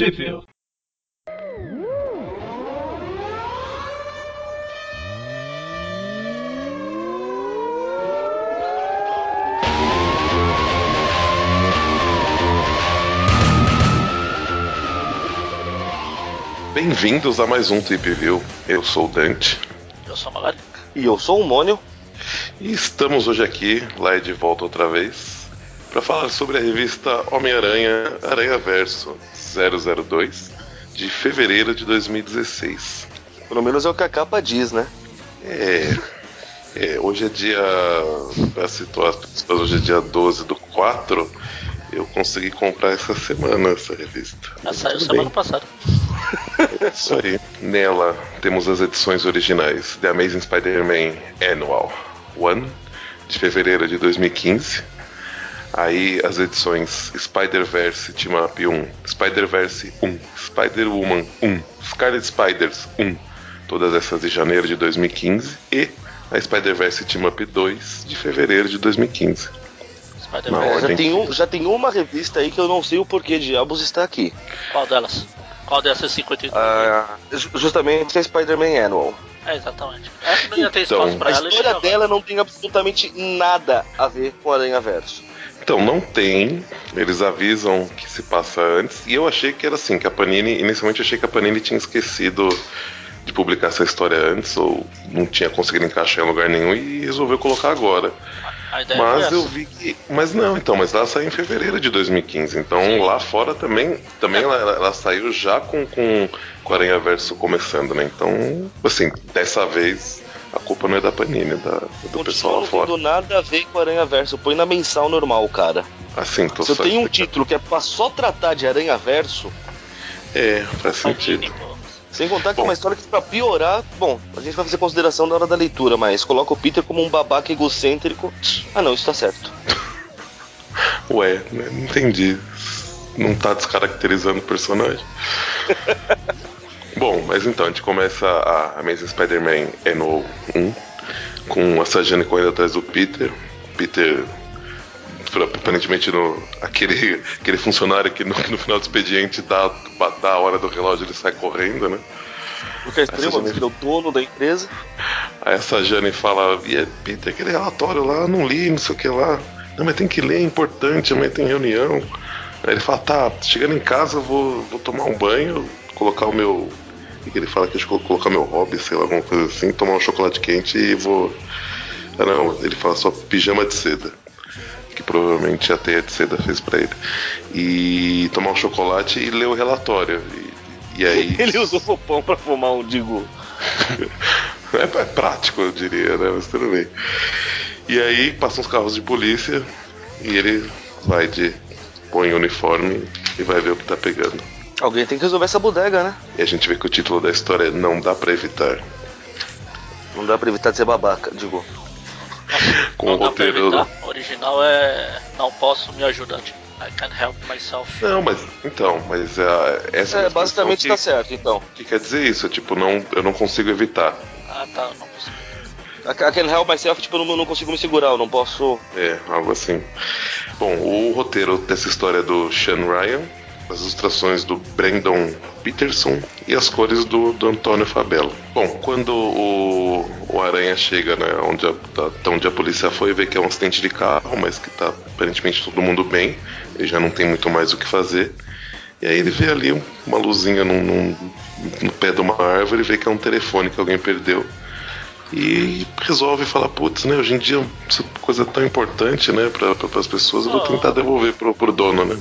Trivia. Bem-vindos a mais um Trip View. Eu sou o Dante. Eu sou a Magari. E eu sou o Mônio. E estamos hoje aqui, lá de volta outra vez, para falar sobre a revista Homem-Aranha Aranha Verso 002 de fevereiro de 2016. Pelo menos é o que a capa diz, né? É. é hoje é dia. Para situar as pessoas, hoje é dia 12 do 4. Eu consegui comprar essa semana essa revista. Ela saiu Tudo semana bem. passada. Isso aí. Nela temos as edições originais The Amazing Spider-Man Annual 1, de fevereiro de 2015. Aí as edições Spider-Verse Team Up 1, Spider-Verse 1, Spider-Woman 1, Scarlet Spiders 1, todas essas de janeiro de 2015. E a Spider-Verse Team Up 2, de fevereiro de 2015. Na Spider-Man. ordem. Já tem, um, já tem uma revista aí que eu não sei o porquê diabos está aqui. Qual delas? Qual dessas 52? Ah, ju- justamente a Spider-Man Annual. É, exatamente. Que não ia ter Então, espaço pra A ela. e história dela não tem absolutamente nada a ver com Aranha Verso. Então, não tem. Eles avisam que se passa antes. E eu achei que era assim, que a Panini. Inicialmente achei que a Panini tinha esquecido de publicar essa história antes, ou não tinha conseguido encaixar em lugar nenhum e resolveu colocar agora. Mas eu vi que. Mas não, então, mas ela saiu em fevereiro de 2015. Então lá fora também, também ela, ela saiu já com, com, com o Aranha Verso começando, né? Então, assim, dessa vez a culpa não é da Panini, é da, é do pessoal lá não fora. tendo nada a ver com Aranha Verso. Põe na mensal normal, cara. Assim, tô Se eu tenho um título que é pra só tratar de Aranha Verso, É, faz sentido. sem contar que Bom. é uma história que pra piorar, bom, a gente vai fazer consideração na hora da leitura, mas coloca o Peter como um babaca egocêntrico. Ah não, isso tá certo. Ué, né, não entendi. Não tá descaracterizando o personagem. Bom, mas então, a gente começa a Amazing Spider-Man Annual 1 com a Sajane correndo atrás do Peter. Peter, aparentemente, no, aquele, aquele funcionário que no, no final do expediente dá, dá a hora do relógio ele sai correndo, né? Porque é Essa porque ele é o dono da empresa. Aí essa Jane fala, e é, Peter, aquele relatório lá, eu não li, não sei o que lá. Não, mas tem que ler, é importante, amanhã tem reunião. Aí ele fala, tá, chegando em casa eu vou, vou tomar um banho, colocar o meu. Que ele fala que eu vou colocar meu hobby, sei lá, alguma coisa assim, tomar um chocolate quente e vou. Ah, não, ele fala só pijama de seda. Que provavelmente a teia de seda fez pra ele. E tomar um chocolate e ler o relatório. E, e aí. Ele usou o pão pra fumar um, digo. É, é prático, eu diria, né? Mas tudo bem. E aí passam os carros de polícia e ele vai de. põe o uniforme e vai ver o que tá pegando. Alguém tem que resolver essa bodega, né? E a gente vê que o título da história é Não Dá Pra Evitar. Não dá pra evitar de ser babaca, digo. Com Não o dá pra roteiro. evitar. O original é. Não posso me ajudar. tipo, I can't help myself. Não, mas. Então, mas a, essa É, uma basicamente expressão tá certo, então. que, que quer dizer isso? É tipo, não, eu não consigo evitar. Ah, tá. Não consigo. I can help myself, tipo, eu não, não consigo me segurar, eu não posso. É, algo assim. Bom, o roteiro dessa história é do Sean Ryan, as ilustrações do Brandon Peterson e as cores do, do Antônio Fabello. Bom, quando o, o Aranha chega, né, onde a, tá- onde a polícia foi, vê que é um acidente de carro, mas que tá aparentemente todo mundo bem, ele já não tem muito mais o que fazer. E aí ele vê ali um- uma luzinha num- num- no pé de uma árvore e vê que é um telefone que alguém perdeu. E resolve falar, putz, né? Hoje em dia essa coisa é tão importante, né, para as pessoas, eu vou tentar devolver pro, pro dono, né?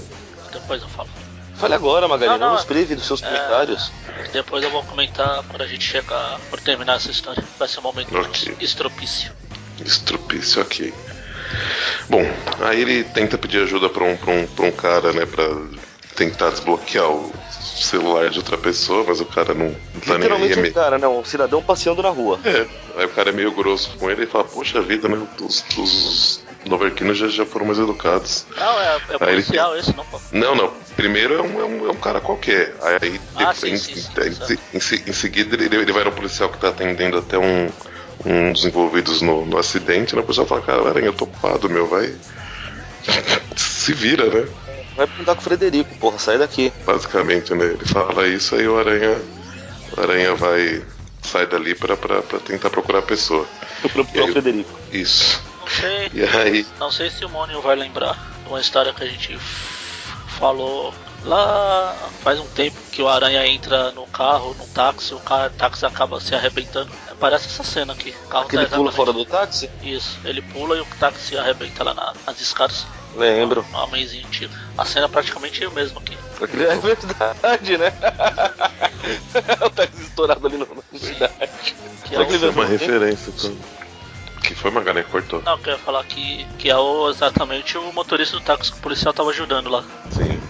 Depois eu falo. Fale agora, Magali, Não, não, não. nos prive dos seus É. comentários. Depois eu vou comentar quando a gente chegar por terminar essa história. Vai ser um momento Ok. estropício. Estropício, ok. Bom, aí ele tenta pedir ajuda pra um, pra um, pra um cara, né, pra tentar desbloquear o celular de outra pessoa, mas o cara não, não tá nem aí. Literalmente É, um meio- cara, não, um cidadão passeando na rua. é, aí o cara é meio grosso com ele e fala, poxa vida, né, os, os noverquinos já, já foram mais educados. Não, é, é Aí ele- policial esse, não, pô. Não, não. Primeiro é um, é um, é um cara qualquer. Aí Ah, depois, sim, em, sim, sim, em- em se- em seguida ele, ele vai no policial que tá atendendo até um, um dos envolvidos no, no acidente, né? O pessoal fala, cara, aranha, eu tô ocupado, meu, vai. Se vira, né? Vai perguntar com o Frederico, porra, sai daqui. Basicamente, né? Ele fala isso, aí o Aranha, o Aranha vai sai dali pra, pra, pra tentar procurar a pessoa. Eu procurar o Frederico. Isso. Não sei. E aí, Não sei se o Mônio vai lembrar de uma história que a gente falou lá faz um tempo que o Aranha entra no carro, no táxi, o cara, o táxi acaba se arrebentando. Parece essa cena aqui. O carro Que ele tá pula fora do táxi? Isso, ele pula e o táxi arrebenta lá na- nas escadas. Lembro. Um homenzinho tiro. A cena é praticamente o mesmo aqui. É verdade, né? o táxi estourado ali no- na cidade. Que é é uma referência. Então. Que foi, Magalhães? Cortou. não, eu quero falar que, que é o, exatamente o motorista do táxi que o policial tava ajudando lá. Sim.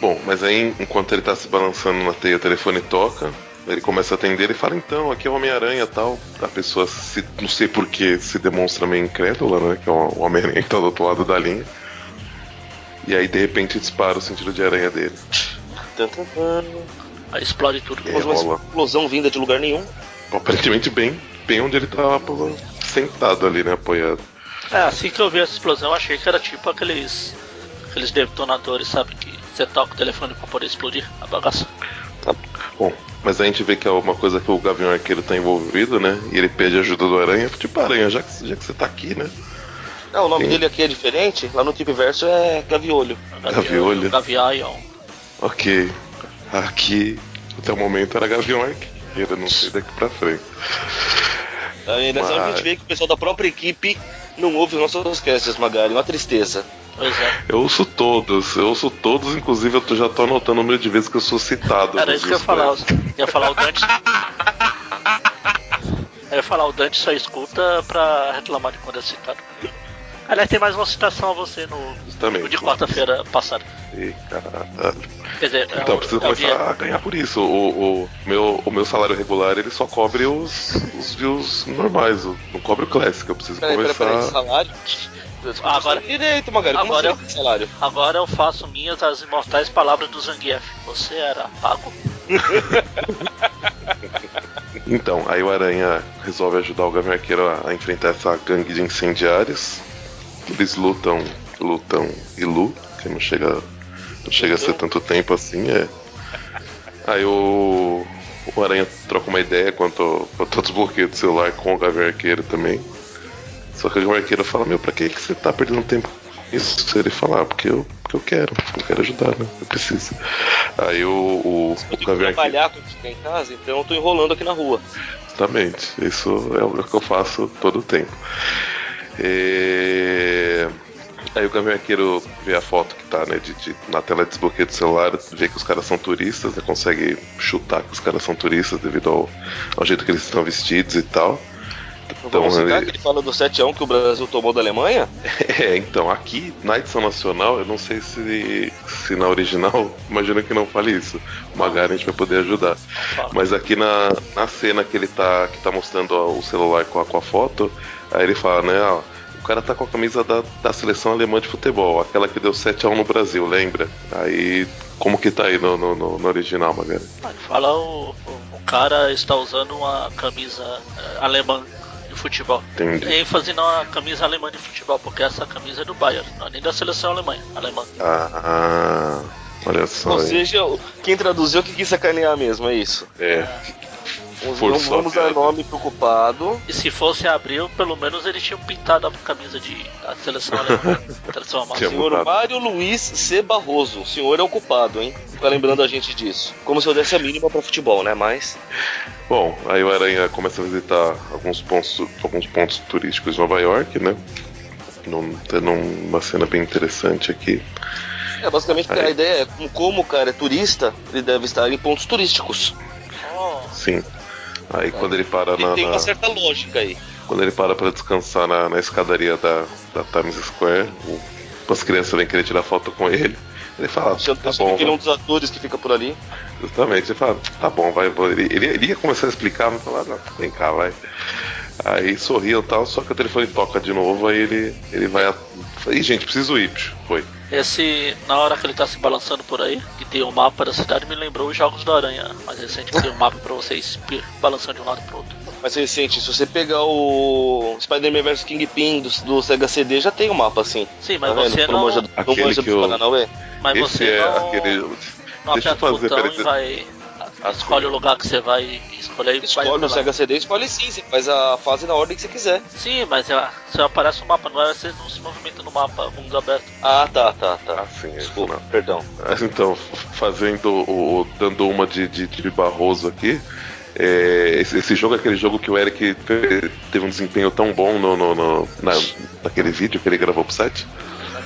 Bom, mas aí enquanto ele tá se balançando na teia, o telefone toca. Ele começa a atender e fala, então, aqui é o Homem-Aranha tal. A pessoa, se, não sei porquê, se demonstra meio incrédula, né? Que é o Homem-Aranha que tá do outro lado da linha. E aí, de repente, dispara o sentido de aranha dele. Aí explode tudo. É. Uma rola. explosão vinda de lugar nenhum. Aparentemente bem, bem onde ele tava sentado ali, né? Apoiado. É, assim que eu vi essa explosão, eu achei que era tipo aqueles. aqueles detonadores, sabe? Que você toca o telefone pra poder explodir a bagaça. Tá bom, mas a gente vê que é uma coisa que o Gavião Arqueiro tá envolvido, né? E ele pede ajuda do Aranha. Tipo, Aranha, já que, já que você tá aqui, né? Ah, o nome Sim. dele aqui é diferente. Lá no Tip Verso é Gaviolho. Gaviolho. Gavião. Ok. Aqui, até o momento, era Gavião Arqueiro, não sei daqui pra frente. Aí nessa hora a Mas- gente vê que o pessoal da própria equipe não ouve os nossos casts, Magari. Uma tristeza. Pois é. Eu ouço todos, eu ouço todos, inclusive eu tô- já tô anotando o número de vezes que eu sou citado. Era isso que eu ia falar. displays. Eu ia falar o Dante. Eu ia falar, o Dante só escuta pra reclamar de quando é citado. Aliás, tem mais uma citação a você no, Justamente. no de quarta-feira passada. Ih, caralho. Quer dizer, Então, é eu o- preciso é começar dia- a ganhar por isso. O, o meu, o meu salário regular ele só cobre os, os views normais, não cobre o Classic. Eu preciso Peraí, peraí, começar. peraí. Salário? Ah, agora- Direito, Magari. Agora assim, salário? Agora eu faço minhas as imortais palavras do Zangief. Você era pago? Então, aí o Aranha resolve ajudar o Gavião Arqueiro a, a enfrentar essa gangue de incendiários. Eles lutam, lutam e lu, que não chega, não chega a ser tanto tempo assim, é. Aí o, o Aranha troca uma ideia quanto, quanto ao desbloqueio do celular com o Gavião Arqueiro também. Só que o Gavião Arqueiro fala, meu, pra que, que você tá perdendo tempo com isso? Ele fala, ah, porque eu, porque eu quero, eu quero ajudar, né? Eu preciso. Aí o, o, Eu tenho que trabalhar quando ficar em casa, então eu tô enrolando aqui na rua. Exatamente, isso é o que eu faço todo o tempo. É, Aí o Arqueiro vê a foto que tá né, de, de- na tela de desbloqueio do celular, vê que os caras são turistas, né, consegue chutar que os caras são turistas devido ao, ao jeito que eles estão vestidos e tal. Então, Vamos citar ele- que ele fala do 7x1 que o Brasil tomou da Alemanha? É, então, aqui na edição nacional, eu não sei se, se na original, imagino que não fale isso. O Magari a gente vai poder ajudar. Mas aqui na, na cena que ele tá, que tá mostrando ó, o celular com a, com a foto, aí ele fala, né, ó, cara tá com a camisa da, da seleção alemã de futebol, aquela que deu 7x1 no Brasil, lembra? Aí, como que tá aí no, no, no- no original, Magari? Fala o, o, o cara está usando uma camisa eh, alemã de futebol. Entendi. ênfase na camisa alemã de futebol, porque essa camisa é do Bayern, não é nem da seleção alemã. alemã. Ah, olha só. Ou hein? seja, quem traduziu que quis sacanear mesmo, é isso. É, Vamos, Forçou vamos a dar nome preocupado. E se fosse abril, pelo menos eles tinham pintado a camisa de, da seleção alemã. seleção Senhor. Mário Luiz C. Barroso. O senhor é o culpado, hein? Fica lembrando a gente disso. Como se eu desse a mínima pra futebol, né? Mas. Bom, aí o Aranha começa a visitar alguns pontos, alguns pontos turísticos de Nova York, né? Num, tendo uma cena bem interessante aqui. É, basicamente porque Aí. a ideia é como, como o cara é turista, ele deve estar em pontos turísticos. Oh, Sim. Aí quando ele para na, tem uma certa lógica aí. quando ele para para descansar na, na escadaria da, da Times Square, o, as crianças vêm querer tirar foto com ele. Ele fala, Achando tá bom, ele é um dos atores que fica por ali. Justamente, ele fala, tá bom, vai. Ele, ele, ele ia começar a explicar, mas falar, não, vem cá, vai. Aí sorriam e tal, só que o telefone toca de novo, aí ele, ele vai. a- Ih, gente, preciso ir, psh, foi. esse, na hora que ele tá se balançando por aí, que tem o mapa da cidade, me lembrou os jogos do Aranha mais recente, que tem um mapa pra vocês balançando de um lado pro outro. mais recente, se você pegar o Spider-Man vs Kingpin do, do Sega CD, já tem um mapa assim. Sim, mas tá vendo? você Tu não. manja, não Aquele que eu- Paranauê? Mas Esse você é não. aquele. Não Deixa eu aperta o fazer, botão e vai. Escolhe o lugar que você vai escolher e Escolhe pra o lá. Sega CD, escolhe sim, você faz a fase na ordem que você quiser. Sim, mas é, só aparece o mapa, não é você não se movimenta no mapa, mundo aberto. Ah, tá, tá, tá. Ah, sim, é isso Desculpa, não. perdão. Mas Então, fazendo dando uma de, de, de Barroso aqui. é, esse, esse jogo é aquele jogo que o Eric te- teve um desempenho tão bom no, no- no- na, naquele vídeo que ele gravou pro site.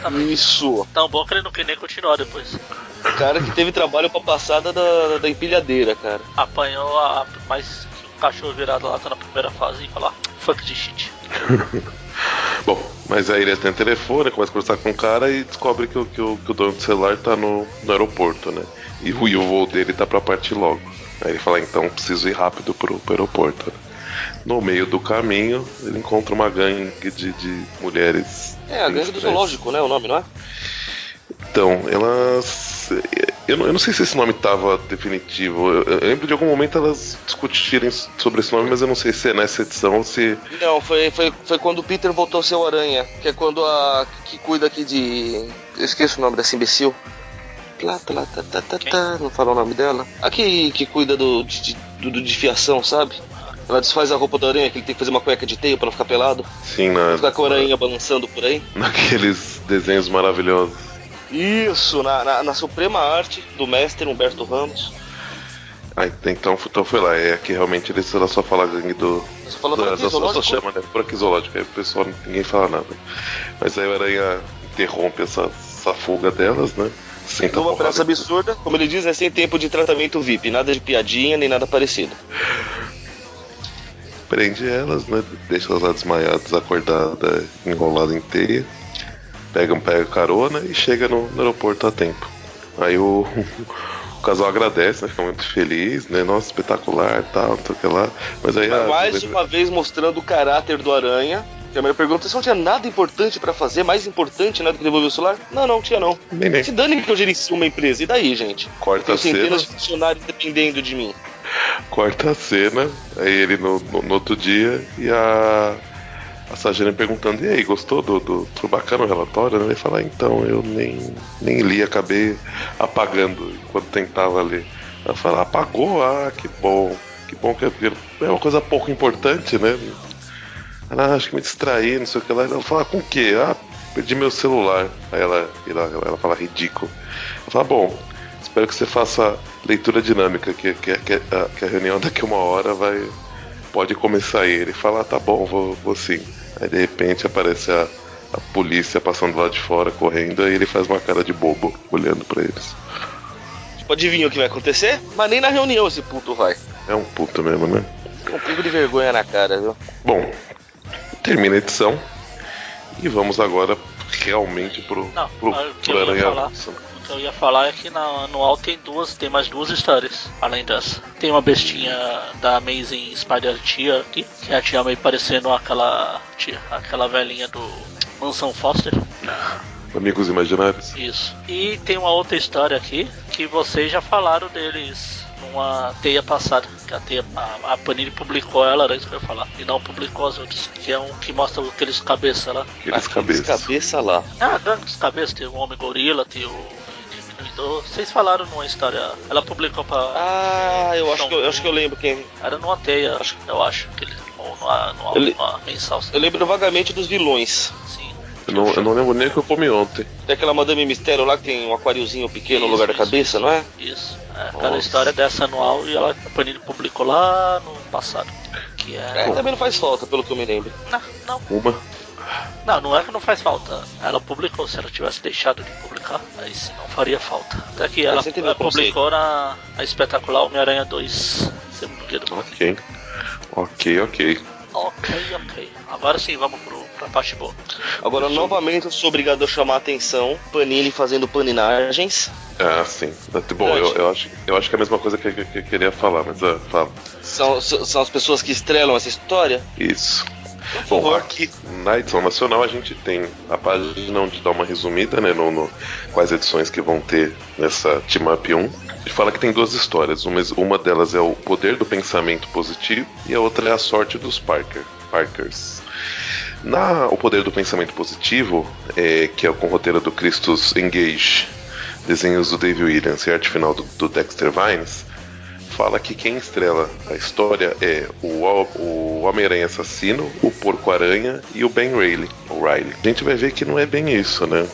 Exatamente. Isso. Tão bom que ele não quer nem continuar depois. O cara que teve trabalho pra passada da, da empilhadeira, cara. Apanhou a, mais que um cachorro virado lá tá na primeira fase e fala, "Ah, fuck de shit. Bom, mas aí ele o telefone, começa a conversar com o cara e descobre que, o- que, o, que o dono do celular tá no, no aeroporto, né? E o, e o voo dele tá pra partir logo. Aí ele fala, então preciso ir rápido pro, pro aeroporto. né? No meio do caminho, ele encontra uma gangue de, de mulheres. É, a gangue do zoológico, né? O nome, não é? Então, elas. Eu não, eu não sei se esse nome estava definitivo. Eu, eu lembro de algum momento elas discutirem sobre esse nome, mas eu não sei se é nessa edição ou se. Não, foi, foi, foi quando o Peter voltou a ser o Aranha, que é quando a. que cuida aqui de. Eu esqueço o nome dessa imbecil. Lá, tá, lá, tá, tá, tá, tá, não fala o nome dela. Aqui que cuida do, de, de, do, do- de fiação, sabe? Ela desfaz a roupa do aranha, que ele tem que fazer uma cueca de teio pra não ficar pelado. Sim, na, Ficar com a aranha balançando por aí. naqueles desenhos maravilhosos. Isso, na, na, na suprema arte do mestre Humberto Ramos. Ah, então, então foi lá. É aqui realmente eles ela só fala gangue do. Falou por do- aqui, só, só chama, né? Por aqui zoológico. Aí o pessoal ninguém fala nada. Mas aí o Aranha interrompe essa, essa fuga delas, né? Senta Numa porrada. pressa absurda, como ele diz, né, sem tempo de tratamento VIP, nada de piadinha nem nada parecido. Prende elas, né? Deixa elas lá desmaiadas, acordadas, enroladas em teia. Pega, pega carona e chega no, no aeroporto a tempo. Aí o, o casal agradece, né? Fica muito feliz, né? Nossa, espetacular tal, não sei o que lá. Mas aí a- Mais uma vez mostrando o caráter do Aranha. Que a minha pergunta se não tinha nada importante pra fazer, mais importante né, do que devolver o celular? Não, não tinha não. Nem, nem. Se dane que eu gerencio uma empresa, e daí, gente? Corta Tenho a cena. centenas de funcionários dependendo de mim. Corta a cena, aí ele no, no- no outro dia e a, a Sajane perguntando, e aí, gostou do, do. Foi bacana o relatório? Ele fala, "Ah, então, eu nem, nem li, acabei apagando enquanto tentava ler. Ela fala, apagou? Ah, que bom, que bom que é é uma coisa pouco importante, né? Ela, "Ah, acho que me distraí, não sei o que lá. Ela fala, com o quê? Ah, perdi meu celular. Aí ela, ela, ela fala, ridículo. Ela fala, bom, espero que você faça leitura dinâmica, que, que, que, a, que a reunião daqui a uma hora vai. Pode começar. Ele fala, ah, tá bom, vou, vou sim. Aí de repente aparece a, a polícia passando lá de fora, correndo, aí ele faz uma cara de bobo, olhando pra eles. Tipo, adivinha o que vai acontecer? Mas nem na reunião esse puto vai. É um puto mesmo, né? Um pingo de vergonha na cara, viu? Bom, termina a edição. E vamos agora realmente pro, Não, pro, pro Aranha. falar, o que eu ia falar é que na anual tem duas, tem mais duas histórias, além dessa. Tem uma bestinha da Amazing Spider Tia aqui, que é a tia May parecendo aquela tia, aquela velhinha do Mansão Foster. Amigos imaginários. Isso. E tem uma outra história aqui que vocês já falaram deles numa teia passada. Que a, teia, a, a Panini publicou ela, era isso que eu ia falar. E não publicou as outras. Que é um que mostra aqueles cabeça lá. Aqueles Aqueles cabeças. cabeça lá. Ah, gangue dos cabeças, tem o Homem Gorila, tem o Diminuidor. Vocês falaram numa história. Ela publicou pra. Ah, eu acho, que eu, eu acho que eu lembro quem. Era numa teia, eu acho. Que ele, ou numa, numa, Eu li- numa mensal. Eu lembro vagamente dos vilões. Sim. Eu não, eu não lembro nem o que eu comi ontem. Tem aquela Madame Mistério lá que tem um aquáriozinho pequeno no Isso, lugar da isso, cabeça, não é? Isso. É, aquela história dessa anual e ela, a Panini publicou lá no passado. Que É, é. também não faz falta, pelo que eu me lembro. Não, não, Uma. Não, não é que não faz falta. Ela publicou, se ela tivesse deixado de publicar, aí sim não faria falta. Até que ela, ela publicou na, na espetacular Homem-Aranha 2, segundo guia do Ok. Ok, ok. Ok, ok. Agora sim, vamos pro, pra parte boa. Agora, novamente, eu sou obrigado a chamar a atenção. Panini fazendo paninagens. Ah, sim. Bom, eu, eu, acho, eu acho que é a mesma coisa que, que, que eu queria falar, mas ah, fala. São, são são as pessoas que estrelam essa história. Isso. Por Bom, aqui na edição nacional a gente tem a página onde dá uma resumida, né, no, no- quais edições que vão ter nessa Team Up 1. Ele fala que tem duas histórias. Uma, uma delas é o poder do pensamento positivo e a outra é a sorte dos Parker, Parkers. Na O Poder do Pensamento Positivo, é, que é com o roteiro do Christus Engage, desenhos do Dave Williams e arte final do, do Dexter Vines, fala que quem estrela a história é o, o Homem-Aranha Assassino, o Porco-Aranha e o Ben Reilly, o Riley. A gente vai ver que não é bem isso, né?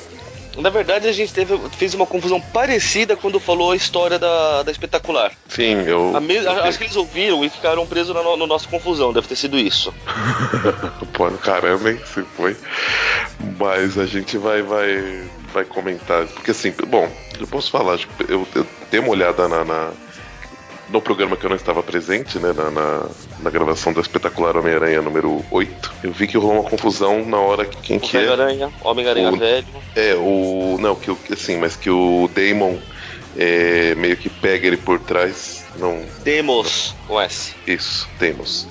Na verdade, a gente teve, fez uma confusão parecida quando falou a história da, da espetacular. Sim, eu. Me, acho que eles ouviram e ficaram presos na, no nossa confusão, deve ter sido isso. Pô, caramba, hein? Se foi. Mas a gente vai, vai, vai comentar. Porque assim, bom, eu posso falar, eu, eu dei uma olhada na, na no programa que eu não estava presente, né, na, na, na gravação do espetacular Homem-Aranha número 8, eu vi que rolou uma confusão na hora que quem o que é. Aranha, Homem-Aranha velho. É, o. Não, que assim, mas que o Damon é, meio que pega ele por trás. Não. Demos, com S. Isso, Demos.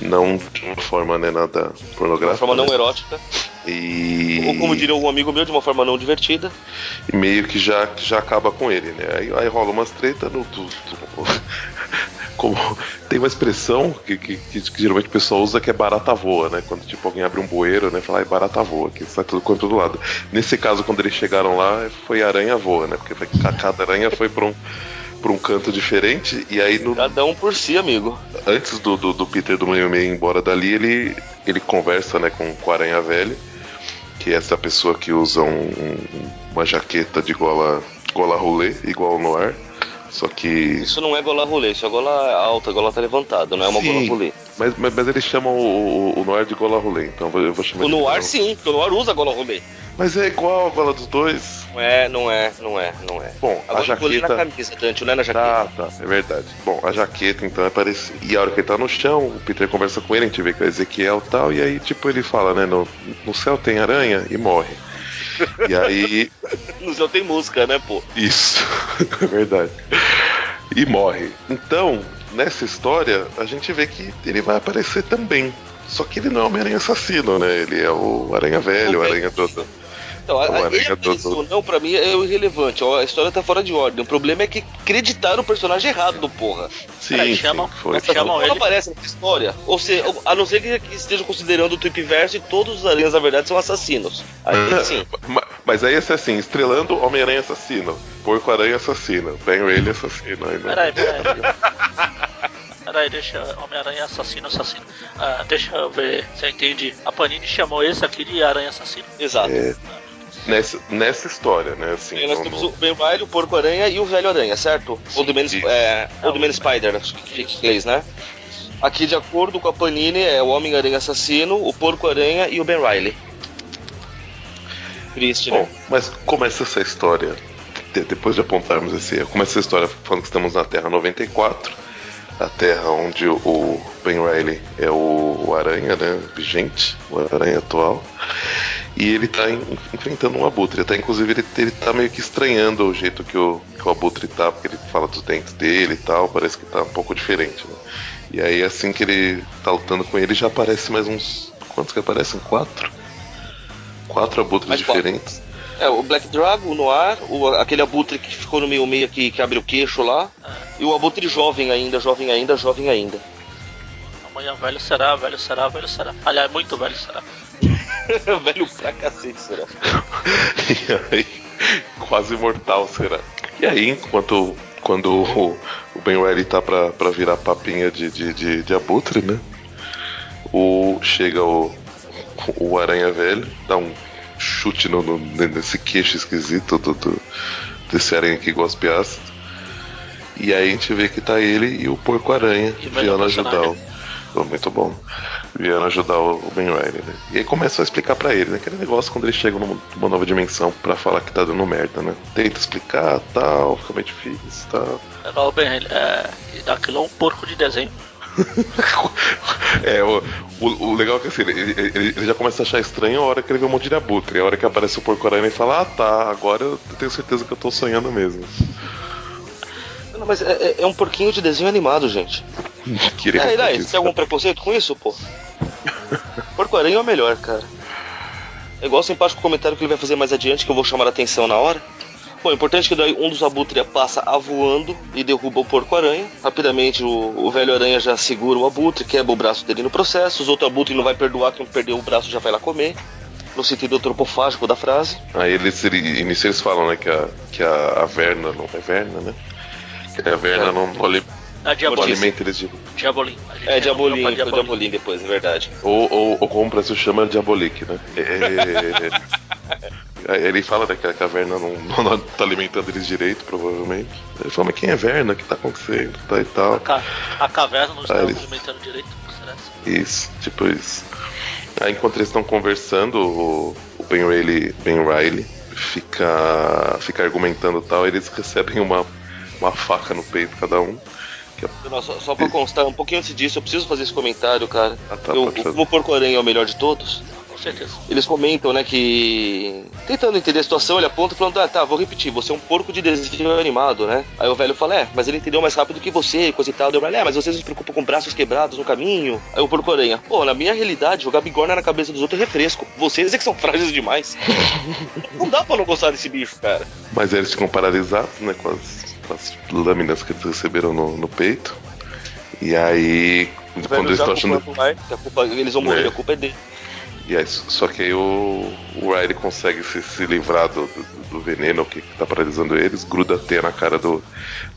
Não de uma forma né, nada pornográfica. De uma forma não né? erótica. E... Ou como diria um amigo meu, de uma forma não divertida. E meio que já, já acaba com ele, né? Aí, aí rola umas treta no. Tu, tu, como tem uma expressão que, que, que, que, geralmente o pessoal usa que é barata voa, né? Quando tipo alguém abre um bueiro, né? Fala, é barata voa, que sai tudo quanto todo lado. Nesse caso, quando eles chegaram lá, foi aranha voa, né? Porque foi, cada aranha foi pra um para um canto diferente e aí no, cada um por si amigo antes do, do, do Peter do meio meio ir embora dali ele ele conversa né com, com o aranha velho que é essa pessoa que usa um, uma jaqueta de gola, gola rolê, igual no ar. Só que. Isso não é gola rolê, isso é gola alta, gola tá levantada, não é uma sim, gola rolê. Mas, mas, mas, eles chamam o, o, o Noir de gola rolê, então eu vou chamar O Noir sim, porque o Noir usa gola rolê. Mas é igual a gola dos dois. Não é, não é, não é, não é. Bom, a, a jaqueta. na camisa, Dante, não é na jaqueta. Tá, tá, é verdade. Bom, a jaqueta então é parecida. E a hora que ele tá no chão, o Peter conversa com ele, a gente vê que é Ezequiel e tal, e aí, tipo, ele fala, né, no, no céu tem aranha e morre. E aí. no céu tem música, né, pô? Isso, é verdade. E morre. Então, nessa história, a gente vê que ele vai aparecer também. Só que ele não é o Homem-Aranha assassino, né? Ele é o Aranha Velho, o Aranha todo. Então, a, a, ele ou não, pra mim, é irrelevante. A história tá fora de ordem. O problema é que acreditaram o personagem errado do porra. Sim, Peraí, chamam, sim, foi. Chamam ele. Não aparece nessa história. Ou seja, a não ser que estejam considerando o Trip Verso e todos os aranhas, na verdade, são assassinos. Aí sim. Mas aí é assim, estrelando Homem-Aranha assassino, Porco-Aranha assassino, Ben Reilly assassino. Aí, peraí, peraí. Peraí, deixa Homem-Aranha assassino, assassino. Ah, deixa eu ver se eu entendi. A Panini chamou esse aqui de Aranha Assassino. Exato. É. Nessa, nessa história, né? Assim, nós temos o Ben Riley, o Porco Aranha e o Velho Aranha, certo? Sim, Old Man, é, Old Man Spider, acho que fica em inglês, né? Aqui, de acordo com a Panini, é o Homem-Aranha Assassino, o Porco Aranha e o Ben Riley. Triste, né? Bom, mas começa essa história, depois de apontarmos esse erro, começa essa história falando que estamos na Terra 94, a Terra onde o Ben Riley é o, o Aranha, né? Vigente, o Aranha atual. E ele tá em, enfrentando um abutre. Até inclusive ele, ele tá meio que estranhando o jeito que o, que o abutre tá, porque ele fala dos dentes dele e tal, parece que tá um pouco diferente, né? E aí assim que ele tá lutando com ele já aparece mais uns. Quantos que aparecem? Quatro? Quatro abutres mais diferentes. Quatro. É, o Black Dragon, o Noir, o, aquele abutre que ficou no meio meio aqui, que abre o queixo lá, e o abutre jovem ainda, jovem ainda, jovem ainda. Amanhã velho será, velho será, velho será. Aliás, muito velho será. Velho pra cacete, será? e aí, quase mortal, será? E aí, enquanto quando o, o Ben Riley tá pra, pra virar papinha de, de, de, de abutre, né? O, chega o, o Aranha Velho, dá um chute no, no, nesse queixo esquisito do, do, desse aranha que gospe ácido. E aí a gente vê que tá ele e o Porco Aranha vindo ajudá-lo. Muito bom vieram ajudar o Ben Riley, né? E aí começam a explicar para ele, né? Aquele negócio quando ele chega numa nova dimensão para falar que tá dando merda, né? Tenta explicar, tal, fica meio difícil, tal. Legal, Ben, é, aquilo é um porco de desenho. é, o, o, o, legal é que assim, ele, ele, ele, já começa a achar estranho a hora que ele vê um monte de abutre. A hora que aparece o porco aranha e fala, ah tá, agora eu tenho certeza que eu tô sonhando mesmo. Não, mas é, é, é um porquinho de desenho animado, gente. Queria é, Eli, você tem algum preconceito com isso, pô? Porco-aranha é o melhor, cara. É igual o simpático comentário que ele vai fazer mais adiante, que eu vou chamar a atenção na hora. Bom, é importante que daí um dos abutres passa avoando e derruba o porco-aranha. Rapidamente o, o velho aranha já segura o abutre, quebra o braço dele no processo. Os outros abutres não vai perdoar, quem perdeu o braço já vai lá comer no sentido antropofágico da frase. Aí eles, eles falam, né, que a, que a, a Verna, não é Verna, né? Que a Verna é. não, não, ali, a não alimenta eles de... Diabolim. É, Diabolim, foi Diabolim. Diabolim depois, é verdade. Ou, ou, ou como o Brasil chama, Diabolique, né? É, é, é, ele fala né, que a Verna não, não tá alimentando eles direito, provavelmente. Ele fala, mas quem é Verna? O que tá acontecendo? Tá e tal. A, ca a caverna não está alimentando direito? Será? Isso, tipo isso. Aí enquanto eles estão conversando, o, o Ben Riley, Ben Riley fica, fica argumentando tal, eles recebem uma, uma faca no peito cada um. Não, só, só pra constar, um pouquinho antes disso, eu preciso fazer esse comentário, cara. Ah, tá, eu, o Porco-Aranha é o melhor de todos certeza. Eles comentam, né, que. Tentando entender a situação, ele aponta falando: ah, tá, vou repetir, você é um porco de desenho animado, né? Aí o velho fala: é, mas ele entendeu mais rápido que você, coisa e tal. Deu, é, mas vocês se preocupam com braços quebrados no caminho. Aí o porco aranha: pô, na minha realidade, jogar bigorna na cabeça dos outros é refresco. Vocês é que são frágeis demais. não dá pra não gostar desse bicho, cara. Mas eles ficam paralisados, né, com as, as lâminas que eles receberam no, no peito. E aí, quando eles estão achando. Culpa, eles vão morrer, é. a culpa é dele. E aí, só que aí o, o Riley consegue se, se livrar do, do, do, veneno que tá paralisando eles, gruda até na cara do,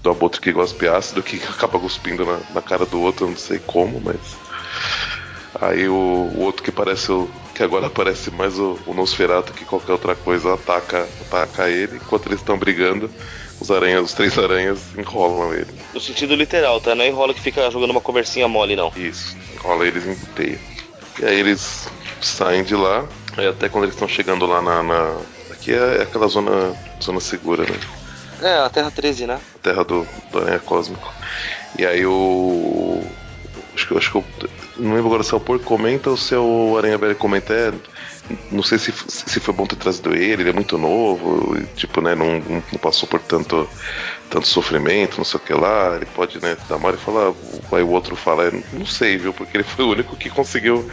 do abutre que gospe ácido, que acaba cuspindo na, na cara do outro, eu não sei como, mas. Aí o, o, outro que parece o. que agora parece mais o, o Nosferatu que qualquer outra coisa ataca, ataca ele, enquanto eles estão brigando, os aranhas, os três aranhas enrolam ele. No sentido literal, tá? Não é enrola que fica jogando uma conversinha mole, não. Isso, enrola eles em teia. E aí eles saem de lá, aí até quando eles estão chegando lá na, na. Aqui é, aquela zona, zona segura, né? É, a Terra 13, né? A Terra do, do Aranha Cósmico. E aí o. Acho que, acho que eu. Não lembro agora se é o Porco comenta ou se é o Aranha Velho comenta. É, não sei se, se foi bom ter trazido ele, ele é muito novo, tipo, né, não, não passou por tanto, tanto sofrimento, não sei o que lá, ele pode, né, dar mal e falar, aí o outro fala, não sei, viu, porque ele foi o único que conseguiu,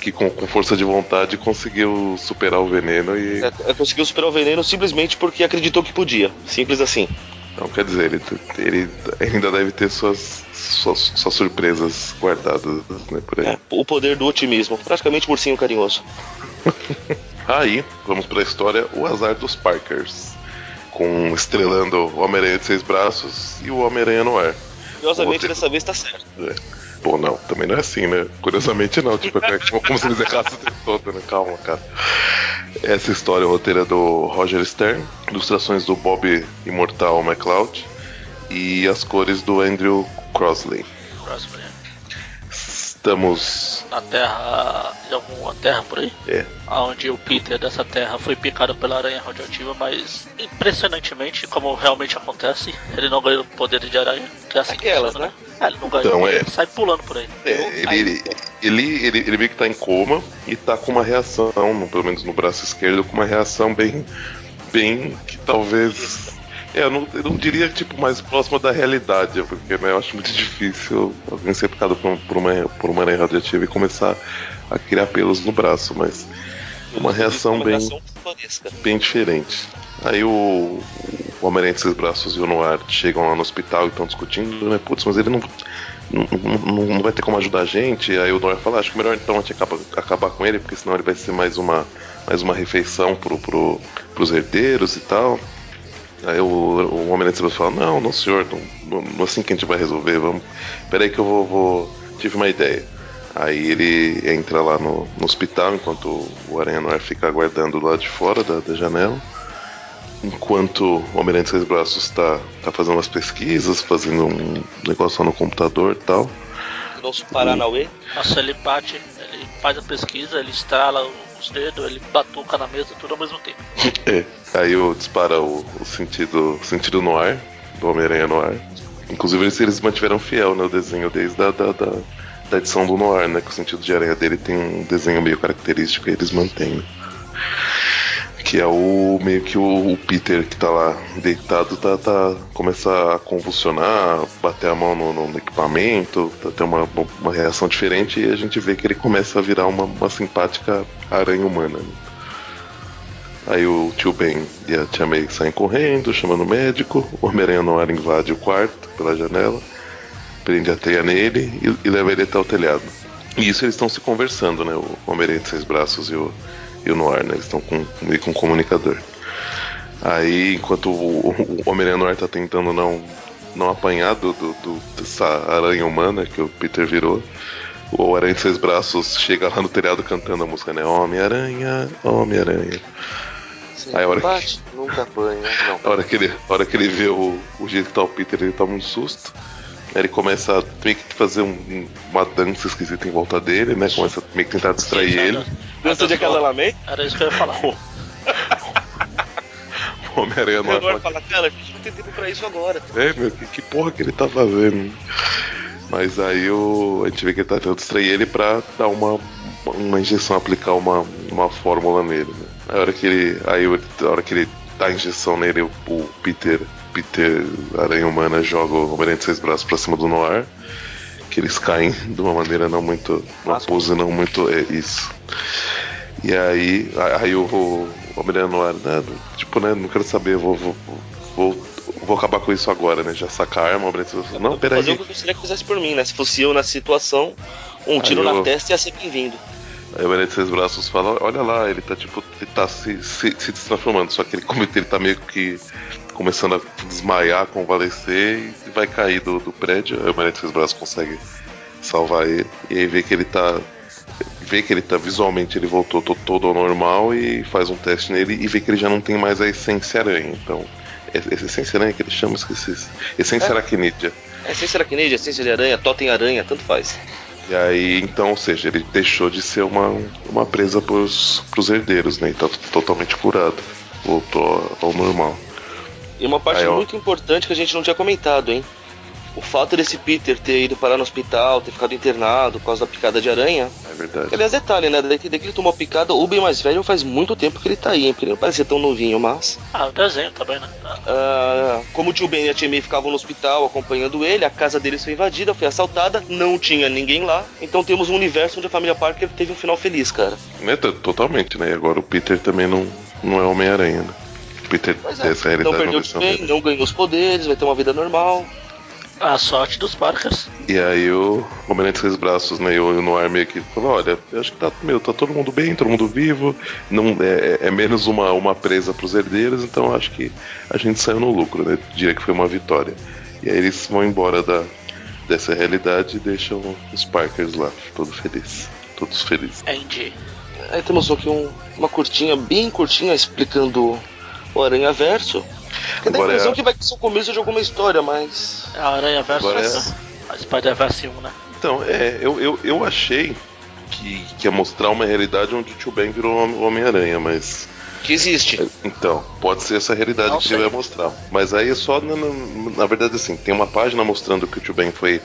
que com, com força de vontade conseguiu superar o veneno e... É, é, conseguiu superar o veneno simplesmente porque acreditou que podia, simples assim. Então, quer dizer, ele, ele ainda deve ter suas, suas, suas surpresas guardadas, né, por aí. É, o poder do otimismo, praticamente ursinho carinhoso. Aí, vamos para a história O Azar dos Parkers. Com estrelando o Homem-Aranha de Seis Braços e o Homem-Aranha no ar. Curiosamente, dessa vez tá certo. É. Bom, não, também não é assim, né? Curiosamente não, tipo, é como se eles errassem o tempo todo, né? Calma, cara. Essa história é roteira do Roger Stern, ilustrações do Bob Imortal McCloud e as cores do Andrew Crosley. Crosley estamos. Na terra. de alguma terra por aí? É. Onde o Peter dessa terra foi picado pela aranha radioativa, mas impressionantemente, como realmente acontece, ele não ganhou poder de aranha, que é assim Aquelas, que funciona, né? É, ele não ganhou, então, é. ele sai pulando por aí. É, ele, ele, ele, ele, ele meio que tá em coma e tá com uma reação, pelo menos no braço esquerdo, com uma reação bem. bem. que talvez é, eu não, eu não diria tipo mais próximo da realidade, porque né, eu acho muito difícil alguém ser picado por, por, uma, por uma aranha radioativa e começar a criar pelos no braço, mas uma reação bem, bem diferente. Aí o, o Homem-Aranha braços e o Noir chegam lá no hospital e estão discutindo, né? Putz, mas ele não, não, não, não, vai ter como ajudar a gente. Aí o Noir fala, ah, acho que melhor então a gente acaba, acabar com ele, porque senão ele vai ser mais uma, mais uma refeição pro, pro, pros herdeiros e tal. Aí o, o homem da fala, não, não senhor, não, não, assim que a gente vai resolver, vamos. Peraí que eu vou, vou. Tive uma ideia. Aí ele entra lá no, no hospital enquanto o Aranha Noir fica aguardando lá de fora da, da janela. Enquanto o Homem-Aranha de Seis Braços está tá fazendo umas pesquisas, fazendo um negócio lá no computador e tal. Nosso Paranauê. Nossa, ele bate, ele faz a pesquisa, ele estrala os dedos, ele batuca na mesa, tudo ao mesmo tempo. é. Aí eu dispara o, o sentido, sentido no ar, do Homem-Aranha no ar. Inclusive eles, eles mantiveram fiel no né, desenho desde a da, da, da, edição do Noir, né? Que o sentido de aranha dele tem um desenho meio característico e eles mantêm. Que é o meio que o, o, Peter que tá lá deitado tá, tá, começa a convulsionar, bater a mão no, no equipamento, tá, ter uma, uma reação diferente e a gente vê que ele começa a virar uma, uma simpática aranha humana. Né? Aí o tio Ben e a tia May saem correndo, chamando o médico. O Homem-Aranha no ar invade o quarto pela janela, prende a teia nele e, e leva ele até o telhado. E isso eles estão se conversando, né? O Homem-Aranha de seis braços e o, e o Noir, né? Eles estão com, meio com um comunicador. Aí, enquanto o, o Homem-Aranha no ar tá tentando não, não apanhar do, do, do, dessa aranha humana que o Peter virou, o Aranha de Seis Braços chega lá no telhado cantando a música, né? Homem-Aranha, Homem-Aranha. Aí a hora bate, que... nunca apanha, não. A hora que ele, a hora que ele vê o, o jeito que tá o Peter, ele toma um susto. Aí ele começa a meio que fazer um, uma dança esquisita em volta dele, né? Começa a meio que tentar distrair Sim, ele. Dança de acasalamento? Era isso que eu ia falar. Homem-Aranha não vai falar, cara, a gente não tem tempo pra isso agora. É, meu, que, que porra que ele tá fazendo? Mas aí o, a gente vê que ele tá tentando distrair ele pra dar uma, uma injeção, aplicar uma, uma fórmula nele. Né? A hora que ele. Aí a hora que ele dá a injeção nele, o, o Peter. Peter Aranha Humana joga o Homem-Aranha de seis braços pra cima do Noir. Que eles caem de uma maneira não muito. Uma pose não muito. É isso. E aí, aí o, o Homem-Aranha Noir, né? Tipo, né? Não quero saber, vou, vou, vou vou acabar com isso agora, né? Já sacar a arma, o Não, peraí. Fazer o que eu gostaria que fizesse por mim, né? Se fosse eu na situação, um tiro eu... na testa ia ser bem-vindo. Aí o de Seis Braços fala, olha lá, ele tá tipo, ele tá se, se, se transformando, só que ele, como ele tá meio que começando a desmaiar, convalescer e vai cair do, do prédio. Aí o Maria de Seis Braços consegue salvar ele. E aí vê que ele tá. Vê que ele tá visualmente, ele voltou todo, todo ao normal e faz um teste nele e vê que ele já não tem mais a essência aranha. Então essência aranha que eles chamam, esqueci. Essência é. aracnídea. É, essência aracnídea, essência de aranha, totem aranha, tanto faz. E aí, então, ou seja, ele deixou de ser uma, uma presa pros, pros herdeiros, né? E tá totalmente curado. Voltou ao normal. E uma parte aí, muito importante que a gente não tinha comentado, hein? o fato desse Peter ter ido parar no hospital, ter ficado internado por causa da picada de aranha. É verdade. Aliás, detalhe, né? Desde que ele tomou a picada, o bem mais velho faz muito tempo que ele tá aí, hein? Porque ele não parece ser tão novinho, mas. Ah, o desenho também, né? Ah, como o tio Ben e a tia May ficavam no hospital acompanhando ele, a casa deles foi invadida, foi assaltada, não tinha ninguém lá. Então temos um universo onde a família Parker teve um final feliz, cara. É, totalmente, né? E agora o Peter também não, não é Homem-Aranha, né? Peter é, essa não perdeu o bem, não ganhou os poderes, vai ter uma vida normal. A sorte dos Parkers. E aí o Homem-Aranha de Seis Braços, né, e o Noir meio que falou, olha, eu acho que tá, meu, tá todo mundo bem, todo mundo vivo, não é, é menos uma, uma presa pros herdeiros, então acho que a gente saiu no lucro, né? Diria que foi uma vitória. E aí eles vão embora da, dessa realidade e deixam os Parkers lá, todos felizes. Todos felizes. Entendi. Aí temos aqui um, uma curtinha, bem curtinha, explicando o Aranha Verso. Que dá a impressão é... que vai ser o começo de alguma história, mas. É a Aranha Verso é... a Spider-Verse 1, né? Então, é, eu, eu, eu achei que, que ia mostrar uma realidade onde o Tio Ben virou o Homem-Aranha, mas. Que existe. É, então, pode ser essa realidade Não que sei. ele vai mostrar. Mas aí é só, na, na, na, verdade, assim, tem uma página mostrando que o Tio Ben foi,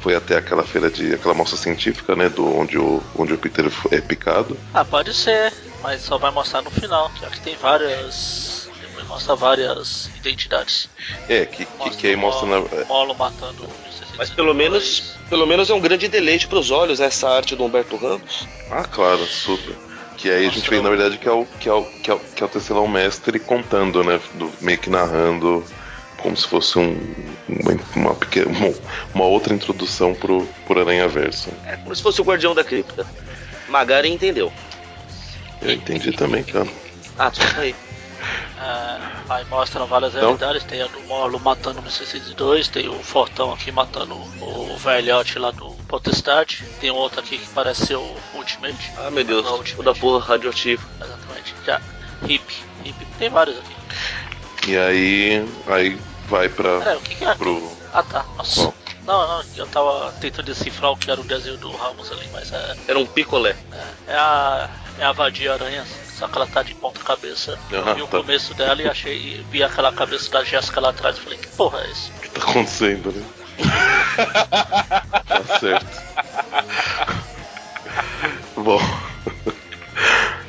foi até aquela feira de. aquela mostra científica, né? Do, onde, o, onde o Peter é picado. Ah, pode ser, mas só vai mostrar no final, já que tem várias mostra várias identidades. É, que, que, que aí mostra Molo, na. Molo matando. Mas pelo menos, pelo menos é um grande deleite para os olhos essa arte do Humberto Ramos. Ah, claro, super. Que aí a gente vê, na verdade, que é o, que é o, que é o, que é o Tecelão Mestre contando, né? Do, meio que narrando como se fosse um, uma, uma, pequena, uma, uma outra introdução pro, pro Aranha Verso. É como se fosse o Guardião da Cripta. Magari entendeu. Eu entendi também, cara. Ah, desculpa aí. É, aí mostram várias então? realidades, tem a do Morlo matando o 602, tem o Fortão aqui matando o velhote lá do Potestade, tem outro aqui que parece ser o Ultimate. Ah meu Deus, o da porra radioativo. Exatamente, já. Hip, hip, tem vários aqui. E aí, aí vai pra. Peraí, o que, que é? Pro... Ah tá, nossa. Bom. Não, não, eu tava tentando decifrar o que era o desenho do Ramos ali, mas é. Era um picolé. É, é a. É a vadia aranha só que ela tá de ponta cabeça. Eu vi o tá. começo dela e achei. Vi aquela cabeça da Jéssica lá atrás e falei, que porra é isso? O que tá acontecendo, né? tá certo. Bom.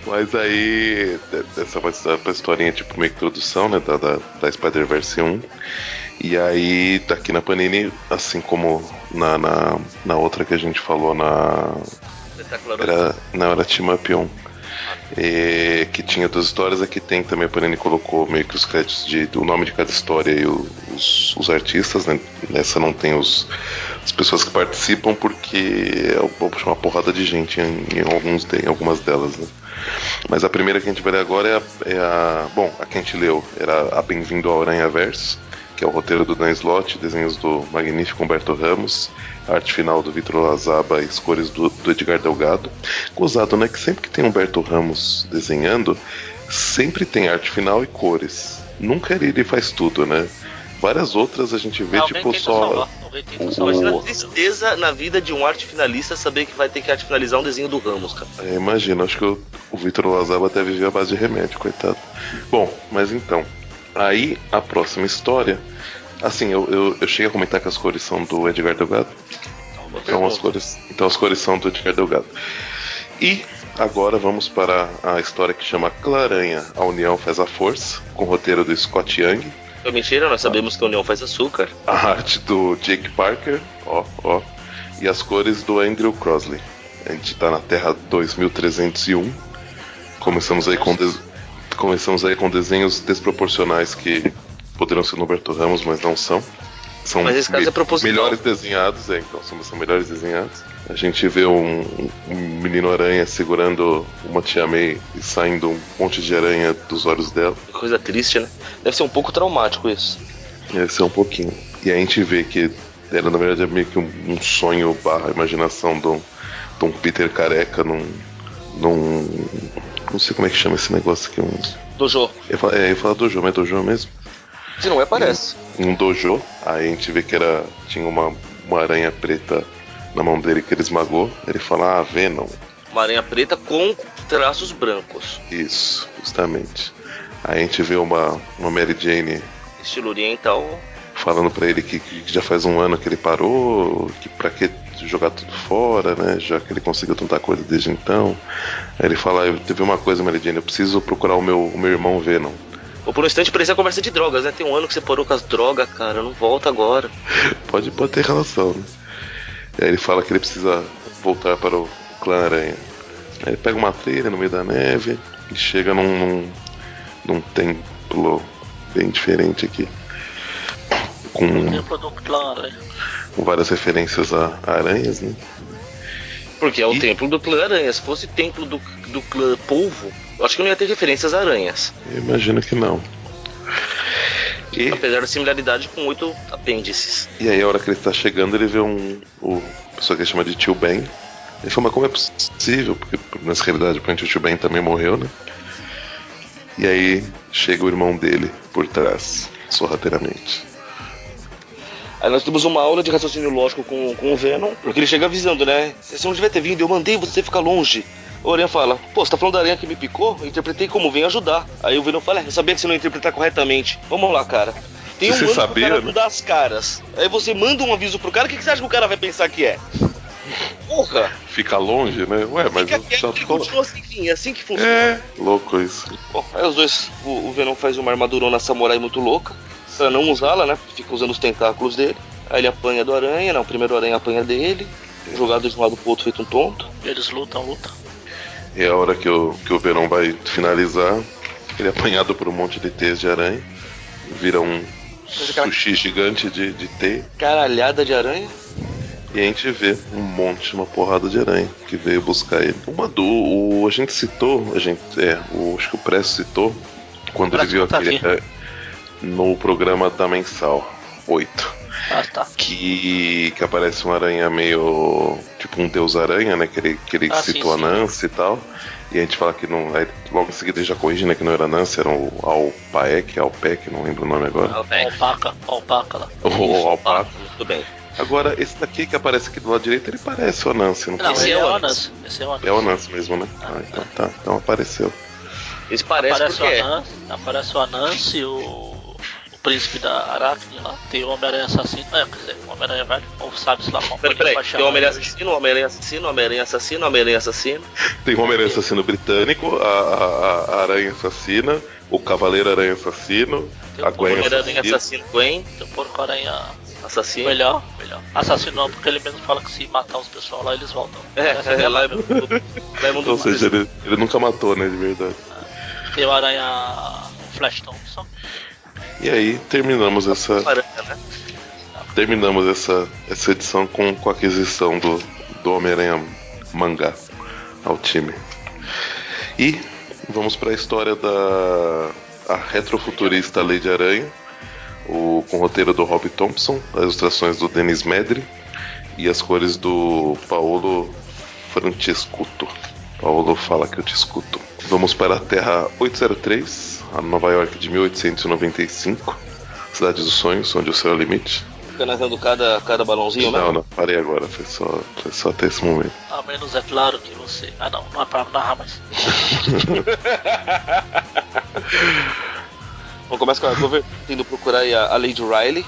Mas aí, essa vai ser a historinha tipo uma introdução, né, da, da, da Spider-Verse 1. E aí, daqui na Panini, assim como na, na, na outra que a gente falou na. Era, não, era Team Up 1. É, que tinha duas histórias, aqui tem também a Panini colocou meio que os créditos de, do nome de cada história e os, os, artistas, né? Nessa não tem os, as pessoas que participam porque é uma porrada de gente em, em, alguns, em algumas delas, né? Mas a primeira que a gente vai ler agora é a, é a Bom, a que a gente leu era a Bem-vindo ao Aranha Verso, que é o roteiro do Dan Slott, desenhos do magnífico Humberto Ramos, arte final do Vitor Lazaba e cores do, do, Edgar Delgado. Gozado, né? Que sempre que tem Humberto Ramos desenhando, sempre tem arte final e cores. Nunca ele, faz tudo, né? Várias outras a gente vê, tipo, só. O... Imagina a tristeza na vida de um arte finalista saber que vai ter que arte finalizar um desenho do Ramos, cara. É, imagina, acho que o, o Vitor Lazaba até viveu a base de remédio, coitado. Bom, mas então. Aí a próxima história Assim, eu, eu, eu cheguei a comentar que as cores são do Edgar Delgado. Então as cores, então as cores são do Edgar Delgado. E agora vamos para a história que chama Claranha, a União faz a força, com o roteiro do Scott Young. É mentira, nós sabemos que a União faz açúcar. A arte do Jake Parker, ó, ó. E as cores do Andrew Crosley. A gente está na Terra 2301. Começamos aí com, de... começamos aí com desenhos desproporcionais que poderiam ser Roberto Ramos, mas não são. São mas esse caso é proposital. melhores desenhados, é, então são, são melhores desenhados. A gente vê um, um menino aranha segurando uma tia May e saindo um monte de aranha dos olhos dela. Coisa triste, né? Deve ser um pouco traumático isso. Deve ser um pouquinho. E a gente vê que era na verdade meio que um, um sonho barra imaginação de um, de um Peter careca num, num. Não sei como é que chama esse negócio aqui. Um... Dojo. Eu falo, é, eu falo dojo, mas é dojo mesmo? Se não é, parece. Em um dojo, aí a gente vê que era tinha uma, uma aranha preta na mão dele que ele esmagou. Ele fala, ah, Venom. Uma aranha preta com traços brancos. Isso, justamente. Aí a gente vê uma, uma Mary Jane. Estilo oriental. Falando para ele que, que, já faz um ano que ele parou, que pra que jogar tudo fora, né? Já que ele conseguiu tanta coisa desde então. Aí ele fala, teve uma coisa, Mary Jane, eu preciso procurar o meu, o meu irmão Venom. Ou por um instante parecia conversa de drogas, né? Tem um ano que você parou com as drogas, cara, não volta agora. Pode, pode ter relação, né? E aí ele fala que ele precisa voltar para o clã Aranha. Aí ele pega uma trilha no meio da neve e chega num, num, num templo bem diferente aqui. Com, com várias referências a, a aranhas, né? Porque é o e... templo do clã Aranha. Se fosse templo do, do clã Polvo, eu acho que não ia ter referências a aranhas. Eu imagino que não. E... Apesar da similaridade com oito apêndices. E aí, a hora que ele está chegando, ele vê um. O pessoa que ele chama de tio Ben. Ele fala, mas como é possível? Porque nessa realidade, o tio Ben também morreu, né? E aí chega o irmão dele por trás, sorrateiramente. Aí nós temos uma aula de raciocínio lógico com, com o Venom, porque ele chega avisando, né? Você não devia ter vindo, eu mandei você ficar longe. O Aranha fala, pô, você tá falando da aranha que me picou? Eu interpretei como vem ajudar. Aí o Venom fala, é, eu sabia que você não ia interpretar corretamente. Vamos lá, cara. Tem um você sabia, cara né? das caras. Aí você manda um aviso pro cara, o que, que você acha que o cara vai pensar que é? Porra! Fica longe, né? Ué, mas. Fica quieto, ele continua assim, enfim, é assim que funciona. É, louco isso. Bom, aí os dois, o, o Venom faz uma armadurona samurai muito louca, pra não usá-la, né? Fica usando os tentáculos dele. Aí ele apanha do aranha, não, o primeiro aranha apanha dele, jogado de um lado pro outro feito um tonto. Eles lutam, lutam. E é a hora que o, que o Verão vai finalizar, ele é apanhado por um monte de teias de aranha, vira um sushi gigante de, de teia. Caralhada de aranha. E a gente vê um monte, uma porrada de aranha que veio buscar ele. Uma do. O, a gente citou, a gente. É, o, acho que o Presto citou, quando ele viu aquele. Tá é, no programa da mensal 8. Ah, tá. Que, que aparece uma aranha meio. Tipo um deus aranha, né? Que ele, que ele ah, citou sim, a Nancy e tal. E a gente fala que não. Aí, logo em seguida ele já corrige, né? Que não era Nancy, era o Alpaek, Alpec, não lembro o nome agora. Alpaca, Alpaca lá. O Alpaca. Tudo bem. Agora, esse daqui que aparece aqui do lado direito, ele parece o Nancy, não, não Esse é o Nancy. Esse é o Nancy. É o mesmo, né? Ah, então tá. Então apareceu. Esse parece aparece porque... o Anansi, aparece o Anansi, o príncipe da Aracne lá, tem o Homem-Aranha assassino, é, quer dizer, o Homem-Aranha velho, ou sabe-se lá como peraí, peraí, Tem o Homem-Aranha assassino, o Homem-Aranha assassino, o Homem-Aranha assassino, o Homem-Aranha assassino. Tem o Homem-Aranha assassino britânico, a, a, a, Aranha assassina, o Cavaleiro Aranha assassino, tem a Gwen assassino. assassino Gwen. Tem o Porco-Aranha Assassino. Melhor, melhor. Assassinou porque ele mesmo fala que se matar os pessoal lá, eles voltam. É, é, a lá é mundo, lá é mundo Ou seja, ele, ele nunca matou, né, de verdade. Tem o Aranha Flash Thompson. E aí terminamos essa, Aranha, né? terminamos essa, essa edição com, com a aquisição do, do Homem-Aranha mangá ao time. E vamos para a história da a retrofuturista Lady Aranha, o, com o roteiro do Rob Thompson, as ilustrações do Denis Medri e as cores do Paolo Francescuto. Paulo fala que eu te escuto. Vamos para a Terra 803, a Nova York de 1895, Cidade dos Sonhos, onde o céu é o limite. Fica narrando cada, cada balãozinho, né? Não, não, parei agora, foi só, foi só até esse momento. A menos é claro que você. Ah não, não é pra narrar mais. Vamos começar com a Gover indo procurar aí a, a Lady Riley.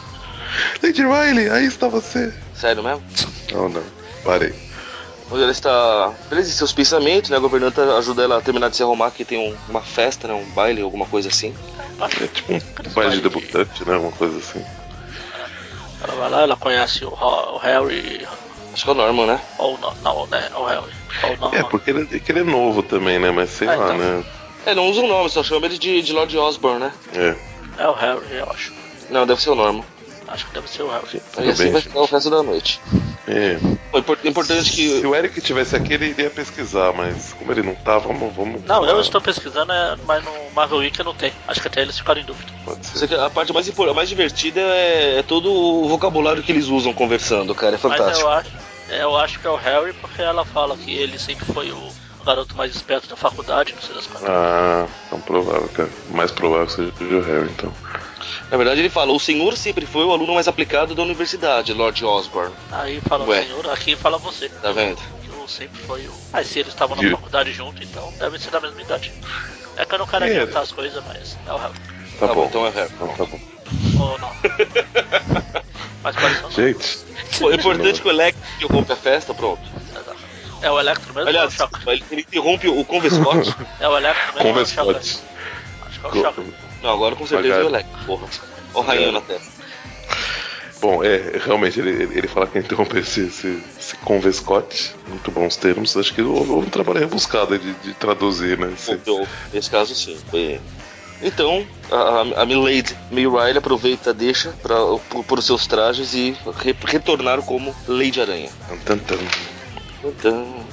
Lady Riley, aí está você. Sério mesmo? Não, não, parei. Onde ela está presa em seus pensamentos, né? A governanta ajuda ela a terminar de se arrumar, que tem um- uma festa, né? Um baile, alguma coisa assim. É tipo um baile de debutante, né? Uma coisa assim. Ela vai lá, ela conhece o, o Harry. Acho que é o Norman, né? Ou não, não, né? O Harry. Ou não. É, porque ele, é que ele é novo também, né? Mas sei Ah, lá, então. né? É, não usa o nome, só chama ele de, de Lord Osborne, né? É, É o Harry, eu acho. Não, deve ser o Norman. Acho que deve ser o Harry. E assim bem, vai gente. ficar o resto da noite. É. O impor- importante que. Se o Eric tivesse aqui, ele iria pesquisar, mas como ele não tá, vamos. vamos Não, eu estou pesquisando, é, mas no Marvel Wiki não tem. Acho que até eles ficaram em dúvida. Pode Isso ser. aqui, a parte mais, a mais divertida é, é todo o vocabulário que eles usam conversando, cara. É Mas fantástico. eu acho, eu acho que é o Harry porque ela fala que ele sempre foi o garoto mais esperto da faculdade, não sei das quantas. Ah, então provável, cara. Mais provável que seja o Harry, então. Na verdade, ele fala: o senhor sempre foi o aluno mais aplicado da universidade, Lord Osborne. Aí fala Ué. o senhor, aqui fala você. Tá vendo? O sempre foi o. Ah, se eles estavam na De- faculdade junto, então deve ser da mesma idade. É que eu não quero É. adiantar as coisas, mas é o Harry. Tá, Tá bom. bom, então é Harry. Então tá bom. Ou não. mas quais são? Gente, Pô, é importante que o Electro interrompe a festa, pronto. É o Electro mesmo Aliás, ou é o ele, interrompe o Convescott. É o Electro mesmo ou é o Converscote. Shocker? Acho que é o Shocker. Não, agora com certeza é o. Electro, porra. Ó o rainho na testa. Bom, é, realmente, ele, ele, fala que interromper esse, esse, esse convescote, muito bons termos, acho que houve um trabalho rebuscado de, de traduzir, né? Esse- Copiou. Nesse caso, sim. Foi... Então, a, a, a Milady May Riley aproveita, deixa pra, por, por seus trajes e re- retornar como Lady Aranha. Tan, tan, tan. Então,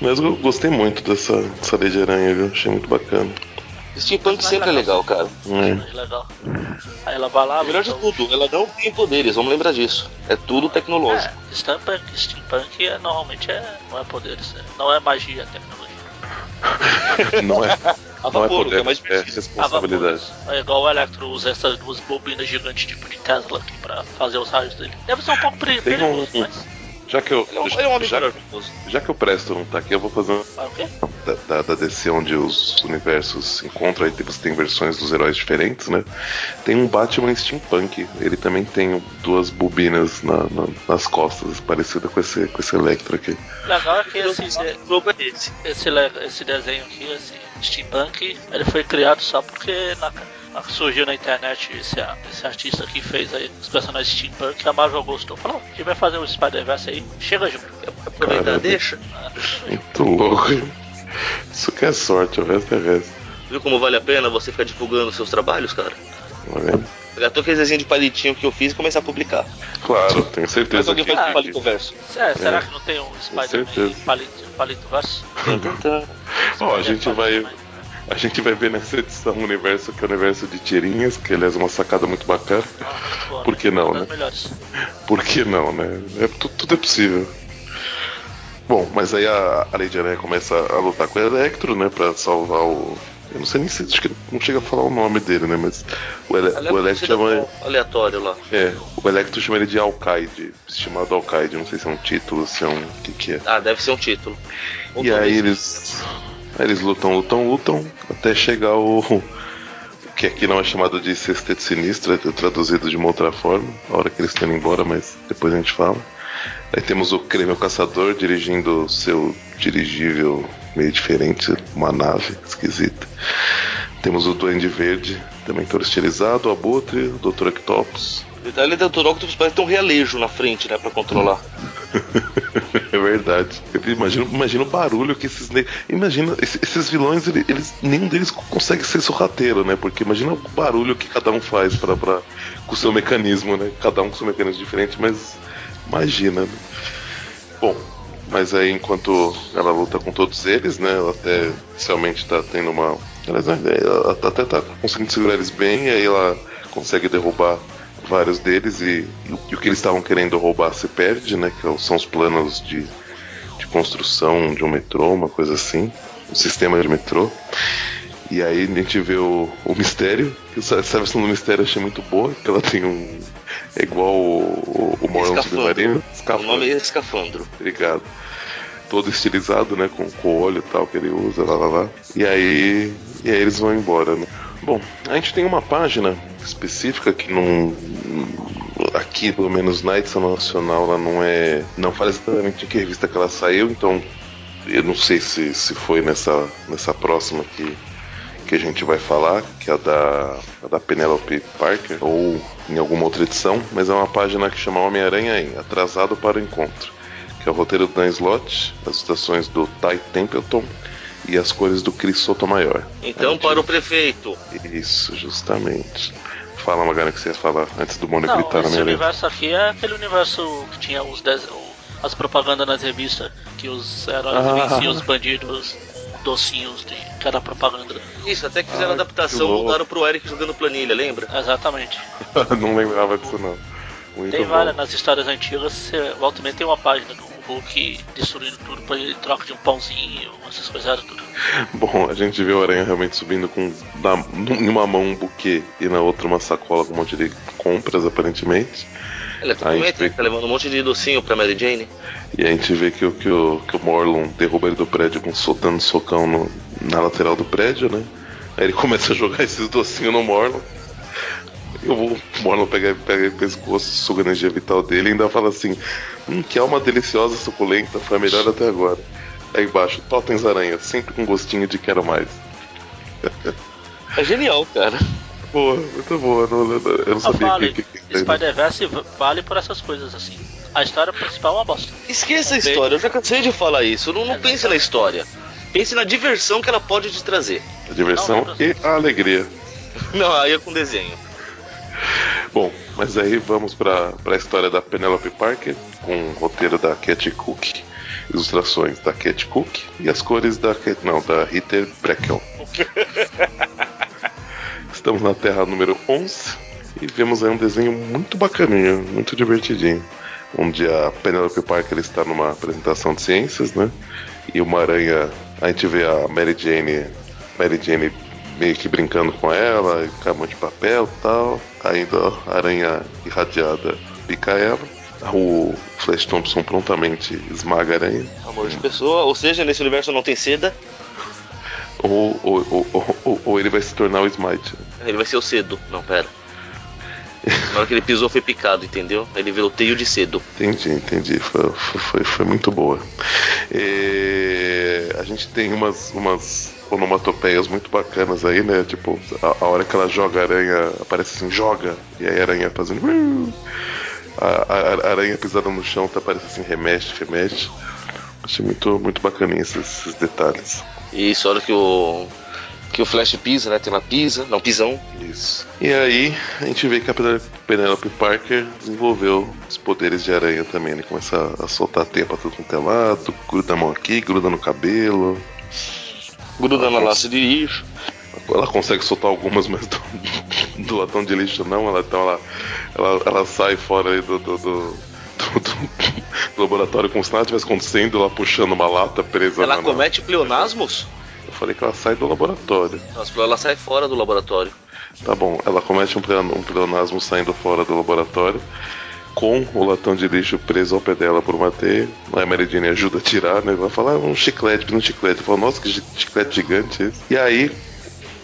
Mas eu gostei muito dessa, dessa de Aranha, viu? Achei muito bacana. Steampunk sempre é legal, cara. É. Legal. Aí ela vai lá. O melhor de luta- tudo, ela não tem poderes, vamos lembrar disso. É tudo tecnológico. É, steampunk, steampunk é, normalmente é, não é poderes, é- não é magia, é tecnologia. Não é, A não é vapor, que poder, é mais é responsabilidade. É igual o Electro usa essas duas bobinas gigantes tipo de Tesla aqui pra fazer os raios dele. Deve ser um pouco peri- Tem um- perigoso, mas. Já que eu, Ele é um, ele é um homem já, maravilhoso. já que o Presto não tá aqui, eu vou fazer uma Mas o quê? da, da, da DC onde os universos se encontram, aí você tem versões dos heróis diferentes, né? Tem um Batman steampunk, ele também tem duas bobinas na- na- nas costas, parecida com esse, com esse Electro aqui. Legal é que esse, é esse. esse, esse desenho aqui, esse steampunk, ele foi criado só porque na- surgiu na internet esse, esse artista que fez aí os personagens steampunk, a Marvel gostou. Falou, gente vai fazer um Spider-Verse aí, chega junto. Aproveitar, deixa. Muito louco? Isso que é sorte, o resto é resto. Viu como vale a pena você ficar divulgando seus trabalhos, cara? Tá vendo? Pegar todo aquele desenho de palitinho que eu fiz e começar a publicar. Claro, tenho Mas certeza alguém que, faz um que- palito verso. É, será É. que não tem um. Spider-Man palito, palito verso? Ó, a gente vai. A gente vai ver nessa edição um universo que é o universo de tirinhas, que aliás é uma sacada muito bacana. Ah, Por que não, né? Por que não, né? É, tu- tudo é possível. Bom, mas aí a, a Lady Aranha começa a lutar com o Electro, né? Pra salvar o. Eu não sei nem se. Acho que não chega a falar o nome dele, né? Mas o, Ele, é o Electro chama. como aleatório lá. É, o Electro chama ele de Alcaide, estimado Alcaide. Não sei se é um título, se é um. O que, que é. Ah, deve ser um título. Ou E aí eles. Eles lutam, lutam, lutam, até chegar o. o que aqui não é chamado de sexteto sinistro, é traduzido de uma outra forma, a hora que eles estão indo embora, mas depois a gente fala. Aí temos o Creme Caçador dirigindo o seu dirigível meio diferente, uma nave esquisita. Temos o Duende Verde também todo estilizado, o Abutre, o Dr. Octopus. Detalhe do Dr. Octopus parece ter um realejo na frente, né, pra controlar. é verdade. Imagina, o barulho que esses. Imagina, esses vilões, eles, nenhum deles consegue ser sorrateiro, né? Porque imagina o barulho que cada um faz pra, pra, com o seu mecanismo, né? Cada um com seu mecanismo diferente, mas imagina. Né? Bom, mas aí enquanto ela luta com todos eles, né? Ela até inicialmente tá tendo uma. Ela até tá conseguindo segurar eles bem, e aí ela consegue derrubar vários deles e, e o que eles estavam querendo roubar se perde, né? Que são os planos de, de construção de um metrô, uma coisa assim, um sistema de metrô. E aí a gente vê o, o mistério, que essa versão do mistério eu achei muito boa, que ela tem um. É igual o, o Morlon Submarino. O nome é Escafandro. Obrigado. Todo estilizado, né? Com, com o olho e tal que ele usa, lá lá lá. E aí. E aí eles vão embora, né? Bom, a gente tem uma página específica que não. Aqui, pelo menos na edição nacional, ela não é. Não fala exatamente em que revista que ela saiu, então eu não sei se, se foi nessa, nessa próxima que, que a gente vai falar, que é a da, a da Penelope Parker, ou em alguma outra edição, mas é uma página que chama Homem-Aranha em Atrasado para o Encontro, que é o roteiro do Dan Slott, as citações do Ty Templeton e as cores do Chris Sotomayor. Então, gente... para o prefeito. Isso, justamente. Fala, Magana, que você ia falar antes do Mônio gritar na minha Esse universo aqui é aquele universo que tinha os dez... as propagandas nas revistas, que os heróis ah. venciam os bandidos docinhos de cada propaganda. Isso, até que fizeram ah, adaptação, mudaram pro Eric jogando planilha, lembra? Exatamente. não lembrava disso não. Muito tem várias nas histórias antigas, você volta e tem uma página do Hulk destruindo tudo pra ele troca de um pãozinho, essas coisas tudo. Bom, a gente vê o Aranha realmente subindo com na, numa mão um buquê e na outra uma sacola com um monte de compras, aparentemente. Ele é vê... tá levando um monte de docinho pra Mary Jane. E a gente vê que, o, que, o, que o Morlon derruba ele do prédio com soltando socão no, na lateral do prédio, né? Aí ele começa a jogar esses docinhos no Morlon. Eu vou, o Morlon pega, pega o pescoço, suga a energia vital dele e ainda fala assim: Hum, que alma deliciosa, suculenta, foi a melhor até agora. Aí embaixo, totens aranha, sempre com gostinho de quero mais. É genial, cara. Boa, muito boa. Não, eu não sabia vale. que, que, que Spider-Verse vale por essas coisas assim. A história principal é uma bosta. Esqueça a história, eu já cansei de falar isso. Não, não é pense na história. Pense na diversão que ela pode te trazer. A diversão não, não, e a alegria. Não, aí é com desenho. Bom, mas aí vamos para a história da Penelope Parker, com o roteiro da Cat Cook, ilustrações da Cat Cook e as cores da Cat, não, da Ritter Breckel. Estamos na Terra número 11 e vemos aí um desenho muito bacaninho, muito divertidinho. Onde a Penelope Parker está numa apresentação de ciências, né? E uma aranha. A gente vê a Mary Jane, Mary Jane meio que brincando com ela, cama de papel e tal. Ainda a aranha irradiada pica ela. O Flash Thompson prontamente esmaga a aranha. Amor de pessoa, ou seja, nesse universo não tem seda. Ou, ou, ou, ou, ele vai se tornar o Smite. Ele vai ser o cedo. Não, pera. Na hora que ele pisou foi picado, entendeu? Ele virou teio de cedo. Entendi, entendi. Foi, foi, foi muito boa. E... A gente tem umas, umas onomatopeias muito bacanas aí, né? Tipo, a, a, hora que ela joga a aranha, aparece assim, joga, e aí a aranha fazendo. A, a, a aranha pisada no chão tá aparecendo assim, remexe, remexe. Achei muito, muito bacaninha esses, esses detalhes. E isso, a hora que o que o Flash pisa, né? Tem uma pisa, não pisão. Isso. E aí a gente vê que a Penelope Parker desenvolveu os poderes de aranha também. Ele começa a soltar teia pra tudo quanto é lado, gruda a mão aqui, gruda no cabelo. Gruda na laça de lixo. Ela consegue soltar algumas, mas do, do latão de lixo não. Ela, então ela, ela, ela sai fora do, do, do, do, laboratório como se nada estivesse acontecendo, ela puxando uma lata presa Ela na, comete pleonasmos? Eu falei que ela sai do laboratório. Nossa, ela sai fora do laboratório. Tá bom, ela comete um, um pleonasmo saindo fora do laboratório com o latão de lixo preso ao pé dela por uma teia. A Mary Jane ajuda a tirar, né? Ela fala, ah, um chiclete, um chiclete. Eu falo, nossa, que chiclete gigante esse. E aí,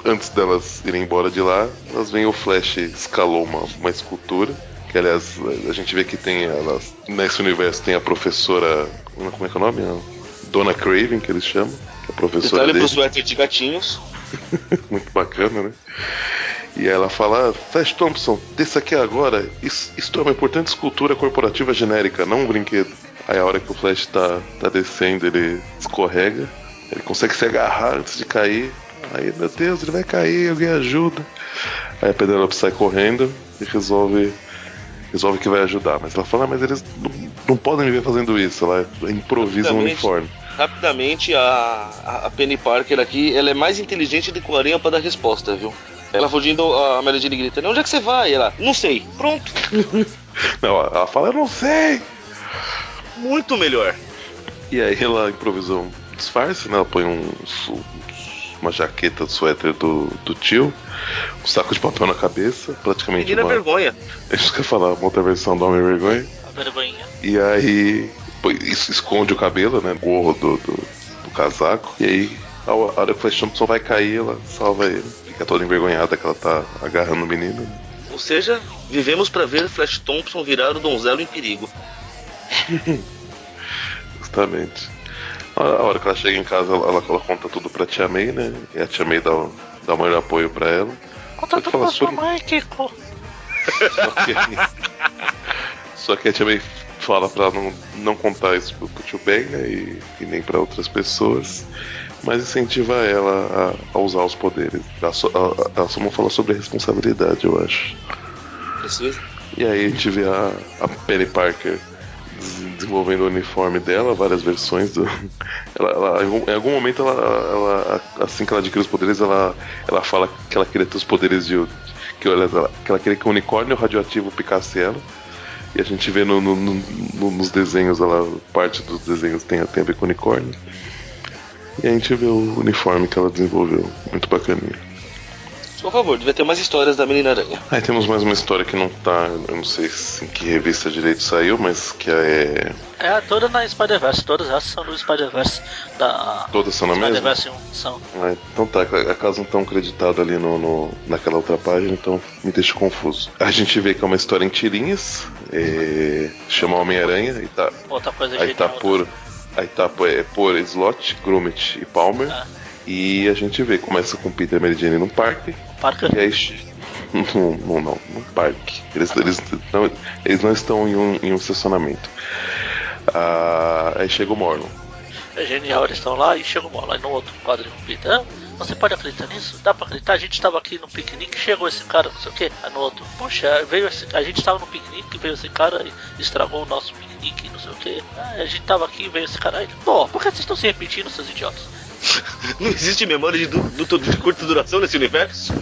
antes delas irem embora de lá, elas veem o Flash escalou uma, uma escultura. Que aliás, a gente vê que tem elas. Nesse universo tem a professora. Como é que é o nome? Dona Craven, que eles chamam. Que é a professora. Detalhe pro suéter de gatinhos. Muito bacana, né? E ela fala, Flash Thompson, desça aqui agora. Isso, isto é uma importante escultura corporativa genérica, não um brinquedo. Aí a hora que o Flash tá, tá descendo, ele escorrega. Ele consegue se agarrar antes de cair. Aí, meu Deus, ele vai cair, alguém ajuda. Aí a Penelope sai correndo e resolve resolve que vai ajudar. Mas ela fala, ah, mas eles não, não, podem me ver fazendo isso. Ela improvisa um uniforme. Rapidamente, a, a Penny Parker aqui, ela é mais inteligente do que o Aranha para dar resposta, viu? Ela fugindo, a Mary Jane grita, onde é que você vai? Ela, não sei. Pronto. não, ela fala, eu não sei. Muito melhor. E aí ela improvisou um disfarce, né? Ela põe um, uma jaqueta de suéter do, do tio, um saco de papel na cabeça, praticamente. Menina uma... vergonha. É isso que eu ia falar, uma outra versão do Homem Vergonha. A vergonha. E aí isso esconde o cabelo, né? O gorro do, do, do casaco. E aí, a hora que o Flash Thompson vai cair, ela salva ele. Fica toda envergonhada que ela tá agarrando o menino. Ou seja, vivemos para ver Flash Thompson virar o donzelo em perigo. Justamente. A hora que ela chega em casa, ela, ela, conta tudo pra Tia May, né? E a Tia May dá, dá o maior apoio pra ela. Conta tudo pra sua mãe, Kiko. Só que, só que a Tia May fala pra não, não contar isso pro, pro tio Ben, né? E, e nem pra outras pessoas. Mas incentiva ela a, a usar os poderes. Ela só, ela só não fala sobre a responsabilidade, eu acho. Precisa. E aí a gente vê a, a Penny Parker desenvolvendo o uniforme dela, várias versões do. Ela, ela, em algum momento, ela, ela, assim que ela adquire os poderes, ela, ela fala que ela queria ter os poderes de. Que ela, que ela queria que o unicórnio radioativo picasse ela. E a gente vê no, no, no, nos desenhos, ela, parte dos desenhos tem, tem a ver com unicórnio. E a gente vê o uniforme que ela desenvolveu, muito bacaninha. Por favor, devia ter mais histórias da Menina Aranha. Aí temos mais uma história que não tá. Eu não sei em que revista direito saiu, mas que é. É toda na Spider-Verse, todas essas são do Spider-Verse da. Todas são na mesma? Spider-Verse 1 são. Ah, então tá, acaso não estão creditadas ali no, no, naquela outra página, então me deixa confuso. A gente vê que é uma história em tirinhas, é, chama Homem-Aranha e tá. Outra coisa aí tá por. Aí tá é, por Slot, Grummet e Palmer. Ah. E a gente vê, começa com Peter Mary Jane no parque. Parque? E aí. Não, não, não, no parque. Eles, eles, não, eles não estão em um, em um estacionamento. Ah, aí chega o Morlon. É genial, eles estão lá e chega o Morlon. Aí no outro quadro com Peter. Você pode acreditar nisso? Dá pra acreditar? A gente estava aqui no piquenique, chegou esse cara, não sei o que. Aí no outro, poxa, veio esse, a gente estava no piquenique, veio esse cara e estragou o nosso piquenique, não sei o que. Ah, a gente estava aqui, veio esse cara aí. Pô, por que vocês estão se repetindo, seus idiotas? Não existe memória de, de, de curta duração nesse universo?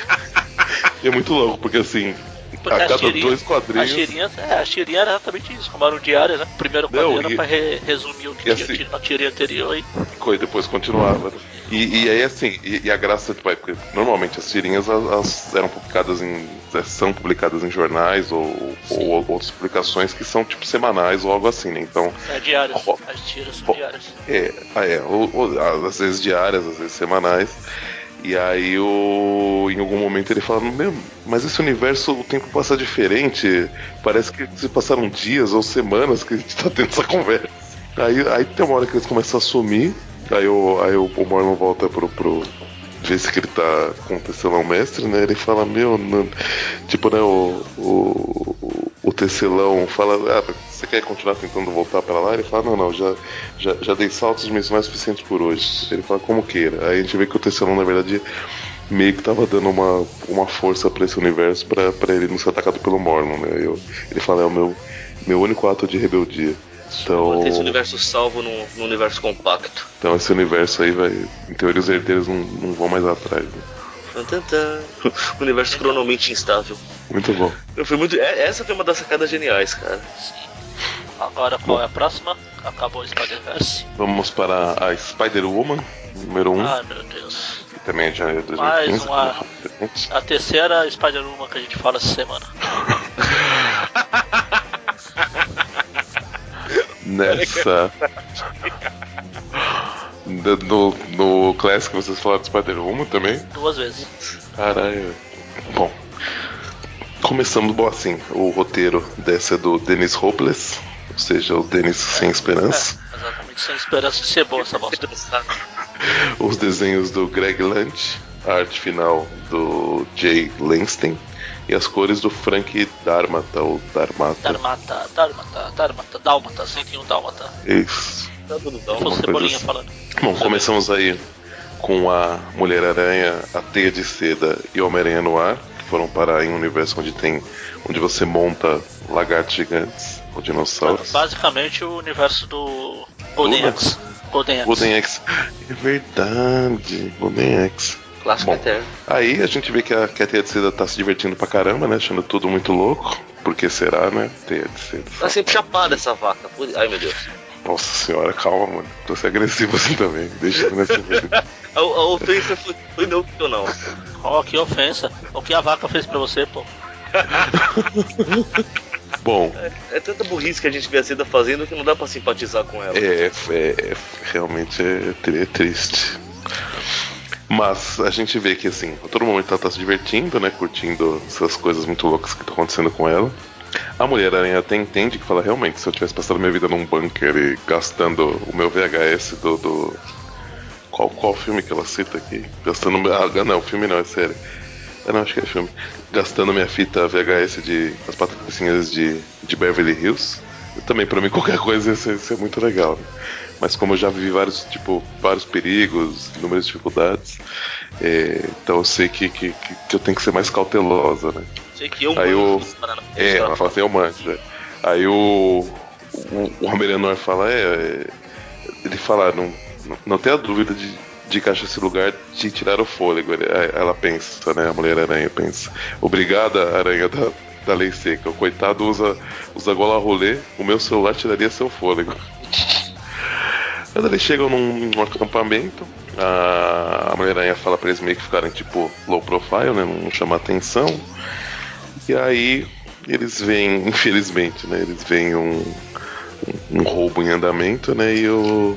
é muito louco, porque assim, porque a cada tirinhas, dois quadrinhos. As tirinhas, é, as tirinhas era exatamente isso, como eram diárias, né? O primeiro quadrinho Não, era e, pra re, resumir o que tinha assim, na tirinha anterior aí. E depois continuava. Né? E, e, aí assim, e, e, a graça, tipo, é porque normalmente as tirinhas elas eram publicadas em. É, são publicadas em jornais ou, ou, outras publicações que são tipo semanais ou algo assim, né? Então. É diárias, as tiras são diárias. É, ah, é ou, ou, às vezes diárias, às vezes semanais. E aí o, em algum momento ele fala, meu, mas esse universo o tempo passa diferente. Parece que se passaram dias ou semanas que a gente tá tendo essa conversa. Aí, aí tem uma hora que eles começam a sumir. Aí, o, aí o, Mormon volta pro, pro, ver se ele tá com o tecelão mestre, né? Ele fala, meu, não... tipo, né, o, o, o tecelão fala, ah, você quer continuar tentando voltar para lá? Ele fala, não, não, já, já, já dei saltos mencionais suficientes por hoje. Ele fala, como queira. Aí a gente vê que o tecelão, na verdade, meio que tava dando uma, uma força para esse universo para ele não ser atacado pelo Mormon, né? Eu, ele fala, é o meu, meu único ato de rebeldia. Então, esse universo salvo no, no, universo compacto. Então esse universo aí vai. Em teoria os herdeiros não, não vão mais atrás. Né? universo cronomamente instável. Muito bom. Foi muito, é, essa foi uma das sacadas geniais, cara. Sim. Agora qual bom. é a próxima? Acabou o Spider-Verse. Vamos para a Spider-Woman, número 1. Um. Ai meu Deus. Que também é de 2015. Mais uma. A terceira Spider-Woman que a gente fala essa semana. nessa. no, no Classic vocês falaram de Spider-Woman também? Duas vezes. Caralho. Bom. Começamos bom assim. O roteiro desse é do Dennis Hopeless, ou seja, o Dennis sem esperança. É, exatamente, sem esperança de ser bom essa bosta. Os desenhos do Greg Land. a arte final do Jay Lanston e as cores do Frank Dharmata ou Dharmata. Dharmata, Dharmata, Dharmata, Dálmata, 101 Dálmata. Isso. Tá tudo assim. falando. Bom, começamos aí com a Mulher-Aranha, a Teia de Seda e o Homem-Aranha no ar, que foram parar em um universo onde tem. onde você monta lagartos gigantes ou dinossauros. Basicamente o universo do Golden? Axe. Golden Axe. Golden X. É verdade, Golden X. Clássico Bom. eterno. Aí a gente vê que a, que a Teia de Seda tá se divertindo pra caramba, né? Achando tudo muito louco. Por que será, né? Teia de Seda. Tá sempre chapada essa vaca. Ai meu Deus. Nossa senhora, calma, mano. Tô se agressivo assim também. Deixa eu nessa vida. A, a ofensa foi, foi não que eu não. Ó, que ofensa. O que a vaca fez pra você, pô? Bom, É tanta burrice que a gente vê a Seda fazendo que não dá pra simpatizar com ela. É, é, é- realmente é, é triste. Mas a gente vê que assim, a todo momento ela tá se divertindo, né? Curtindo essas coisas muito loucas que estão acontecendo com ela. A Mulher-Aranha até entende que fala, realmente, se eu tivesse passado minha vida num bunker e gastando o meu VHS do. do- Qual, qual filme que ela cita aqui? Gastando. Ah, não, filme não, é sério. Ah, não, acho que é filme. Gastando minha fita VHS de. As patricinhas de, de Beverly Hills. Também, pra mim, qualquer coisa ia ser, ser muito legal. né? Mas como eu já vivi vários, tipo, vários perigos, inúmeras dificuldades, é, então eu sei que, que, que, eu tenho que ser mais cautelosa, né? Sei que eu Aí manjo. É, ela fala assim, eu manjo. é. Aí o. O, o Homem-Aranha fala, é, é, Ele fala, não, não, não tenha dúvida de, de acha esse lugar de tirar o fôlego. Ela pensa, né? A Mulher-Aranha pensa. Obrigada, aranha da, da lei seca. O coitado usa, usa gola rolê, o meu celular tiraria seu fôlego. Quando eles chegam num, num acampamento, a, a Mulher-Aranha fala pra eles meio que ficarem tipo low profile, né? Não chamar atenção. E aí eles veem, infelizmente, né? Eles veem um, um, um roubo em andamento, né? E o,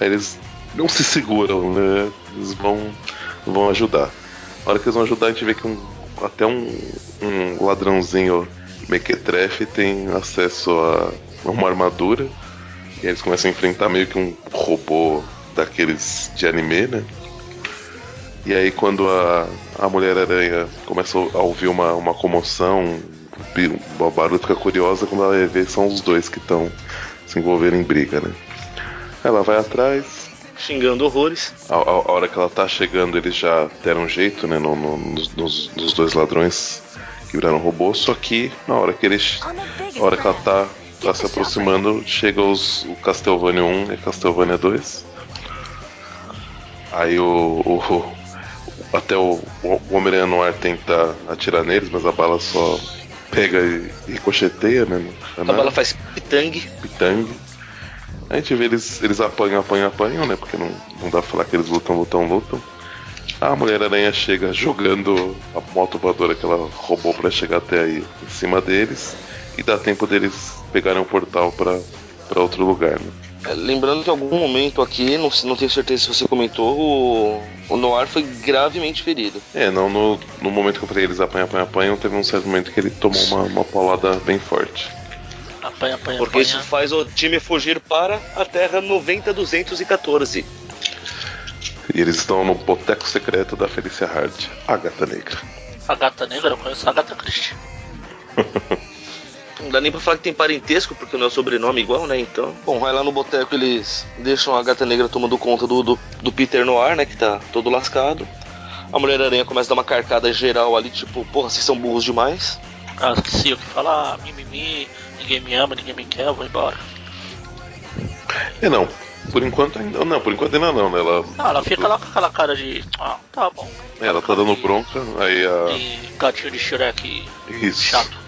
eles não se seguram, né? Eles vão, vão ajudar. Na hora que eles vão ajudar, a gente vê que um, até um, um ladrãozinho mequetrefe tem acesso a uma armadura. E eles começam a enfrentar meio que um robô daqueles de anime, né? E aí quando a, a Mulher-Aranha começa a ouvir uma, uma comoção, um o barulho fica curiosa, quando ela vê são os dois que estão se envolvendo em briga, né? Ela vai atrás, Xingando horrores. a, a- a hora que ela tá chegando eles já deram um jeito, né, no- no- nos, nos- nos dois ladrões que viraram robô, só que na hora que eles... Na hora que ela tá, tá se aproximando, chega os, o Castlevania 1 e Castlevania 2. Aí o, o- até o, o Homem-Aranha no ar tenta atirar neles, mas a bala só pega e, e ricocheteia, né? A bala faz pitang. pitang. A gente vê eles, eles apanham, apanham, apanham, né? Porque não, não dá pra falar que eles lutam, lutam, lutam. A Mulher-Aranha chega jogando a moto voadora que ela roubou pra chegar até aí em cima deles. E dá tempo deles pegarem um portal pra, pra outro lugar, né? É, lembrando que em algum momento aqui, não, não tenho certeza se você comentou, o, o Noir foi gravemente ferido. É, não, no, no momento que eu falei eles apanham, apanham, apanham, teve um certo momento que ele tomou uma, uma paulada bem forte. Apanha, apanha, Porque apanha. isso faz o time fugir para a Terra 90214. E eles estão no boteco secreto da Felicia Hart, a gata negra. A gata negra, eu conheço a gata Christie. Não dá nem pra falar que tem parentesco, porque não é sobrenome igual, né? Então. Bom, vai lá no boteco, eles deixam a gata negra tomando conta do, do, do Peter Noir, né? Que tá todo lascado. A Mulher-Aranha começa a dar uma carcada geral ali, tipo, porra, vocês são burros demais. Ah, esqueci o que falar, mimimi, ninguém me ama, ninguém me quer, eu vou embora. E não, por enquanto ainda não, por enquanto ainda não, né? Ela, Ah, ela fica lá com aquela cara de. Ah, tá bom. É, ela tá dando bronca, aí a. De gatinho de Shrek Isso. chato.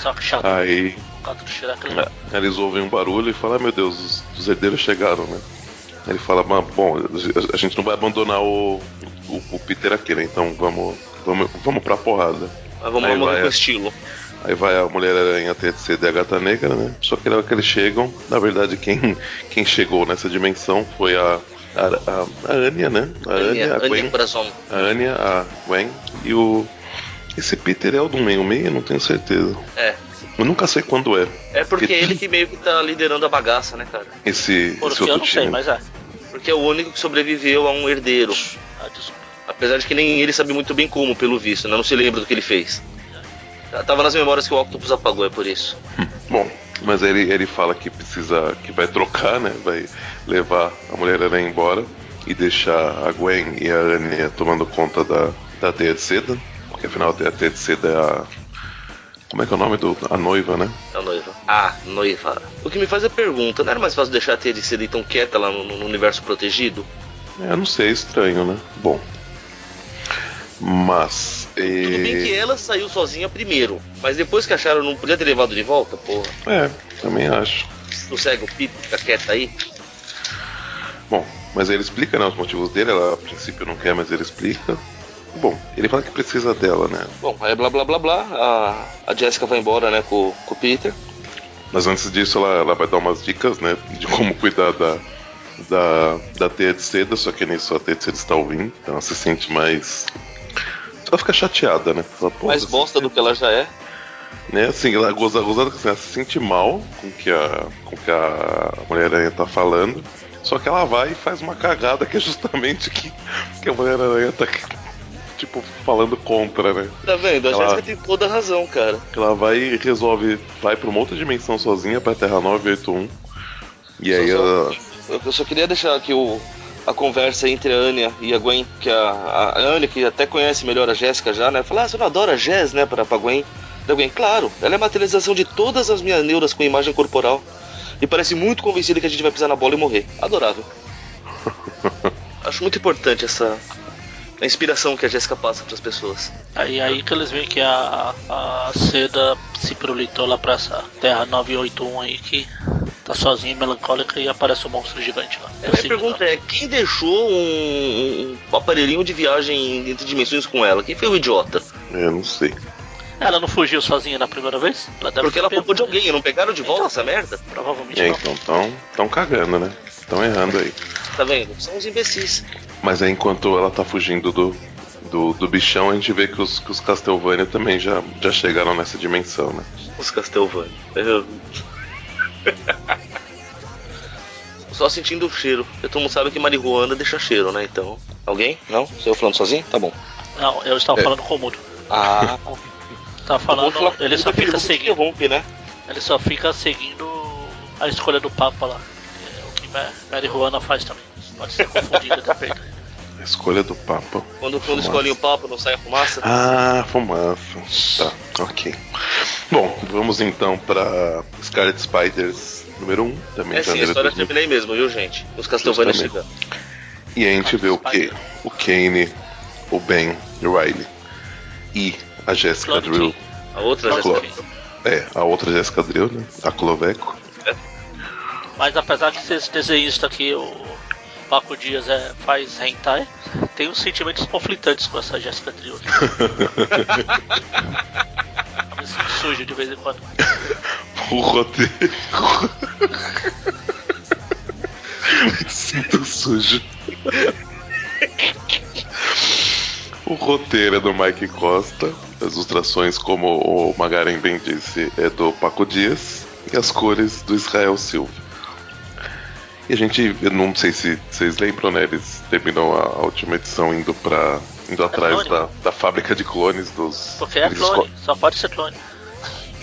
Só que chato. Aí O gato do Shrek é legal. é, eles ouvem um barulho e falam, ah, meu Deus, os, os herdeiros chegaram, né? Aí Ele fala, "Mas, bom, a, gente não vai abandonar o, o, o Peter aqui, né? Então vamos, vamos, vamos pra porrada. Mas vamos Aí vai com a- estilo. Aí vai a Mulher-Aranha até de ser a Gata Negra, né? Só que na hora que eles chegam, na verdade, quem, quem chegou nessa dimensão foi a, a, a, a Anya, né? A Anya, a Anya Gwen. Coração. A Anya, a Gwen e o. Esse Peter é o do meio-meio? Não tenho certeza. É. Eu nunca sei quando é. É porque Que- é ele que meio que tá liderando a bagaça, né, cara? Esse, esse Porque outro eu não sei, time. mas é. Porque é o único que sobreviveu a um herdeiro. Ah, desculpa. Apesar de que nem ele sabe muito bem como, pelo visto, né? Não se lembra do que ele fez. Tava nas memórias que o Octopus apagou, é por isso. Bom, mas ele, ele fala que precisa. que vai trocar, né? Vai levar a Mulher-Aranha embora e deixar a Gwen e a Anya tomando conta da, da teia de seda. Porque afinal a é a. Como é que é o nome do. A noiva, né? A noiva. Ah, noiva. O que me faz a pergunta, não era mais fácil deixar a teia de então quieta lá no, no universo protegido? É, não sei, é estranho, né? Bom. Mas. Tudo bem que ela saiu sozinha primeiro, mas depois que acharam não podia ter levado de volta, porra. É, também acho. Sossega o Peter, fica quieta aí. Bom, mas ele explica né, os motivos dele, ela a princípio não quer, mas ele explica. Bom, ele fala que precisa dela, né? Bom, aí blá blá blá blá, a, a Jessica vai embora, né, com, com o Peter. Mas antes disso ela, ela vai dar umas dicas, né, de como cuidar da, da, da teia de seda, só que nisso a teia de seda está ouvindo, então ela se sente mais. Ela fica chateada, né? "Pô, Mais bosta do que ela já é. né? Assim, ela goza, gozada que assim, ela se sente mal com o que a, com que a Mulher-Aranha tá falando. Só que ela vai e faz uma cagada que é justamente que, que a Mulher-Aranha tá, tipo, falando contra, né? Tá vendo? A Ela- Jéssica tem toda a razão, cara. Ela vai e resolve, vai pra uma outra dimensão sozinha, pra Terra 981. E aí Só- ela. Eu eu só queria deixar aqui o, a conversa entre a Anya e a Gwen, que a, a Anya, que até conhece melhor a Jéssica já, né? Fala, ah, você não adora a Jess, né, pra, pra Gwen? Da Gwen, claro, ela é a materialização de todas as minhas neuras com imagem corporal. E parece muito convencida que a gente vai pisar na bola e morrer. Adorável. Acho muito importante essa a inspiração que a Jéssica passa pras pessoas. Aí, aí que eles veem que a, a seda se pirulitou lá pra essa Terra 981 aí que tá sozinha e melancólica e aparece um monstro gigante lá. A minha pergunta é, quem deixou um, um aparelhinho de viagem entre dimensões com ela? Quem foi o idiota? É, não sei. Ela não fugiu sozinha na primeira vez? Ela Porque ela roubou de alguém, não pegaram de volta Então. essa merda? Provavelmente É, não. então tão, tão cagando, né? Tão errando aí. Tá vendo? São os imbecis. Mas aí enquanto ela tá fugindo do, do, do bichão, a gente vê que os, que os Castlevania também já, já chegaram nessa dimensão, né? Os Castlevania. Eu- Só sentindo o cheiro. Porque todo mundo sabe que marihuana deixa cheiro, né? Então. Alguém? Não? Sou eu falando sozinho? Tá bom. Não, eu estava É. falando com o Mudo. Ah, Tava falando, ele só fica seguindo. rompe, né? Ele só fica seguindo a escolha do Papa lá. É o que Ma- marihuana faz também. Pode ser confundido depende. A escolha do Papa. Quando, quando Fumaça. escolhem o papo, não sai a fumaça. Ah, fumaça. Tá, ok. Bom, vamos então pra Scarlet Spiders número 1, um, também é sim, a história 2000. termina aí mesmo, viu, gente? Os Castlevania chegando. E a gente vê o que? O Kane, o Ben e o Riley. E a Jessica Drill. King. A outra A Clo- sabe. É, a outra Jessica Drill, né? A Cloveco. Mas apesar de ser esse desenhista aqui, o Paco Dias é, faz hentai, tem uns sentimentos conflitantes com essa Jéssica Trio. Me sinto sujo de vez em quando. O roteiro. Me Sinto sujo. O roteiro é do Mike Costa, as ilustrações, como o Magaren bem disse, é do Paco Dias e as cores do Israel Silva. E a gente, eu não sei se vocês lembram, né? Eles terminam a última edição indo para indo atrás clone. da, da fábrica de clones dos. Porque é clone, só pode ser clone.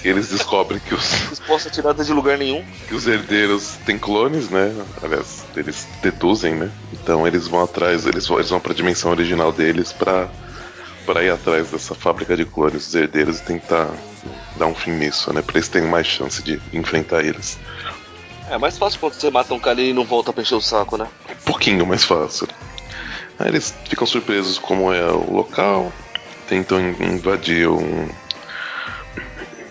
eles descobrem que os, Resposta tirada de lugar nenhum. que os herdeiros têm clones, né? Aliás, eles deduzem, né? Então eles vão atrás, eles vão, eles vão pra dimensão original deles pra, pra ir atrás dessa fábrica de clones dos herdeiros e tentar dar um fim nisso, né? Pra eles terem mais chance de enfrentar eles. É mais fácil quando você mata um cara e não volta pra encher o saco, né? Um pouquinho mais fácil. Aí eles ficam surpresos como é o local, tentam in- invadir um.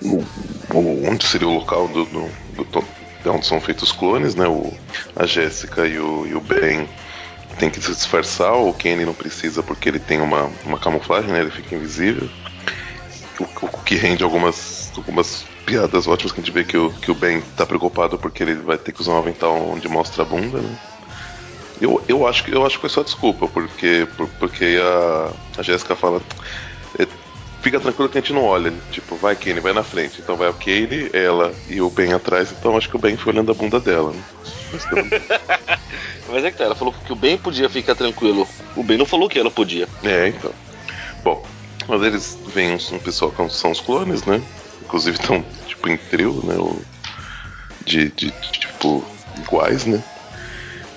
o- onde seria o local do, do, do de onde são feitos os clones, né? O, a Jéssica e o, e o Ben tem que se disfarçar, o Kenny não precisa porque ele tem uma, uma camuflagem, né? Ele fica invisível. O, o que rende algumas, algumas piadas ótimas que a gente vê que o, que o Ben tá preocupado porque ele vai ter que usar um avental onde mostra a bunda, né? Eu, eu, acho, que- eu acho que foi só desculpa, porque, por- porque a, a Jéssica fala. é, Fica tranquilo que a gente não olha. Tipo, vai Kenny, vai na frente. Então vai o Kenny, ela e o Ben atrás. Então acho que o Ben foi olhando a bunda dela. Né? Mas é que tá, ela falou que o Ben podia ficar tranquilo. O Ben não falou que ela podia. É, então. Bom, mas eles vêm um, um pessoal que são os clones, né? Inclusive estão, tipo, em trio, né? O, de, de, de, tipo, iguais, né?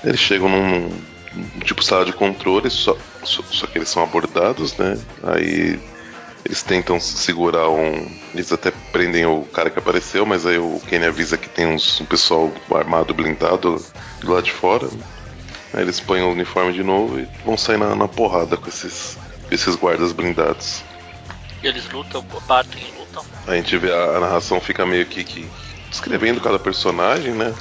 Eles chegam num, num tipo sala de controle, só, só, só que eles são abordados, né? Aí eles tentam segurar um. Eles até prendem o cara que apareceu, mas aí o Kenny avisa que tem uns, um pessoal armado blindado do lado de fora. Aí eles põem o uniforme de novo e vão sair na, na porrada com esses, esses guardas blindados. E eles lutam, batem e lutam. A gente vê a, a narração fica meio que, que descrevendo cada personagem, né?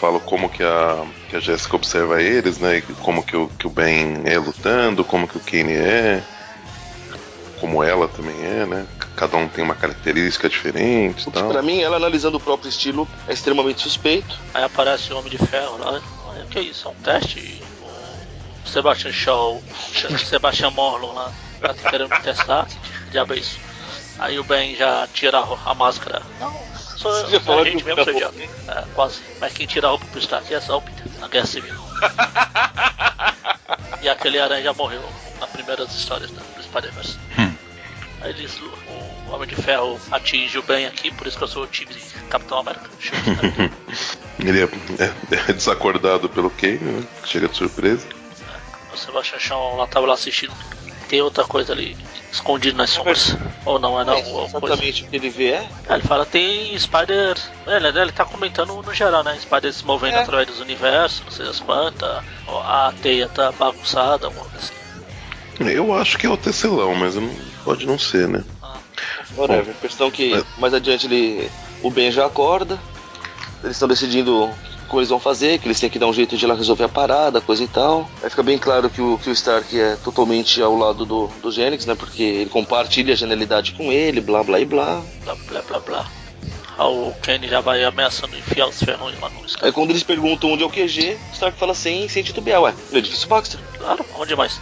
Fala como que a, que a Jéssica observa eles, né? Como que o, que o Ben é lutando, como que o Kenny é, como ela também é, né? Cada um tem uma característica diferente e tal. pra mim, ela analisando o próprio estilo é extremamente suspeito. Aí aparece o Homem de Ferro lá. O que é isso? É um teste? O Sebastian Shaw, Sebastian Morlon lá, tá querendo me testar. Diabo é isso? Aí o Ben já tira a, máscara. Não, sou Você a gente mesmo, o seu Jack. É, quase. Mas quem tira a roupa pro Stark é só o Peter, na Guerra Civil. e aquele aranha já morreu nas primeiras histórias da- do Spider-Verse. Aí eles, o Homem de Ferro atinge o Ben aqui, por isso que eu sou o time de Capitão América. Né? Ele é, é- é desacordado pelo Kane, né? Chega de surpresa. O Sebastian Shaw lá tava lá assistindo tudo. Tem outra coisa ali escondido nas sombras. Ou não, é não. Mas ou coisa. exatamente o que ele vê é. É, ele fala, tem Spider. É, ele, ele tá comentando no geral, né? Spider se movendo É. através dos universos, não sei das quantas. A teia tá bagunçada, alguma coisa assim. Eu acho que é o tecelão, mas não- pode não ser, né? Ah, Whatever. Questão que mas- mais adiante ele. O Ben já acorda. Eles estão decidindo que eles vão fazer, que eles têm que dar um jeito de lá resolver a parada, coisa e tal. Aí fica bem claro que o, que o Stark é totalmente ao lado do, do Genix, né? Porque ele compartilha a genialidade com ele, blá blá e blá. blá blá blá blá. Aí o Kenny já vai ameaçando enfiar os ferrões lá no Aí Sky. quando eles perguntam onde é o QG, o Stark fala sem, sem titubear, ué, no edifício Baxter. Claro, onde mais?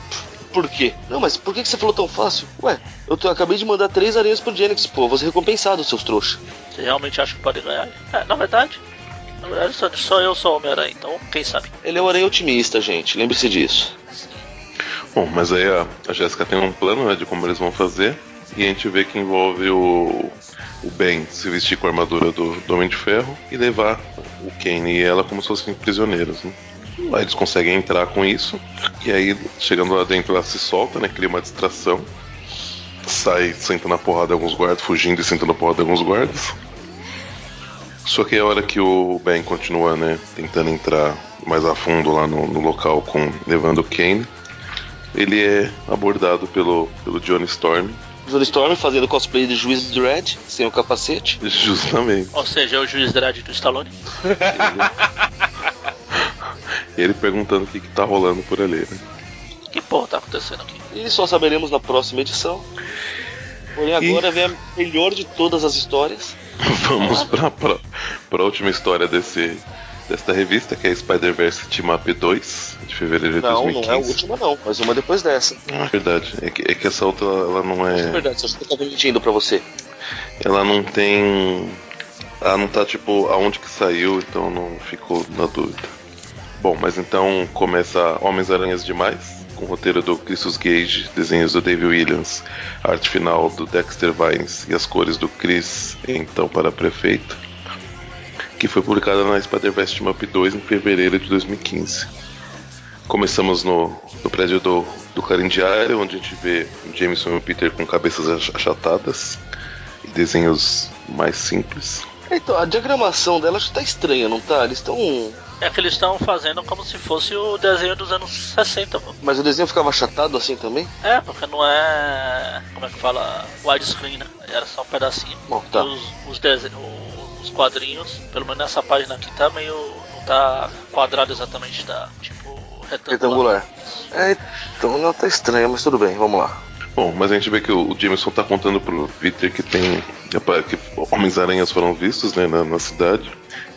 Por quê? Não, mas por que, você falou tão fácil? Ué, eu, tô- eu acabei de mandar três aranhas pro Genix, pô, ser recompensado, seus trouxa. Você realmente acha que pode ganhar? É, na verdade. Na verdade, só, só eu sou Homem-Aranha, então quem sabe? Ele é um aranha otimista, gente, lembre-se disso. Bom, mas aí a, a Jéssica tem um plano né, de como eles vão fazer. E a gente vê que envolve o, o Ben se vestir com a armadura do, do Homem de Ferro e levar o Kane e ela como se fossem prisioneiros. Né? Aí eles conseguem entrar com isso. E aí, chegando lá dentro, ela se solta, né? Cria uma distração. Sai sentando a porrada de alguns guardas, fugindo e sentando a porrada de alguns guardas. Só que é a hora que o Ben continua, né, tentando entrar mais a fundo lá no, no local com levando o Kane, ele é abordado pelo, pelo Johnny Storm, Johnny Storm fazendo cosplay de Juiz Dredd, sem o capacete. justamente. Ou seja, é o juiz Dredd do Stallone. Ele perguntando o que, que tá rolando por ali, né? Que porra tá acontecendo aqui? E só saberemos na próxima edição. Porém, agora vem a melhor de todas as histórias. Vamos pra, pra, pra última história desse, desta revista, que é Spider-Verse Team Up 2, de fevereiro de Não, 2015. não é a última, não, mas uma depois dessa. Ah, verdade. É que, é que essa outra ela não É é. verdade, só que eu tava mentindo pra você. Ela não tem. Ela não tá tipo aonde que saiu, então não ficou na dúvida. Bom, mas então começa Homens-Aranhas Demais, com roteiro do Christus Gage, desenhos do Dave Williams, arte final do Dexter Vines e as cores do Chris, então para prefeito, que foi publicada na Spider-Verse Up 2 em fevereiro de 2015. Começamos no, no prédio do, do Clarim Diário, onde a gente vê Jameson e Peter com cabeças ach- achatadas e desenhos mais simples. Então, a diagramação dela que tá estranha, não tá? Eles estão. É que eles estão fazendo como se fosse o desenho dos anos 60, pô. Mas o desenho ficava achatado assim também? É, porque não é. Como é que fala? Widescreen, né? Era só um pedacinho. Bom, tá. Os, os, os quadrinhos, pelo menos nessa página aqui, tá meio. Não tá quadrado exatamente, tá tipo retangular. Retangular. É, então ela tá estranha, mas tudo bem, vamos lá. Bom, mas a gente vê que o Jameson tá contando pro Peter que tem. que Homens-Aranhas foram vistos né, na, na cidade.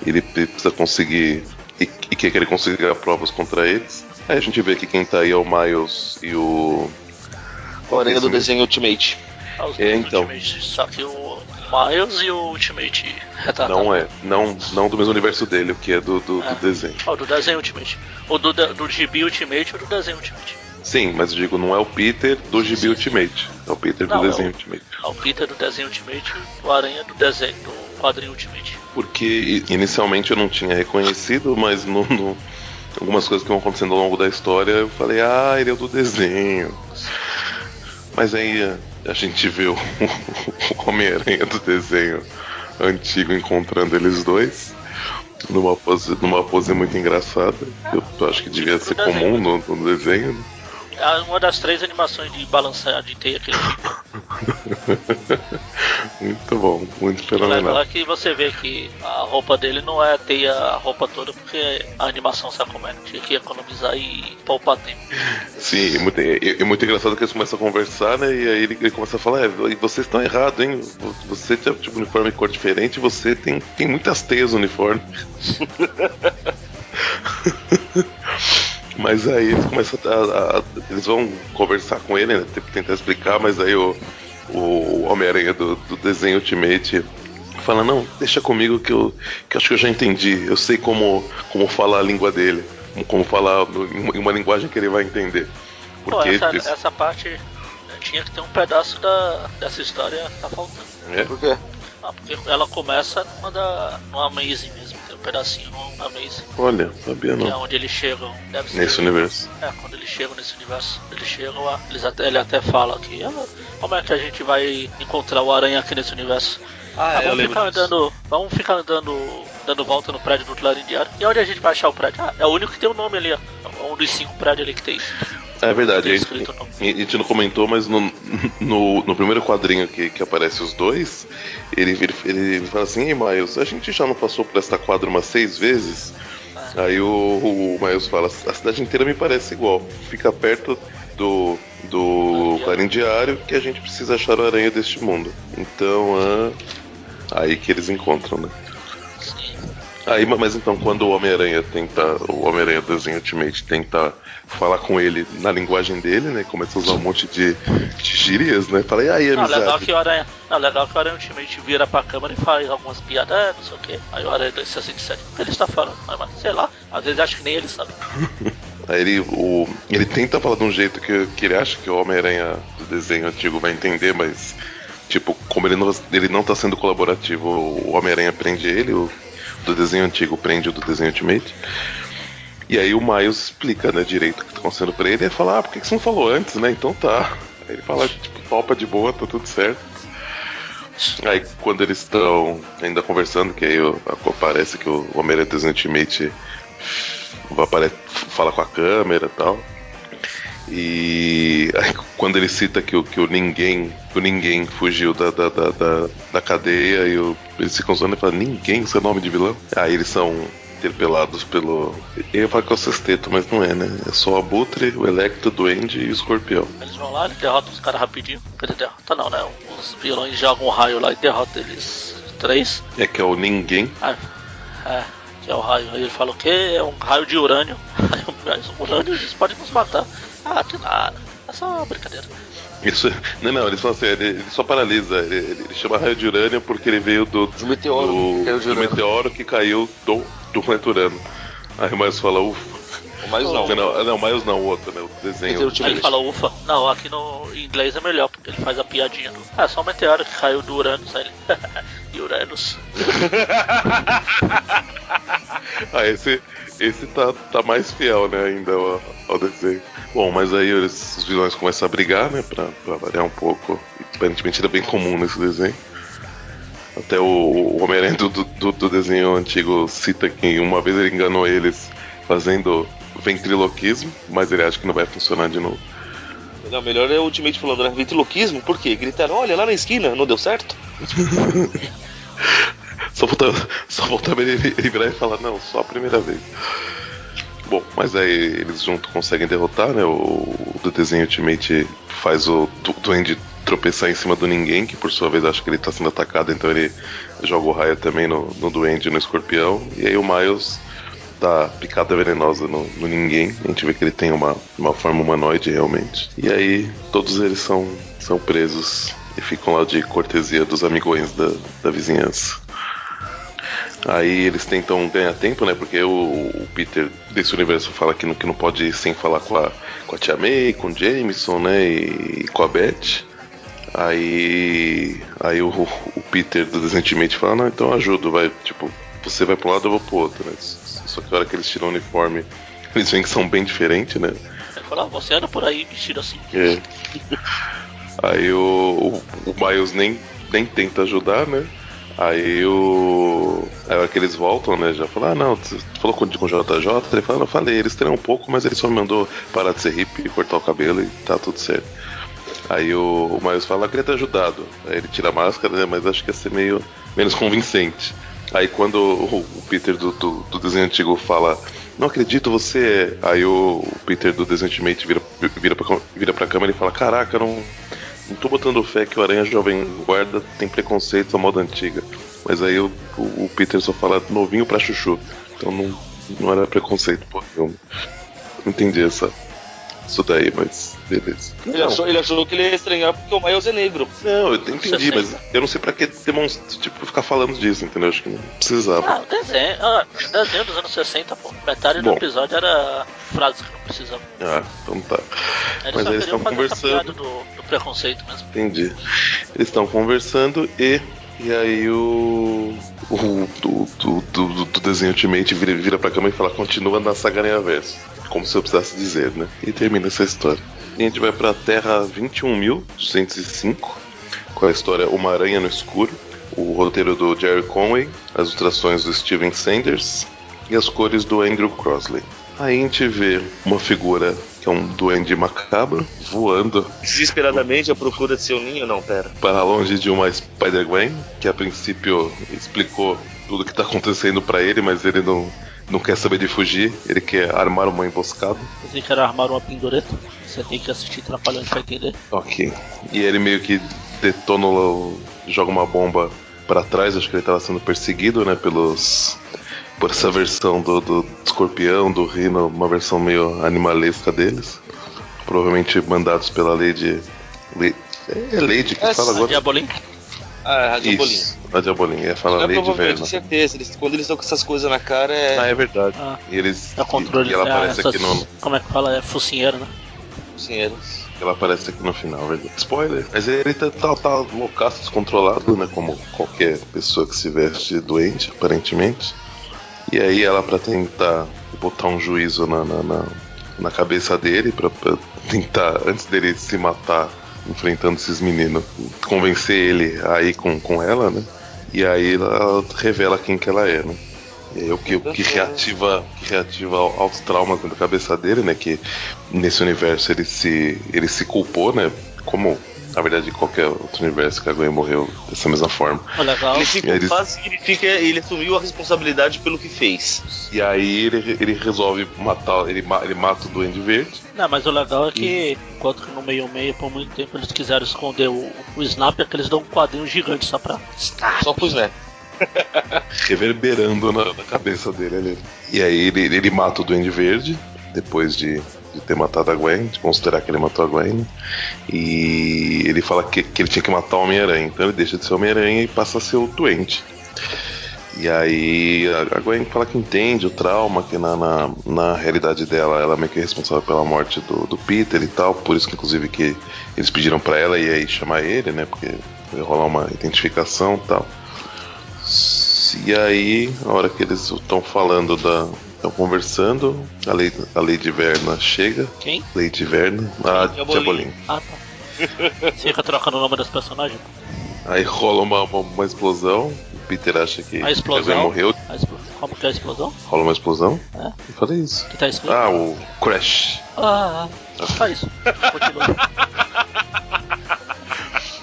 Ele precisa conseguir. E, e quer que ele consiga provas contra eles. Aí a gente vê que quem tá aí é o Miles e o. O aranha do desenho Ultimate. Ah, É, então. Ultimates, Só que o, Miles e o Ultimate retratado. Não é, não, não do mesmo universo dele, o que é do, do, É. do desenho. Ó, do desenho Ultimate. O do, do GB Ultimate ou do desenho Ultimate. Sim, mas eu digo, não é o Peter do sim. Ultimate, é o Peter Não, do é desenho o- Ultimate. Ah, o Peter do desenho Ultimate e o Aranha do desenho do quadrinho Ultimate. Porque inicialmente eu não tinha reconhecido, mas no, no- algumas coisas que vão acontecendo ao longo da história eu falei, ah, ele é do desenho. Mas aí a, gente vê o, o Homem-Aranha do desenho antigo encontrando eles dois. Numa pose, numa pose muito engraçada. Eu, acho que devia ser comum no, no desenho. É uma das três animações de balançar de teia que ele Muito bom, muito fenomenal. é que você vê que a roupa dele não é teia a roupa toda, porque a animação sabe como é. Tinha que economizar e poupar tempo. Sim, é muito, é, é muito engraçado que eles começam a conversar, né? E aí ele, ele começa a falar, é, vocês estão errados, hein? Você tem tipo, uniforme de cor diferente, você tem, tem muitas teias no uniforme. mas aí eles começam a, a- Eles vão conversar com ele, né? tem- Tentar explicar, mas aí o, o Homem-Aranha do, do desenho Ultimate fala, não, deixa comigo que eu, que eu acho que eu já entendi. Eu sei como, como falar a língua dele. Como, falar em uma- em uma linguagem que ele vai entender. Pô, Porque essa, eles- essa parte né, tinha que ter um pedaço da, dessa história que tá faltando. é, Por quê? Ah, porque ela começa numa da, no Amazing mesmo, pedacinho no Amazing, olha, sabia que é não. onde eles chegam. Deve ser, Nesse universo. É, quando eles chegam nesse universo, eles chegam lá, eles até, ele até fala que ah, como é que a gente vai encontrar o aranha aqui nesse universo? Ah, vamos ficar andando. Vamos ficar andando. dando volta no prédio do Clarim Diário. E onde a gente vai achar o prédio? Ah, é o único que tem o nome ali, ó. É um dos cinco prédios ali que tem. É verdade, a gente, não. a gente não comentou, mas no, no, no primeiro quadrinho que, que aparece os dois, ele, ele, ele fala assim, Ei, Miles, a gente já não passou por esta quadra umas seis vezes? Aí o, o Miles fala, a cidade inteira me parece igual. Fica perto do, do Clarim Diário que a gente precisa achar o aranha deste mundo. Então, ah, aí que eles encontram, né? Aí, mas então, quando o Homem-Aranha tenta, o Homem-Aranha do desenho Ultimate tenta falar com ele na linguagem dele, né? Começa a usar um monte de, de gírias, né? Fala, e aí, Não, legal amizade? que o Aranha. Não, legal que o Aranha Ultimate vira pra câmera e faz algumas piadas, é, não sei o que. Aí o Aranha 267. O que ele está falando? Mas, mas, sei lá, às vezes acho que nem ele sabe. Aí ele, o, ele tenta falar de um jeito que, que ele acha que o Homem-Aranha do desenho antigo vai entender, mas, tipo, como ele não, ele não tá sendo colaborativo, o Homem-Aranha prende ele, o do desenho antigo prende o do desenho Ultimate. E aí o Miles explica, né, direito o que tá acontecendo pra ele e fala, ah, por que você não falou antes, né? Então tá. Aí ele fala, tipo, topa de boa, tá tudo certo. Aí quando eles estão ainda conversando, que aí aparece que o Homem-Aranha Ultimate fala com a câmera e tal. E aí, quando ele cita que o, que o ninguém que o ninguém fugiu da, da, da, da, da cadeia e o, eles ficam zoando e falam, ninguém, isso é nome de vilão? Aí eles são interpelados pelo. Eu ia falar que é o sexteto, mas não é, né? É só o Abutre, o Electro, o Duende e o Escorpião. Eles vão lá, ele derrota os caras rapidinho. Quer dizer, derrota não, né? Os vilões jogam um raio lá e derrota eles três. É que é o ninguém. Ah, é, que é o raio. Aí ele fala o quê? É um raio de urânio. Urânio eles podem nos matar. Ah, que nada. É só uma brincadeira. Isso, não, não, eles falam assim, ele, ele só paralisa. Ele, ele chama raio de urânio porque ele veio do, Do meteoro do, que caiu de do meteoro que caiu do, do planeta Urano. Aí o Miles fala, ufa. Mas não. Não, não, não, Miles não, o outro, né? O desenho. Aí ele fala ufa. Não, aqui no em inglês é melhor, porque ele faz a piadinha do. Ah, só um meteoro que caiu do Uranus. Aí ele. Uranus. Ah, esse, esse tá, tá mais fiel, né, ainda ao, ao desenho. Bom, mas aí eles, os vilões começam a brigar, né, pra, pra variar um pouco. Aparentemente era bem comum nesse desenho. Até o, o Homem-Aranha do, do, do desenho antigo cita que uma vez ele enganou eles fazendo ventriloquismo, mas ele acha que não vai funcionar de novo. Não, melhor é o Ultimate falando, né? Ventriloquismo? Por quê? Gritaram, olha, lá na esquina, não deu certo? Só faltava, só faltava ele, ele virar e falar, não, só a primeira vez. Bom, mas aí eles juntos conseguem derrotar, né? O, do desenho Ultimate faz o du- Duende tropeçar em cima do ninguém, que por sua vez acha que ele tá sendo atacado, então ele joga o raio também no, no Duende e no escorpião. E aí o Miles dá picada venenosa no, no ninguém. A gente vê que ele tem uma, uma forma humanoide realmente. E aí todos eles são, são presos E ficam lá de cortesia dos amigões da, da vizinhança. Aí eles tentam ganhar tempo, né? Porque o, o, Peter desse universo fala que não, que não pode ir sem falar com a, com a Tia May, com o Jameson, né? E, e com a Beth. Aí. Aí o, o Peter do Decentemente fala, não, então ajudo, vai, tipo, você vai pra um lado, eu vou pro outro, né? Só que a hora que eles tiram o uniforme, eles veem que são bem diferentes, né? Fala, ah, você anda por aí vestido assim. É. Aí o, o, o Miles nem, nem tenta ajudar, né? Aí o. Aí eles voltam, né? Já fala, ah não, você falou com, com o JJ? Ele fala, não, falei, eles treinam um pouco, mas ele só me mandou parar de ser hippie cortar o cabelo e tá tudo certo. Aí o, o Miles fala, ah, queria ter ajudado. Aí ele tira a máscara, né? Mas acho que ia ser meio menos convincente. Aí quando o, o Peter do, do, do, desenho antigo fala, não acredito, você é. Aí o, o Peter do desenho Ultimate vira, vira, pra, vira pra câmera e fala, caraca, não não tô botando fé que o Aranha Jovem Guarda tem preconceito à moda antiga. Mas aí o, o, o Peter só fala novinho pra chuchu. Então não, não era preconceito, pô. Eu não entendi essa, isso daí, mas beleza. Ele achou, ele achou, que ele ia estranhar porque o Miles é negro. Não, eu entendi, mas eu não sei pra que demonstrar, tipo, ficar falando disso, entendeu? Acho que não precisava. Ah, desenho, ah, desenho dos anos 60, pô. Metade do Bom. episódio era frases que não precisavam. Ah, então tá. Eles mas eles estão conversando. Do, do preconceito mesmo. Entendi. Eles estão conversando e e aí o. O do, do, do, do desenho Ultimate vira, vira pra cama e fala: continua na saga Verso. Como se eu precisasse dizer, né? E termina essa história. E a gente vai pra Terra 21.205, com a história Uma Aranha no Escuro, o roteiro do Jerry Conway, as ilustrações do Steven Sanders e as cores do Andrew Crosley. Aí a gente vê uma figura que é um duende macabro voando desesperadamente à procura de seu ninho, não, pera. Para longe de uma Spider-Gwen, que a princípio explicou tudo o que está acontecendo para ele, mas ele não, não quer saber de fugir, ele quer armar uma emboscada. Você quer armar uma pendureta? Você tem que assistir Trapalhões pra entender. Ok. E ele meio que detona, joga uma bomba para trás, acho que ele estava sendo perseguido, né, pelos por essa versão do, do escorpião, do rino, uma versão meio animalesca deles. Provavelmente mandados pela Lady. Lady é Lady que Essa, fala agora? Diabolim? Ah, a Diabolim. Isso, a Diabolim, é fala é, Lady provavelmente, com certeza. Eles, quando eles estão com essas coisas na cara é. Ah, é verdade. Ah, e eles. É controle, e, e ela é, aparece essas, aqui no. Como é que fala? É focinheiro, né? Focinheiro. Ela aparece aqui no final, verdade. Spoiler. Mas ele tá, tá, tá loucaço, descontrolado, né? Como qualquer pessoa que se veste doente, aparentemente. E aí ela para tentar botar um juízo na, na, na, na cabeça dele, para tentar, antes dele se matar enfrentando esses meninos, convencer ele a ir com, com ela, né? E aí ela revela quem que ela é, né? E aí o que, o que reativa, que reativa altos traumas na cabeça dele, né? Que nesse universo ele se, ele se culpou, né? Como na verdade, qualquer outro universo que a Gwen morreu dessa mesma forma. legal. Ele se culpar ele... significa ele assumiu a responsabilidade pelo que fez. E aí ele, ele resolve matar, ele, ele mata o Duende Verde. Não, mas o legal é que, e... enquanto que no meio-meio, por muito tempo, eles quiseram esconder o, o Snap, é que eles dão um quadrinho gigante só pra. Só pro Snap. Reverberando na, na, cabeça dele ali. E aí ele, ele mata o Duende Verde, depois de de ter matado a Gwen, de considerar que ele matou a Gwen. E ele fala que, que ele tinha que matar o Homem-Aranha. Então ele deixa de ser Homem-Aranha e passa a ser o doente. E aí a Gwen fala que entende o trauma, que na, na, na, realidade dela ela é meio que responsável pela morte do, do Peter e tal, por isso que inclusive que eles pediram para ela e aí chamar ele, né? Porque rolar uma identificação e tal. E aí, na hora que eles estão falando da, Estão conversando, a Lady, a Lady Verna chega. Quem? Lady Verna, a Diabolim. Ah, tá. Fica trocando o nome das personagens. Aí rola uma, uma, uma, explosão. O Peter acha que a explosão morreu. A expl... Como que é a explosão? Rola uma explosão. É? Eu falei isso. Que tá escrito? Ah, o Crash. Ah, só isso. Continua.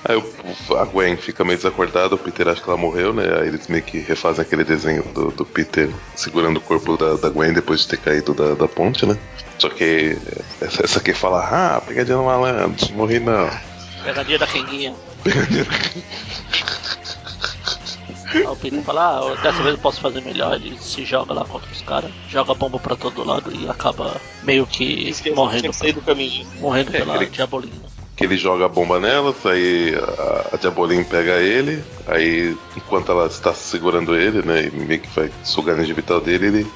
Aí o, a Gwen fica meio desacordada, o Peter acha que ela morreu, né? Aí eles meio que refazem aquele desenho do, do Peter segurando o corpo da, da, Gwen depois de ter caído da, da ponte, né? Só que essa, essa aqui fala, ah, pegadinha do malandro, morri não. Pegadinha da Kenguinha. Pegadinha da Aí o Peter fala, ah, dessa vez eu posso fazer melhor. Ele se joga lá contra os caras, joga bomba pra todo lado e acaba meio que Esqueci, morrendo. Pra, do caminho. Morrendo pela é, diabolina ele joga a bomba nelas, aí a, a Diabolim pega ele, aí enquanto ela está segurando ele, né, e meio que vai sugar a energia vital dele, ele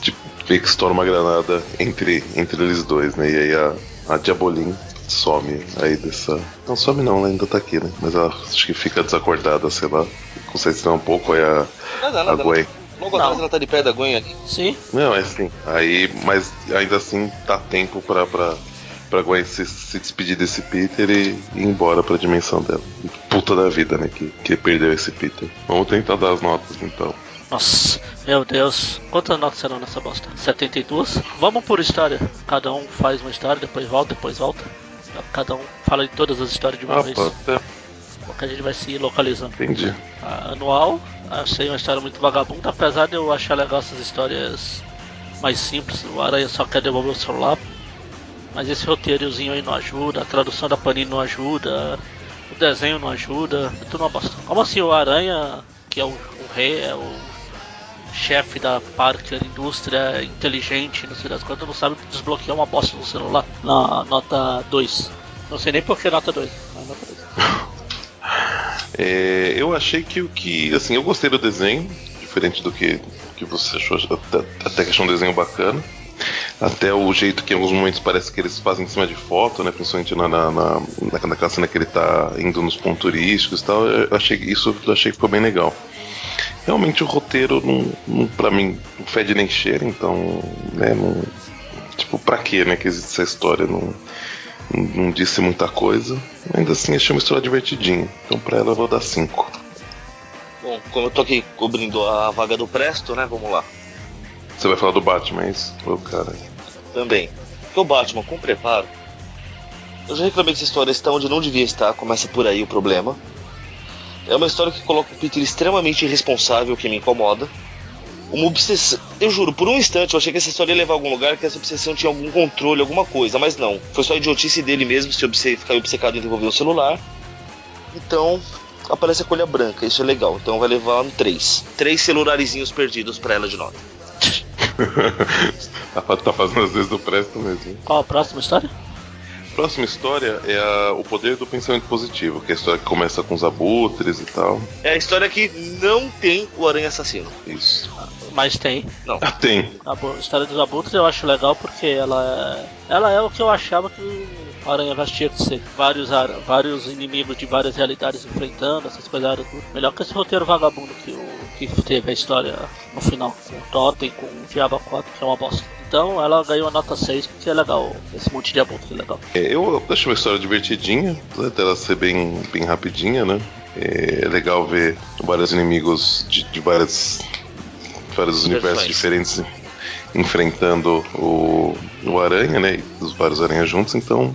tipo, meio que estoura uma granada entre, entre eles dois, né, e aí a, a Diabolim some aí dessa. Não some não, ela ainda tá aqui, né? Mas ela acho que fica desacordada, sei lá. Consegue estranhar um pouco, aí a, Nada, a nada. Gwen. Logo atrás ela tá de pé da Gwen ali. Sim. Não, é assim. Aí, mas ainda assim dá tempo pra, pra, pra Gwen se, se despedir desse Peter e ir embora pra dimensão dela. Puta da vida, né? Que, que perdeu esse Peter. Vamos tentar dar as notas então. Nossa, meu Deus. Quantas notas serão nessa bosta? 72? Vamos por história. Cada um faz uma história, depois volta, depois volta. Cada um fala de todas as histórias de uma Ah, vez. ser. Porque a gente vai se localizando. Entendi. A anual, achei uma história muito vagabunda, apesar de eu achar legal essas histórias mais simples. O Aranha só quer devolver o celular. Mas esse roteirozinho aí não ajuda, a tradução da Panini não ajuda, o desenho não ajuda, é tudo uma bosta. Como assim o Aranha, que é o, o rei, é o chefe da Parker Indústria inteligente, não sei das quantas, não sabe desbloquear uma bosta no celular na nota 2. Não sei nem por que nota 2, mas nota 2. É, eu achei que o que. Assim, eu gostei do desenho, diferente do que, que você achou. Até, até que achei um desenho bacana. Até o jeito que em alguns momentos parece que eles fazem em cima de foto, né? Principalmente na, na, na, naquela cena que ele tá indo nos pontos turísticos e tal. Eu achei, isso eu achei que ficou bem legal. Realmente o roteiro, não, não, pra mim, não fede nem cheira, então. Né, não, tipo, pra quê, né? Que existe essa história? Não, não, não disse muita coisa. Ainda assim, achei uma história divertidinha. Então pra ela eu vou dar 5. Bom, como eu tô aqui cobrindo a vaga do Presto, né? Vamos lá. Você vai falar do Batman, é isso? Ô, cara. Também. Porque o Batman, com preparo. Eu já reclamei que essa história está onde não devia estar, começa por aí o problema. É uma história que coloca o Peter extremamente irresponsável, que me incomoda. Uma obsessão. Eu juro, por um instante eu achei que essa história ia levar a algum lugar, que essa obsessão tinha algum controle, alguma coisa, mas não. Foi só a idiotice dele mesmo se obce... ficar obcecado em devolver o celular. Então, aparece a colha branca, isso é legal. Então vai levar um 3. Três celularizinhos perdidos pra ela de nota. tá, tá fazendo às vezes do Presto mesmo. Qual a próxima história? Próxima história é a, o poder do pensamento positivo, que é a história que começa com os abutres e tal. É a história que não tem o aranha assassino. Isso. Mas tem. Não. Ah, tem. A história dos abutres eu acho legal porque ela é, ela é o que eu achava que o Aranha Verso tinha que ser. Vários, vários inimigos de várias realidades enfrentando, essas coisas tudo. Melhor que esse roteiro vagabundo que, o, que teve a história no final, com o Totem, com o Diabo 4, que é uma bosta. Então ela ganhou a nota 6 porque é legal, esse monte de abutre é legal. É, eu acho uma história divertidinha, apesar dela ser bem, bem rapidinha, né? É legal ver vários inimigos de, de várias, vários universos diferentes enfrentando o, o Aranha, né? E os vários aranhas juntos, então.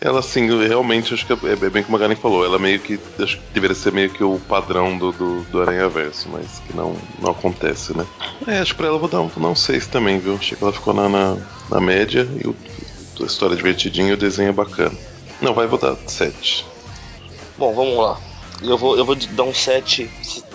Ela, assim, realmente acho que é, é bem como a Garen falou. Ela meio que. Acho que deveria ser meio que o padrão do, do, do Aranha Verso, mas que não, não acontece, né? É, acho que pra ela eu vou dar um, dar um 6 também, viu? Achei que ela ficou na, na, na média e o, a história é divertidinha e o desenho é bacana. Não, vai, vou dar 7. Bom, vamos lá. Eu vou, eu vou dar um 7.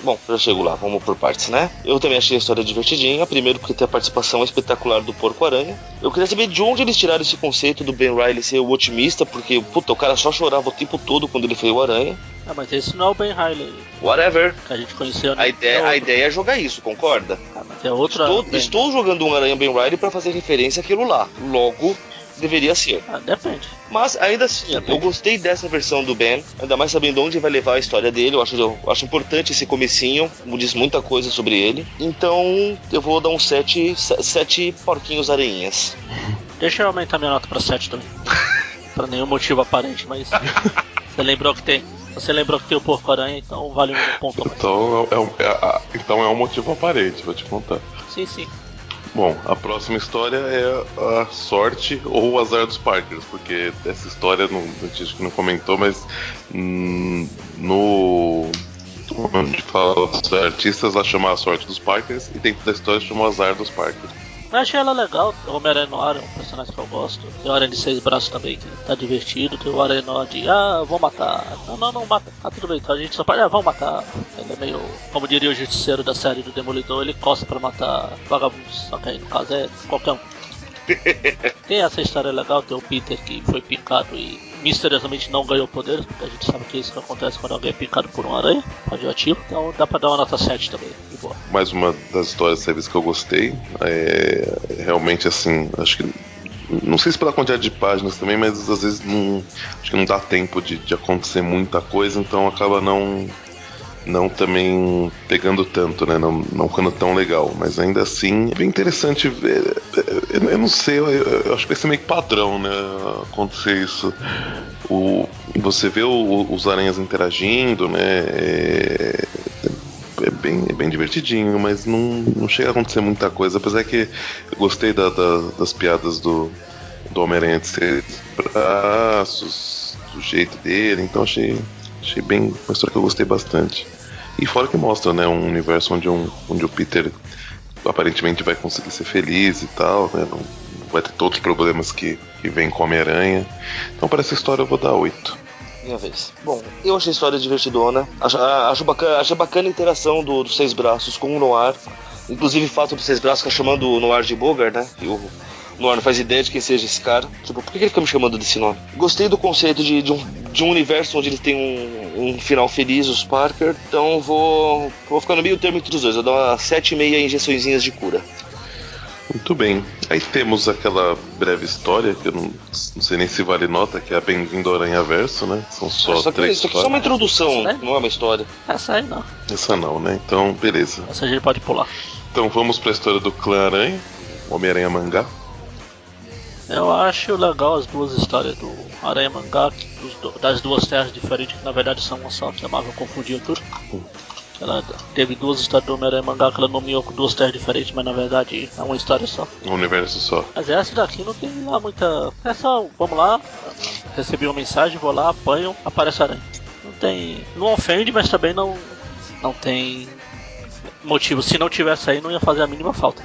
Bom, eu chego lá, vamos por partes, né? Eu também achei a história divertidinha. Primeiro, porque tem a participação espetacular do Porco-Aranha. Eu queria saber de onde eles tiraram esse conceito do Ben Riley ser o otimista, porque, puta, o cara só chorava o tempo todo quando ele foi o Aranha. Ah, mas esse não é o Ben Riley Whatever. que a gente conheceu. né? A ideia, é a ideia é jogar isso, concorda? Ah, mas é outra. Estou, estou jogando um Aranha Ben Riley pra fazer referência àquilo lá. Logo, deveria ser. Ah, depende. Mas ainda assim, Depende. eu gostei dessa versão do Ben, ainda mais sabendo onde vai levar a história dele. Eu acho, eu acho importante esse comecinho, diz muita coisa sobre ele. Então eu vou dar um 7, sete porquinhos areinhas. Deixa eu aumentar minha nota pra 7 também. pra nenhum motivo aparente, mas. Você lembrou que tem. Você lembrou que tem o porco aranha, então vale um ponto. Então é, um, é, a- então é um motivo aparente, vou te contar. Sim, sim. Bom, a próxima história é a sorte ou o azar dos Parkers, porque essa história, não, a gente não comentou, mas hum, no. Onde fala dos artistas, lá chama a sorte dos Parkers, e dentro da história chama o azar dos Parkers. Eu achei ela legal. O Homem-Aranha Noir é um personagem que eu gosto. Tem o Aranha de Seis Braços também, que tá divertido. Tem o Aranha Noir de, ah, vou matar. Não, não, não mata. Ah, tudo bem, então a gente só pode, ah, vamos matar. Ele é meio, como diria o justiceiro da série do Demolidor, ele costa pra matar vagabundos. Só que aí, no caso, é qualquer um. Tem essa história legal, tem o Peter que foi picado e misteriosamente não ganhou poderes, porque a gente sabe que é isso que acontece quando alguém é picado por uma aranha radioativa. Então dá pra dar uma nota 7 também, de boa. Mais uma das histórias séries que eu gostei. É, realmente, assim, acho que não sei se pela quantidade de páginas também, mas às vezes não, acho que não dá tempo de, de acontecer muita coisa, então acaba não não também pegando tanto, né? Não, não ficando tão legal. Mas ainda assim, é bem interessante ver. Eu, eu não sei, eu, eu, acho que vai ser meio padrão, né? Acontecer isso. O, você vê o, os aranhas interagindo, né? É, é bem, é bem divertidinho, mas não, não chega a acontecer muita coisa. Apesar que eu gostei da, da, das piadas do, do Homem-Aranha de ser braços, do jeito dele, então achei, achei bem uma história que eu gostei bastante. E fora que mostra, né, um universo onde, um, onde o Peter aparentemente vai conseguir ser feliz e tal, né? Não, vai ter todos os problemas que, que vem com Homem-Aranha. Então, para essa história, eu vou dar 8. Minha vez. Bom, eu achei a história divertidona. Acho, acho bacana, achei bacana a interação do, dos Seis Braços com o Noir. Inclusive o fato dos Seis Braços ficar chamando o Noir de Bogart, né? E o, Noir não faz ideia de quem seja esse cara. Tipo, por que ele fica me chamando desse nome? Gostei do conceito de, de, um, de um universo onde ele tem um, um final feliz, os Parker. Então vou, vou ficar no meio termo entre os dois. Vou dar uma 7,5 injeçõezinhas de cura. Muito bem. Aí temos aquela breve história, que eu não, não sei nem se vale nota, que é a Bem-vindo ao Aranha Verso, né? São só, só três Isso aqui é só uma introdução, né? não é uma história. Essa aí não. Essa não, né? Então, beleza. Essa a gente pode pular. Então vamos para a história do Clã Aranha, Homem-Aranha Mangá. Eu acho legal as duas histórias do Aranha Mangá, das duas terras diferentes, que na verdade são uma só, que a Marvel confundiu tudo. Ela teve duas histórias do Homem-Aranha Mangá que ela nomeou com duas terras diferentes, mas na verdade é uma história só. Um universo só. Mas essa daqui não tem lá muita. É só, vamos lá, recebi uma mensagem, vou lá, apanho, aparece a aranha. Não tem. Não ofende, mas também não. Não tem motivo. Se não tivesse aí, não ia fazer a mínima falta.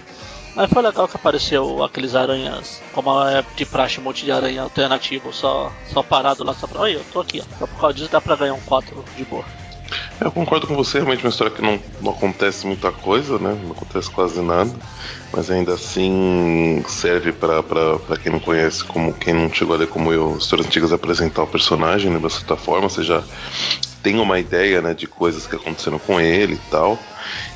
Mas foi legal que apareceu aqueles aranhas, como é de praxe, um monte de aranha alternativo, só, só parado lá, só pra. Olha, eu tô aqui, ó. Só por causa disso dá pra ganhar um 4 de boa. Eu concordo com você, realmente é uma história que não, não acontece muita coisa, né? Não acontece quase nada. Mas ainda assim serve para quem não conhece, como quem não chegou a ler como eu, histórias antigas, apresentar o personagem, né? De certa forma, você já tem uma ideia né, de coisas que aconteceram com ele e tal.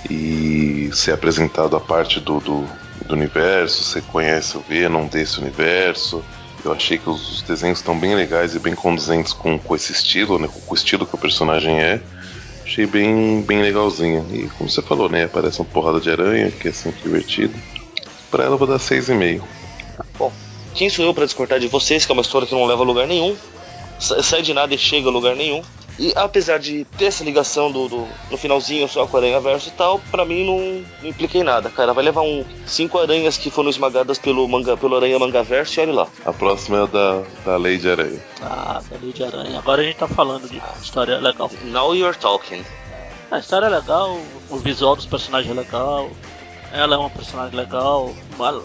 E ser apresentado a parte do, do do universo, você conhece o Venom desse universo. Eu achei que os desenhos estão bem legais e bem condizentes com, com esse estilo, né? Com o estilo que o personagem é. Achei bem, bem legalzinho. E como você falou, né? Aparece uma porrada de aranha, que é sempre divertido. Pra ela eu vou dar 6,5. Bom, quem sou eu para descortar de vocês, que é uma história que não leva a lugar nenhum? Sai de nada e chega a lugar nenhum. E apesar de ter essa ligação do, do no finalzinho só com a Aranha Verso e tal, pra mim não, não impliquei nada, cara. Vai levar um cinco aranhas que foram esmagadas pelo, manga, pelo Aranha Manga Verso e olha lá. A próxima é a da, da Lei de Aranha. Ah, da Lei de Aranha. Agora a gente tá falando de história legal. Now you're talking. A história é legal, o visual dos personagens é legal, ela é uma personagem legal.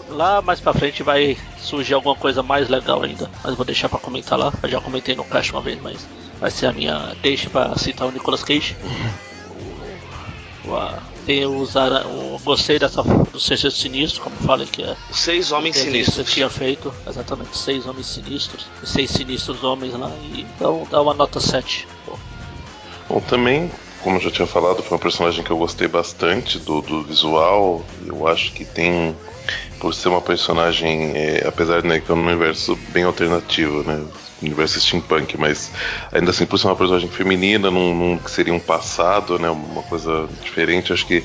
Lá mais pra frente vai surgir alguma coisa mais legal ainda. Mas vou deixar pra comentar lá. Eu já comentei no caixa uma vez, mas vai ser a minha deixa para citar o Nicolas Cage. Tem os ara... gostei dessa do Sexteto Sinistro, como falei que é. Seis homens sinistros. tinha feito, exatamente, seis homens sinistros, seis sinistros homens lá, e então dá uma nota 7. Bom, também, como eu já tinha falado, foi um personagem que eu gostei bastante do, do visual. Eu acho que tem, por ser uma personagem, é, apesar de né, que é um universo bem alternativo, né? universo steampunk, mas ainda assim, por ser uma personagem feminina, num, num que seria um passado, né, uma coisa diferente, acho que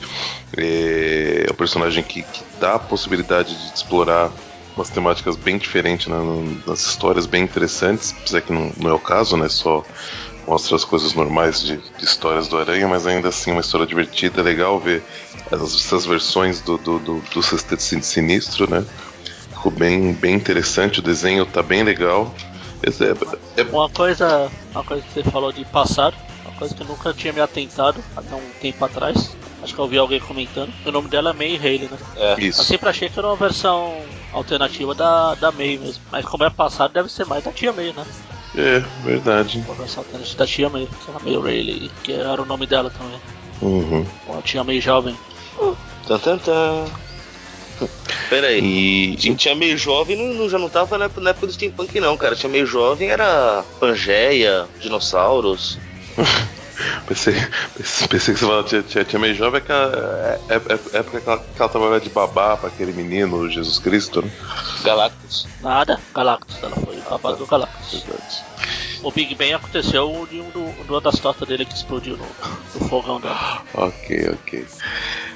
é, é um personagem que, que dá a possibilidade de explorar umas temáticas bem diferentes, né, nas histórias bem interessantes, apesar que não, não, é o caso, né, só mostra as coisas normais de, de, histórias do Aranha, mas ainda assim uma história divertida, é legal ver essas versões do, do, do, do Sexteto Sinistro, né, ficou bem, bem interessante, o desenho tá bem legal, é, é... Uma coisa, uma coisa que você falou de passado, uma coisa que eu nunca tinha me atentado até um tempo atrás. Acho que eu ouvi alguém comentando. O nome dela é May Haley, né? É. Isso. Eu sempre achei que era uma versão alternativa da, da May mesmo. Mas como é passado, deve ser mais da tia May, né? É, verdade. Versão alternativa da tia May, que era May Haley, que era o nome dela também. Uhum. Uma tia May jovem. Tan, tan, tan. Pera aí. E, Tinha, tinha meio jovem, não, não- já não tava na época, na época do steampunk, não, cara. Tinha meio jovem, era Pangeia, dinossauros. Pensei, pensei, que você falava tia, tia, tia meio jovem, é, que ela- é, é, é época que ela, que ela trabalhava de babá pra aquele menino, Jesus Cristo, né? Galactus. Nada, Galactus, ela foi capaz do Galactus. Verdade. O Big Bang aconteceu de, um, do- de uma das tortas dele que explodiu no, no fogão dela. Ok, ok.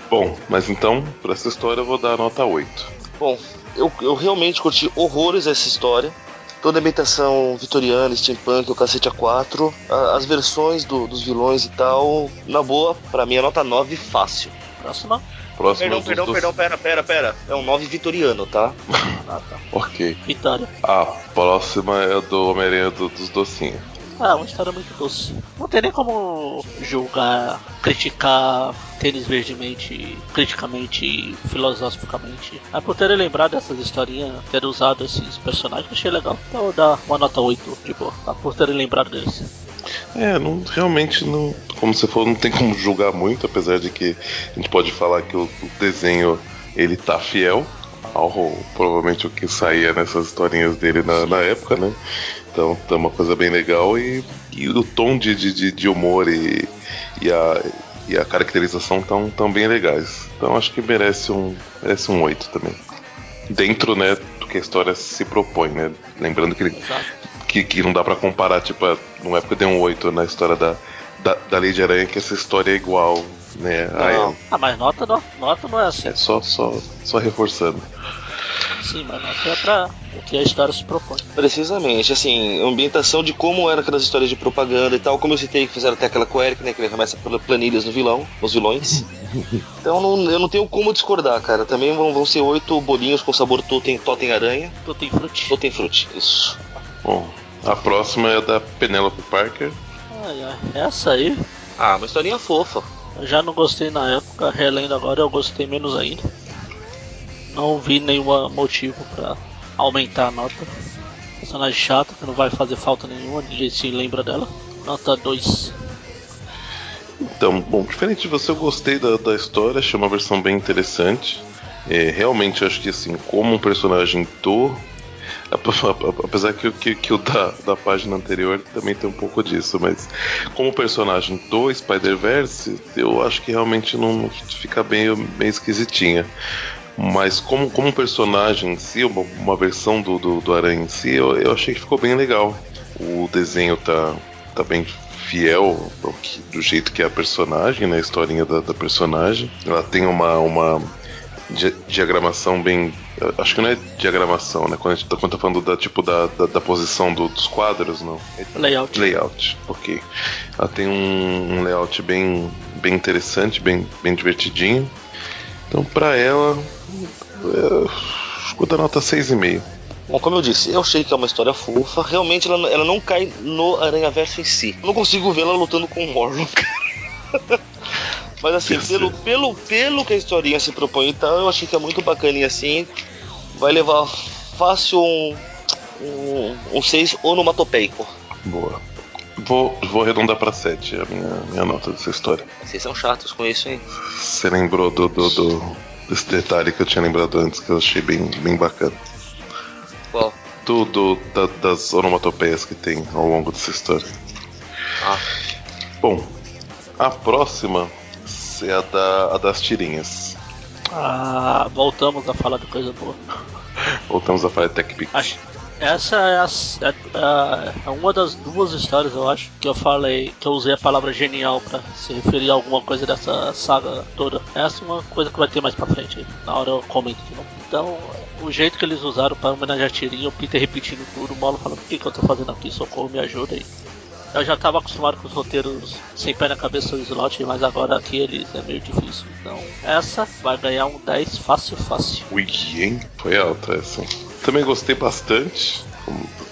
Bom, mas então, pra essa história eu vou dar nota 8. Bom, eu, eu realmente curti horrores essa história. Toda a ambientação vitoriana, steampunk, o cacete A4, a- as versões do- dos vilões e tal. Na boa, pra mim é nota 9 fácil. Próxima. Próximo Perdão, perdão, dos- perdão, pera, pera, pera. É um 9 vitoriano, tá? Ah, tá. Ok. Vitória. A próxima é do Homem-Aranha do- dos docinhos. Ah, uma história muito doce. Não tem nem como julgar, criticar tênis verdemente, criticamente filosoficamente. Mas por terem lembrado dessas historinhas, ter usado esses personagens, achei legal. Então dar uma nota 8 de boa, tá? Por terem lembrado deles. É, não, realmente não. Como você falou, não tem como julgar muito, apesar de que a gente pode falar que o, o desenho ele tá fiel ao provavelmente o que saía nessas historinhas dele na, na época, né? Então tá uma coisa bem legal e, e o tom de, de, de- humor e, e, a, e a caracterização tão, tão bem legais. Então acho que merece um, merece um 8 também. Dentro, né, do que a história se propõe, né? Lembrando que que, que não dá pra comparar, tipo, a- não é porque deu um 8 na história da, da, da de Aranha que essa história é igual, né? a Não. ela. Ah, mas nota, não, nota não é assim. É só, só, só reforçando. Sim, mas nota é pra o que a história se propõe. Precisamente, assim, ambientação de como eram aquelas histórias de propaganda e tal, como eu citei que fizeram até aquela com o Eric, né, que ele começa por planilhas no vilão, nos vilões. Então não- eu não tenho como discordar, cara. Também vão, vão ser oito bolinhos com sabor totem, totem aranha, Tu tem frute. totem frute, isso. Bom, a próxima é da Penelope Parker. Ai, ai, essa aí, Ah, uma historinha fofa. eu já não gostei na época, relendo agora eu gostei menos ainda. Não vi nenhum motivo pra aumentar a nota. Personagem chato, que não vai fazer falta nenhuma, ninguém se lembra dela. Nota 2. Então, bom, diferente de você, eu gostei da, da história, achei uma versão bem interessante. É, realmente, acho que, assim, como um personagem do. ap- ap- Apesar que, que, que o da, da página anterior também tem um pouco disso, mas como personagem do Spider-Verse, eu acho que realmente não fica bem meio esquisitinha. Mas como, como um personagem em si, uma, uma versão do, do, do Aranha em si, eu, eu achei que ficou bem legal. O desenho tá, tá bem fiel que- do jeito que é a personagem, né? A historinha da, da personagem. Ela tem uma, uma dia- diagramação bem. Acho que não é diagramação, né? Quando a gente tá, quando tá falando da, tipo, da, da, da posição do- dos quadros, não. É Layout. Layout, ok. Ela tem um, um layout bem, bem interessante, bem, bem divertidinho. Então, pra ela, vou dar nota 6,5. Bom, como eu disse, eu achei que é uma história fofa. Realmente ela, ela não cai no Aranha-Verso em si. Eu não consigo vê-la lutando com o Morlun. Mas assim, pelo, pelo, pelo que a historinha se propõe e tal, eu achei que é muito bacaninha assim. Vai levar fácil um. Um, um 6 onomatopeico. Boa. Vou, vou arredondar pra 7 a minha, minha nota dessa história. Vocês são chatos com isso, hein? Você lembrou do, do, do- desse detalhe que eu tinha lembrado antes, que eu achei bem, bem bacana. Qual? Do, do- da- das onomatopeias que tem ao longo dessa história. Ah, Bom, a próxima é a, da, a das tirinhas. Ah, voltamos a falar de coisa boa. Voltamos a falar de Tech Pix. Acho, essa é, a- é a- é uma das duas histórias, eu acho, que eu falei, que eu usei a palavra genial pra se referir a alguma coisa dessa saga toda. Essa é uma coisa que vai ter mais pra frente. Na hora eu comento de novo. Então, o jeito que eles usaram pra homenagear a Tirinha, o Peter repetindo tudo, o Molo falando, o que, que eu tô fazendo aqui? Socorro, me ajuda aí. Eu já tava acostumado com os roteiros sem pé na cabeça do slot, mas agora aqui eles é meio difícil. Então, essa vai ganhar um 10 fácil, fácil. Ui, hein? Foi alta essa. Também gostei bastante.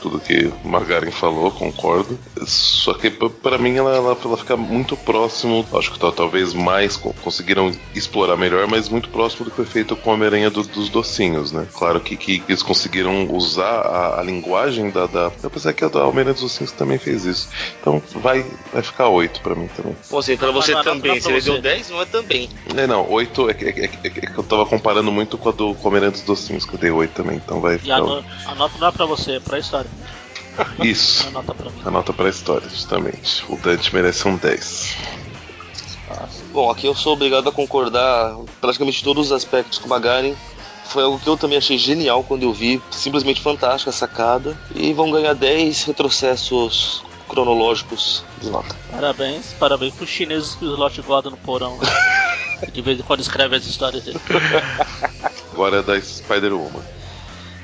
Tudo que Margarin falou, concordo. Só que para mim ela, ela, ela, fica muito próximo, acho que talvez mais conseguiram explorar melhor, mas muito próximo do que foi feito com a Homem-Aranha do, dos docinhos, né? Claro que, que eles conseguiram usar a, a linguagem da, da. Eu pensei que a da Homem-Aranha dos docinhos também fez isso. Então vai, vai ficar 8 para mim também. Assim, pra você também. Se ele deu 10, não é também. É, não, 8 é, é, é, é, que eu tava comparando muito com a do Homem-Aranha dos docinhos, que eu dei 8 também, então vai ficar. E a, no, a nota não é pra você, é pra história. Isso. Anota pra mim. Anota pra história, justamente. O Dante merece um 10. Bom, aqui eu sou obrigado a concordar praticamente todos os aspectos com o Magari. Foi algo que eu também achei genial quando eu vi, simplesmente fantástica a sacada. E vão ganhar 10 retrocessos cronológicos de nota. Parabéns, parabéns pros chineses que o slot guarda no porão. Né? de vez em quando escreve as histórias dele. Agora é da Spider-Woman.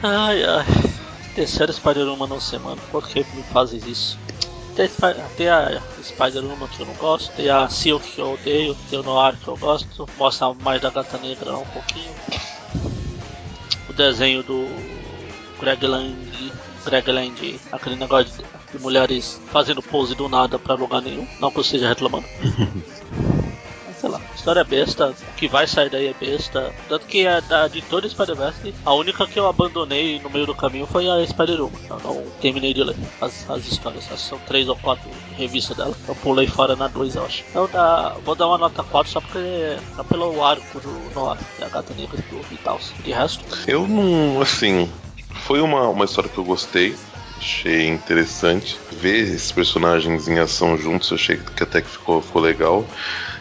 Ai ai. Terceira Spider-Woman na semana, por que me fazes isso? Tem, tem a Spider-Woman que eu não gosto, tem a Silk que eu odeio, tem o Noir que eu gosto, mostra mais da Gata Negra um pouquinho. O desenho do Greg Land, Greg Land aquele negócio de, de mulheres fazendo pose do nada pra lugar nenhum, não que eu esteja reclamando. sei lá, história é besta, o que vai sair daí é besta. Tanto que a, da, de toda Spider-Verse, a única que eu abandonei no meio do caminho foi a Spider-Woman. Eu não terminei de ler as, as histórias, são três ou quatro revistas dela. Eu pulei fora na 2, eu acho. Então vou dar uma nota 4 só porque é pelo arco do Noir, que é gata negra do Vitals. De resto. Eu não, assim, foi uma, uma história que eu gostei. Achei interessante ver esses personagens em ação juntos. Achei que até que ficou, ficou legal.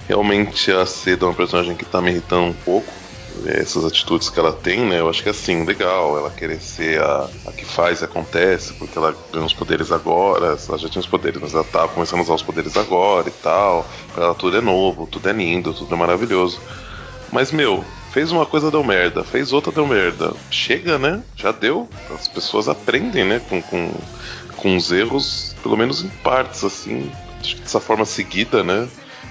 Realmente a Seda é uma personagem que tá me irritando um pouco. É, essas atitudes que ela tem, né? Eu acho que é assim, legal, ela querer ser a, a que faz e acontece, porque ela ganhou os poderes agora, ela já tinha os poderes, mas ela tá começando a usar os poderes agora e tal. Pra ela tudo é novo, tudo é lindo, tudo é maravilhoso. Mas, meu, fez uma coisa deu merda, fez outra deu merda. Chega, né? Já deu. As pessoas aprendem, né? Com, com, com os erros, pelo menos em partes, assim. Acho que dessa forma seguida, né?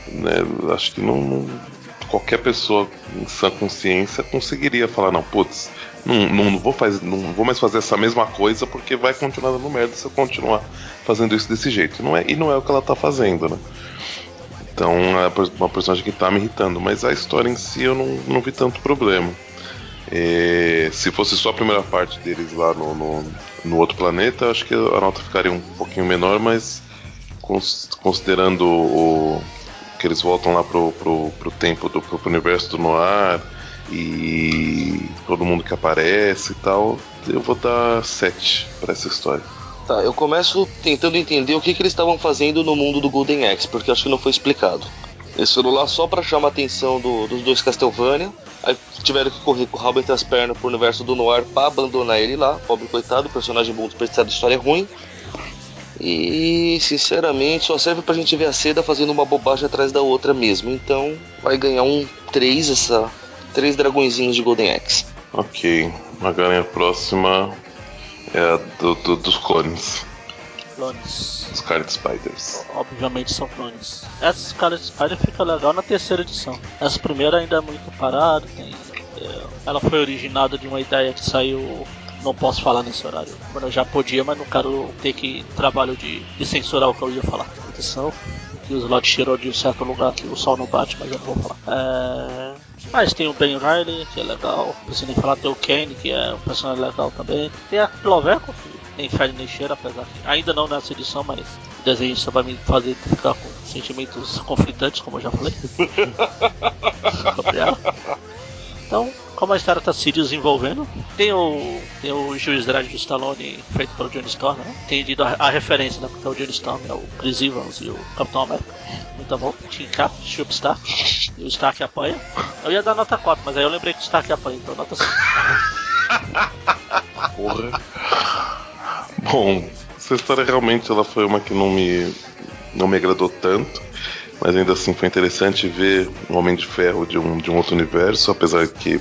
Né, acho que não, não, qualquer pessoa em sã consciência conseguiria falar não, putz, não, não, vou não vou mais fazer essa mesma coisa porque vai continuar dando merda se eu continuar fazendo isso desse jeito. Não é, e não é o que ela tá fazendo, né? Então é uma personagem que tá me irritando, mas a história em si eu não, não vi tanto problema. É, se fosse só a primeira parte deles lá no, no, no, outro planeta, acho que a nota ficaria um pouquinho menor, mas considerando o, que eles voltam lá pro, pro, pro tempo do pro universo do Noir e todo mundo que aparece e tal, eu vou dar 7 para essa história. Tá, eu começo tentando entender o que, que eles estavam fazendo no mundo do Golden Axe, porque acho que não foi explicado. Eles foram lá só para chamar a atenção do, dos dois Castlevania, aí tiveram que correr com o rabo entre as pernas pro universo do Noir pra abandonar ele lá, pobre coitado, personagem bom desperdiçado, história ruim. E sinceramente só serve pra gente ver a seda fazendo uma bobagem atrás da outra mesmo. Então vai ganhar um 3 essa. Três dragõezinhos de Golden Axe. Ok. Agora a próxima é a do, do, dos clones. Clones. Scarlet Spiders. Obviamente são clones. Essa Scarlet Spider fica legal na terceira edição. Essa primeira ainda é muito parada, tem. É, ela foi originada de uma ideia que saiu não posso falar nesse horário. Mano, eu já podia, mas não quero ter que trabalho de, de censurar o que eu ia falar. Edição. Que os Lot tirou de um certo lugar que o sol não bate, mas eu não vou falar. É... Mas tem o Ben Riley, que é legal. Não preciso nem falar, tem o Kane, que é um personagem legal também. Tem a Cloveco, que tem Fred Neixeira, apesar que ainda não nessa edição, mas o desenho só vai me fazer ficar com sentimentos conflitantes, como eu já falei. então, como a história está se desenvolvendo, tem o, tem o Juiz Dredd do Stallone feito pelo Johnny Storm, né? Entendido a, a referência, né? Porque o Johnny Storm é o Chris Evans e o Capitão América. Muito bom. Team Cap, Chup Stark. E o Stark apanha. Eu ia dar nota 4, mas aí eu lembrei que o Stark apanha, então nota 5. Porra. Bom, essa história realmente ela foi uma que não me, não me agradou tanto mas ainda assim foi interessante ver um Homem de Ferro de um, de um outro universo, apesar que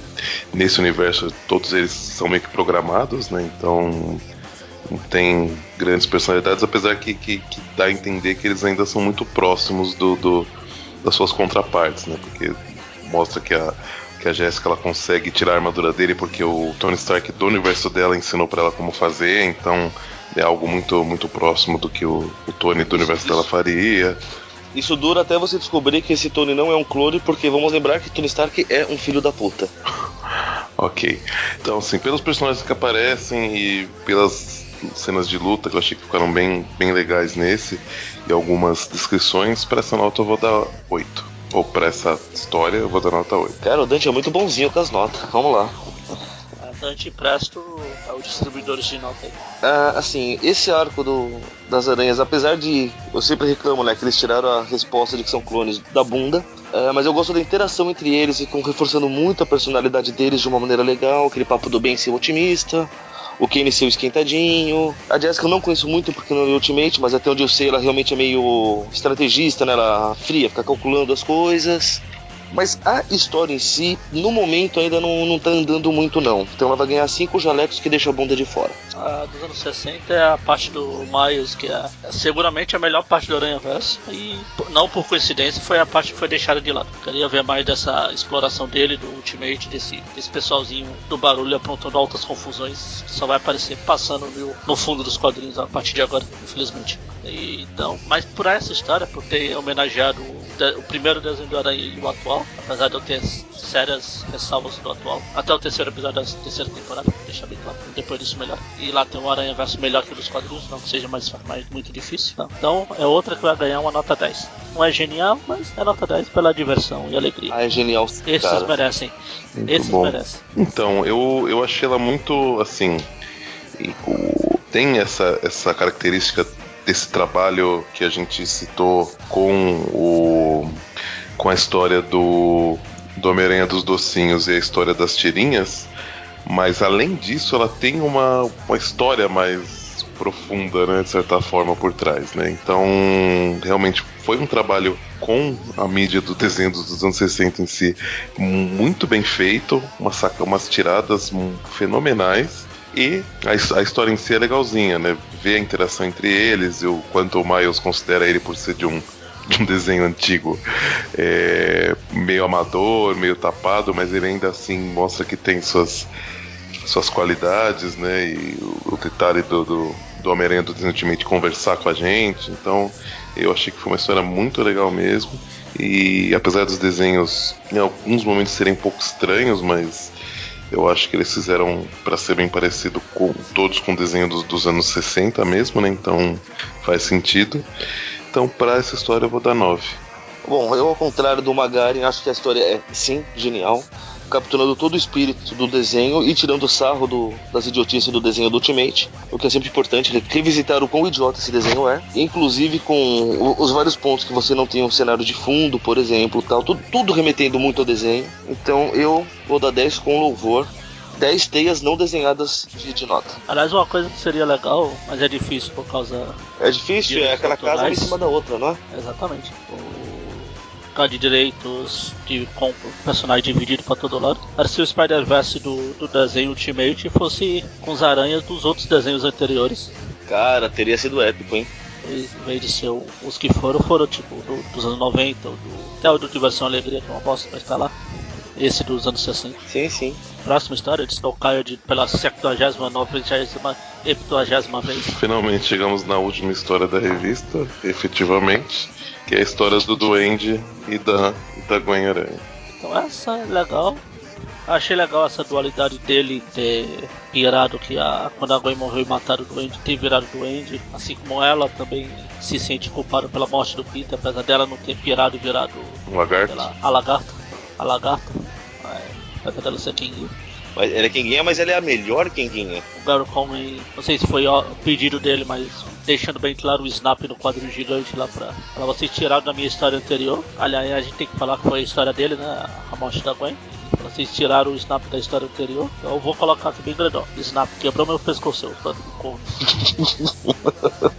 nesse universo todos eles são meio que programados, né? Então tem grandes personalidades, apesar que, que, que, dá a entender que eles ainda são muito próximos do, do das suas contrapartes, né? Porque mostra que a, que a Jéssica ela consegue tirar a armadura dele porque o Tony Stark do universo dela ensinou para ela como fazer, então é algo muito muito próximo do que o, o Tony do universo dela faria. Isso dura até você descobrir que esse Tony não é um clone, porque vamos lembrar que Tony Stark é um filho da puta. ok. Então, assim, pelos personagens que aparecem e pelas cenas de luta que eu achei que ficaram bem, bem legais nesse, e algumas descrições, para essa nota eu vou dar 8. Ou para essa história eu vou dar nota 8. Cara, o Dante é muito bonzinho com as notas. Vamos lá. Dante Presto é o distribuidor de nota aí. Ah, assim, esse arco do, das aranhas, apesar de. Eu sempre reclamo, né, que eles tiraram a resposta de que são clones da bunda. É, mas eu gosto da interação entre eles e com reforçando muito a personalidade deles de uma maneira legal, aquele papo do bem ser otimista o Kane ser esquentadinho. A Jessica eu não conheço muito porque não é Ultimate, mas até onde eu sei ela realmente é meio estrategista, né? Ela fria, fica calculando as coisas. Mas a história em si, no momento, ainda não, não tá andando muito, não. Então ela vai ganhar cinco jalecos que deixa a bunda de fora. A dos anos 60 é a parte do Miles, que é, seguramente a melhor parte do Aranha Verso. E não por coincidência, foi a parte que foi deixada de lado. Queria ver mais dessa exploração dele, do Ultimate, desse, desse pessoalzinho do barulho aprontando altas confusões. Que só vai aparecer passando no, no fundo dos quadrinhos a partir de agora, infelizmente. E, então, mas por essa história, por ter homenageado o, o primeiro desenho do Aranha e o atual, apesar de eu ter sérias ressalvas do atual, até o terceiro episódio da terceira temporada, deixa bem claro, depois disso melhor. E lá tem um Aranha Verso melhor que o dos quadrinhos, não que seja mais, mais muito difícil. Não. Então é outra que vai ganhar uma nota 10. Não é genial, mas é nota 10 pela diversão e alegria. Ah, é genial. Esses cara. merecem. Muito Esses bom. merecem. Então, eu, eu achei ela muito assim. Tem essa, essa característica desse trabalho que a gente citou com o com a história do, do Homem-Aranha dos Docinhos e a história das tirinhas, mas além disso ela tem uma, uma história mais profunda, né, de certa forma, por trás, né? Então, realmente foi um trabalho com a mídia do desenho dos anos 60 em si muito bem feito, uma saca, umas tiradas fenomenais e a, a, história em si é legalzinha, né? Ver a interação entre eles e o quanto o Miles considera ele por ser de um, de um desenho antigo é, meio amador, meio tapado, mas ele ainda assim mostra que tem suas, suas qualidades, né? E o, o detalhe do, do, do Homem-Aranha do Ultimate conversar com a gente. Então eu achei que foi uma história muito legal mesmo. E apesar dos desenhos em alguns momentos serem um pouco estranhos, mas eu acho que eles fizeram para ser bem parecido com todos com desenho dos, dos, anos 60 mesmo, né? Então faz sentido. Então, para essa história, eu vou dar 9. Bom, eu, ao contrário do Magari, acho que a história é sim genial capturando todo o espírito do desenho e tirando o sarro do, das idiotices do desenho do Ultimate, o que é sempre importante, revisitar o quão idiota esse desenho é, inclusive com os vários pontos que você não tem um cenário de fundo, por exemplo, tal, tudo, tudo remetendo muito ao desenho. Então eu vou dar 10 com louvor 10 teias não desenhadas de, de, nota. Aliás, uma coisa que seria legal, mas é difícil por causa. É difícil, é aquela casa em cima da outra, não é? Exatamente. O causa de direitos de com personagem dividido para todo lado. Era se o Spider-Verse do, do desenho Ultimate fosse com as aranhas dos outros desenhos anteriores. Cara, teria sido épico, hein? Em vez de ser os que foram, foram tipo do, dos anos 90, do, até o do Diversão Alegria, que é uma bosta, mas tá lá. Esse dos anos 60. Sim, sim. Próxima história de Snowkyle pela 79 e 80 vez. Finalmente chegamos na última história da revista, efetivamente que é a história do Duende e da, da Gwen Aranha. Então essa é legal. Achei legal essa dualidade dele ter pirado que a, quando a Gwen morreu e mataram o Duende, ter virado Duende, assim como ela também se sente culpada pela morte do Peter, apesar dela não ter pirado e virado um lagarto. a lagarta. A lagarta. Apesar dela ser quem ela é Kenguinha, mas ela é a melhor Kenguinha. O Gary Coleman, não sei se foi o pedido dele, mas deixando bem claro o snap no quadro gigante lá pra, pra vocês tirarem da minha história anterior. Aliás, a gente tem que falar que foi a história dele, né? A morte da Gwen. Vocês tiraram o snap da história anterior. Então eu vou colocar aqui bem grandão. Snap quebrou meu pescoço, corno.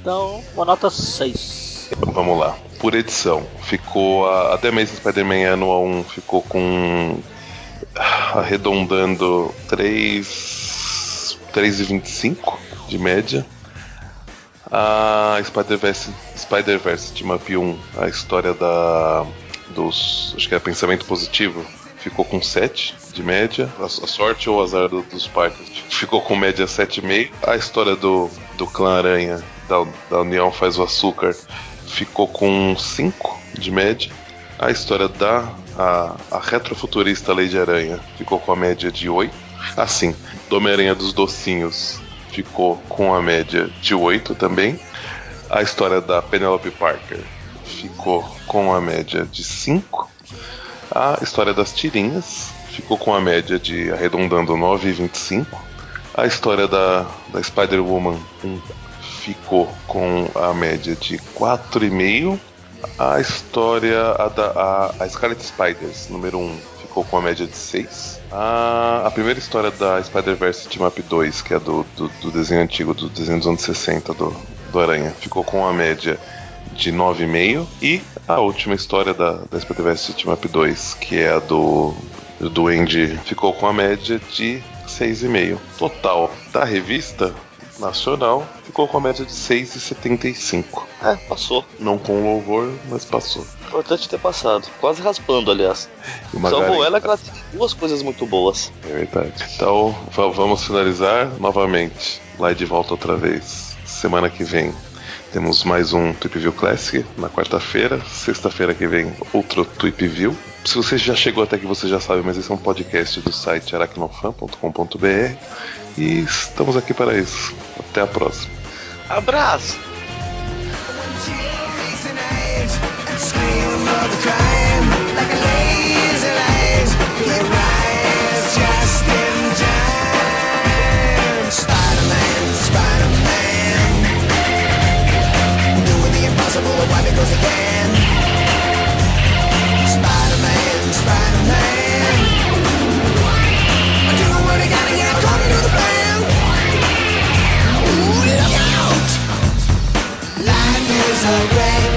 então, uma nota 6. Vamos lá. Por edição, ficou a, até mesmo Spider-Man Annual 1 ficou com arredondando 3 3,25 de média. A Spider-Verse Spider-Verse Team Up 1, a história da dos, acho que é pensamento positivo, ficou com 7 de média. A, a sorte ou o azar do, dos parques ficou com média 7,5. A história do, do clã Aranha, da, da União Faz o Açúcar, ficou com 5 de média. A história da a, a retrofuturista Lady Aranha ficou com a média de 8. Assim, do Homem-Aranha dos Docinhos ficou com a média de 8 também. A história da Penelope Parker ficou com a média de 5. A história das tirinhas ficou com a média de arredondando 9,25. A história da, da Spider-Woman ficou com a média de 4,5. A história, a, da, a, a Scarlet Spiders, número 1, ficou com a média de 6. A, a primeira história da Spider-Verse Team Up 2, que é do, do, do, desenho antigo, do desenho dos anos 60 do, do Aranha, ficou com a média de 9,5. E a última história da, da Spider-Verse Team Up 2, que é a do, do Duende, ficou com a média de 6,5. Total da revista, nacional ficou com a média de 6,75. É, passou. Não com louvor, mas passou. Importante ter passado. Quase raspando, aliás. Salvou ela que ela tem duas coisas muito boas. É verdade. Então, vamos finalizar novamente. Lá de volta outra vez. Semana que vem temos mais um Tweep View Classic na quarta-feira. Sexta-feira que vem, outro Tweep View. Se você já chegou até aqui, você já sabe, mas esse é um podcast do site aracnofan.com.br e estamos aqui para isso. Até a próxima. Abraço! Spider-Man, Spider-Man. Do what gotta get away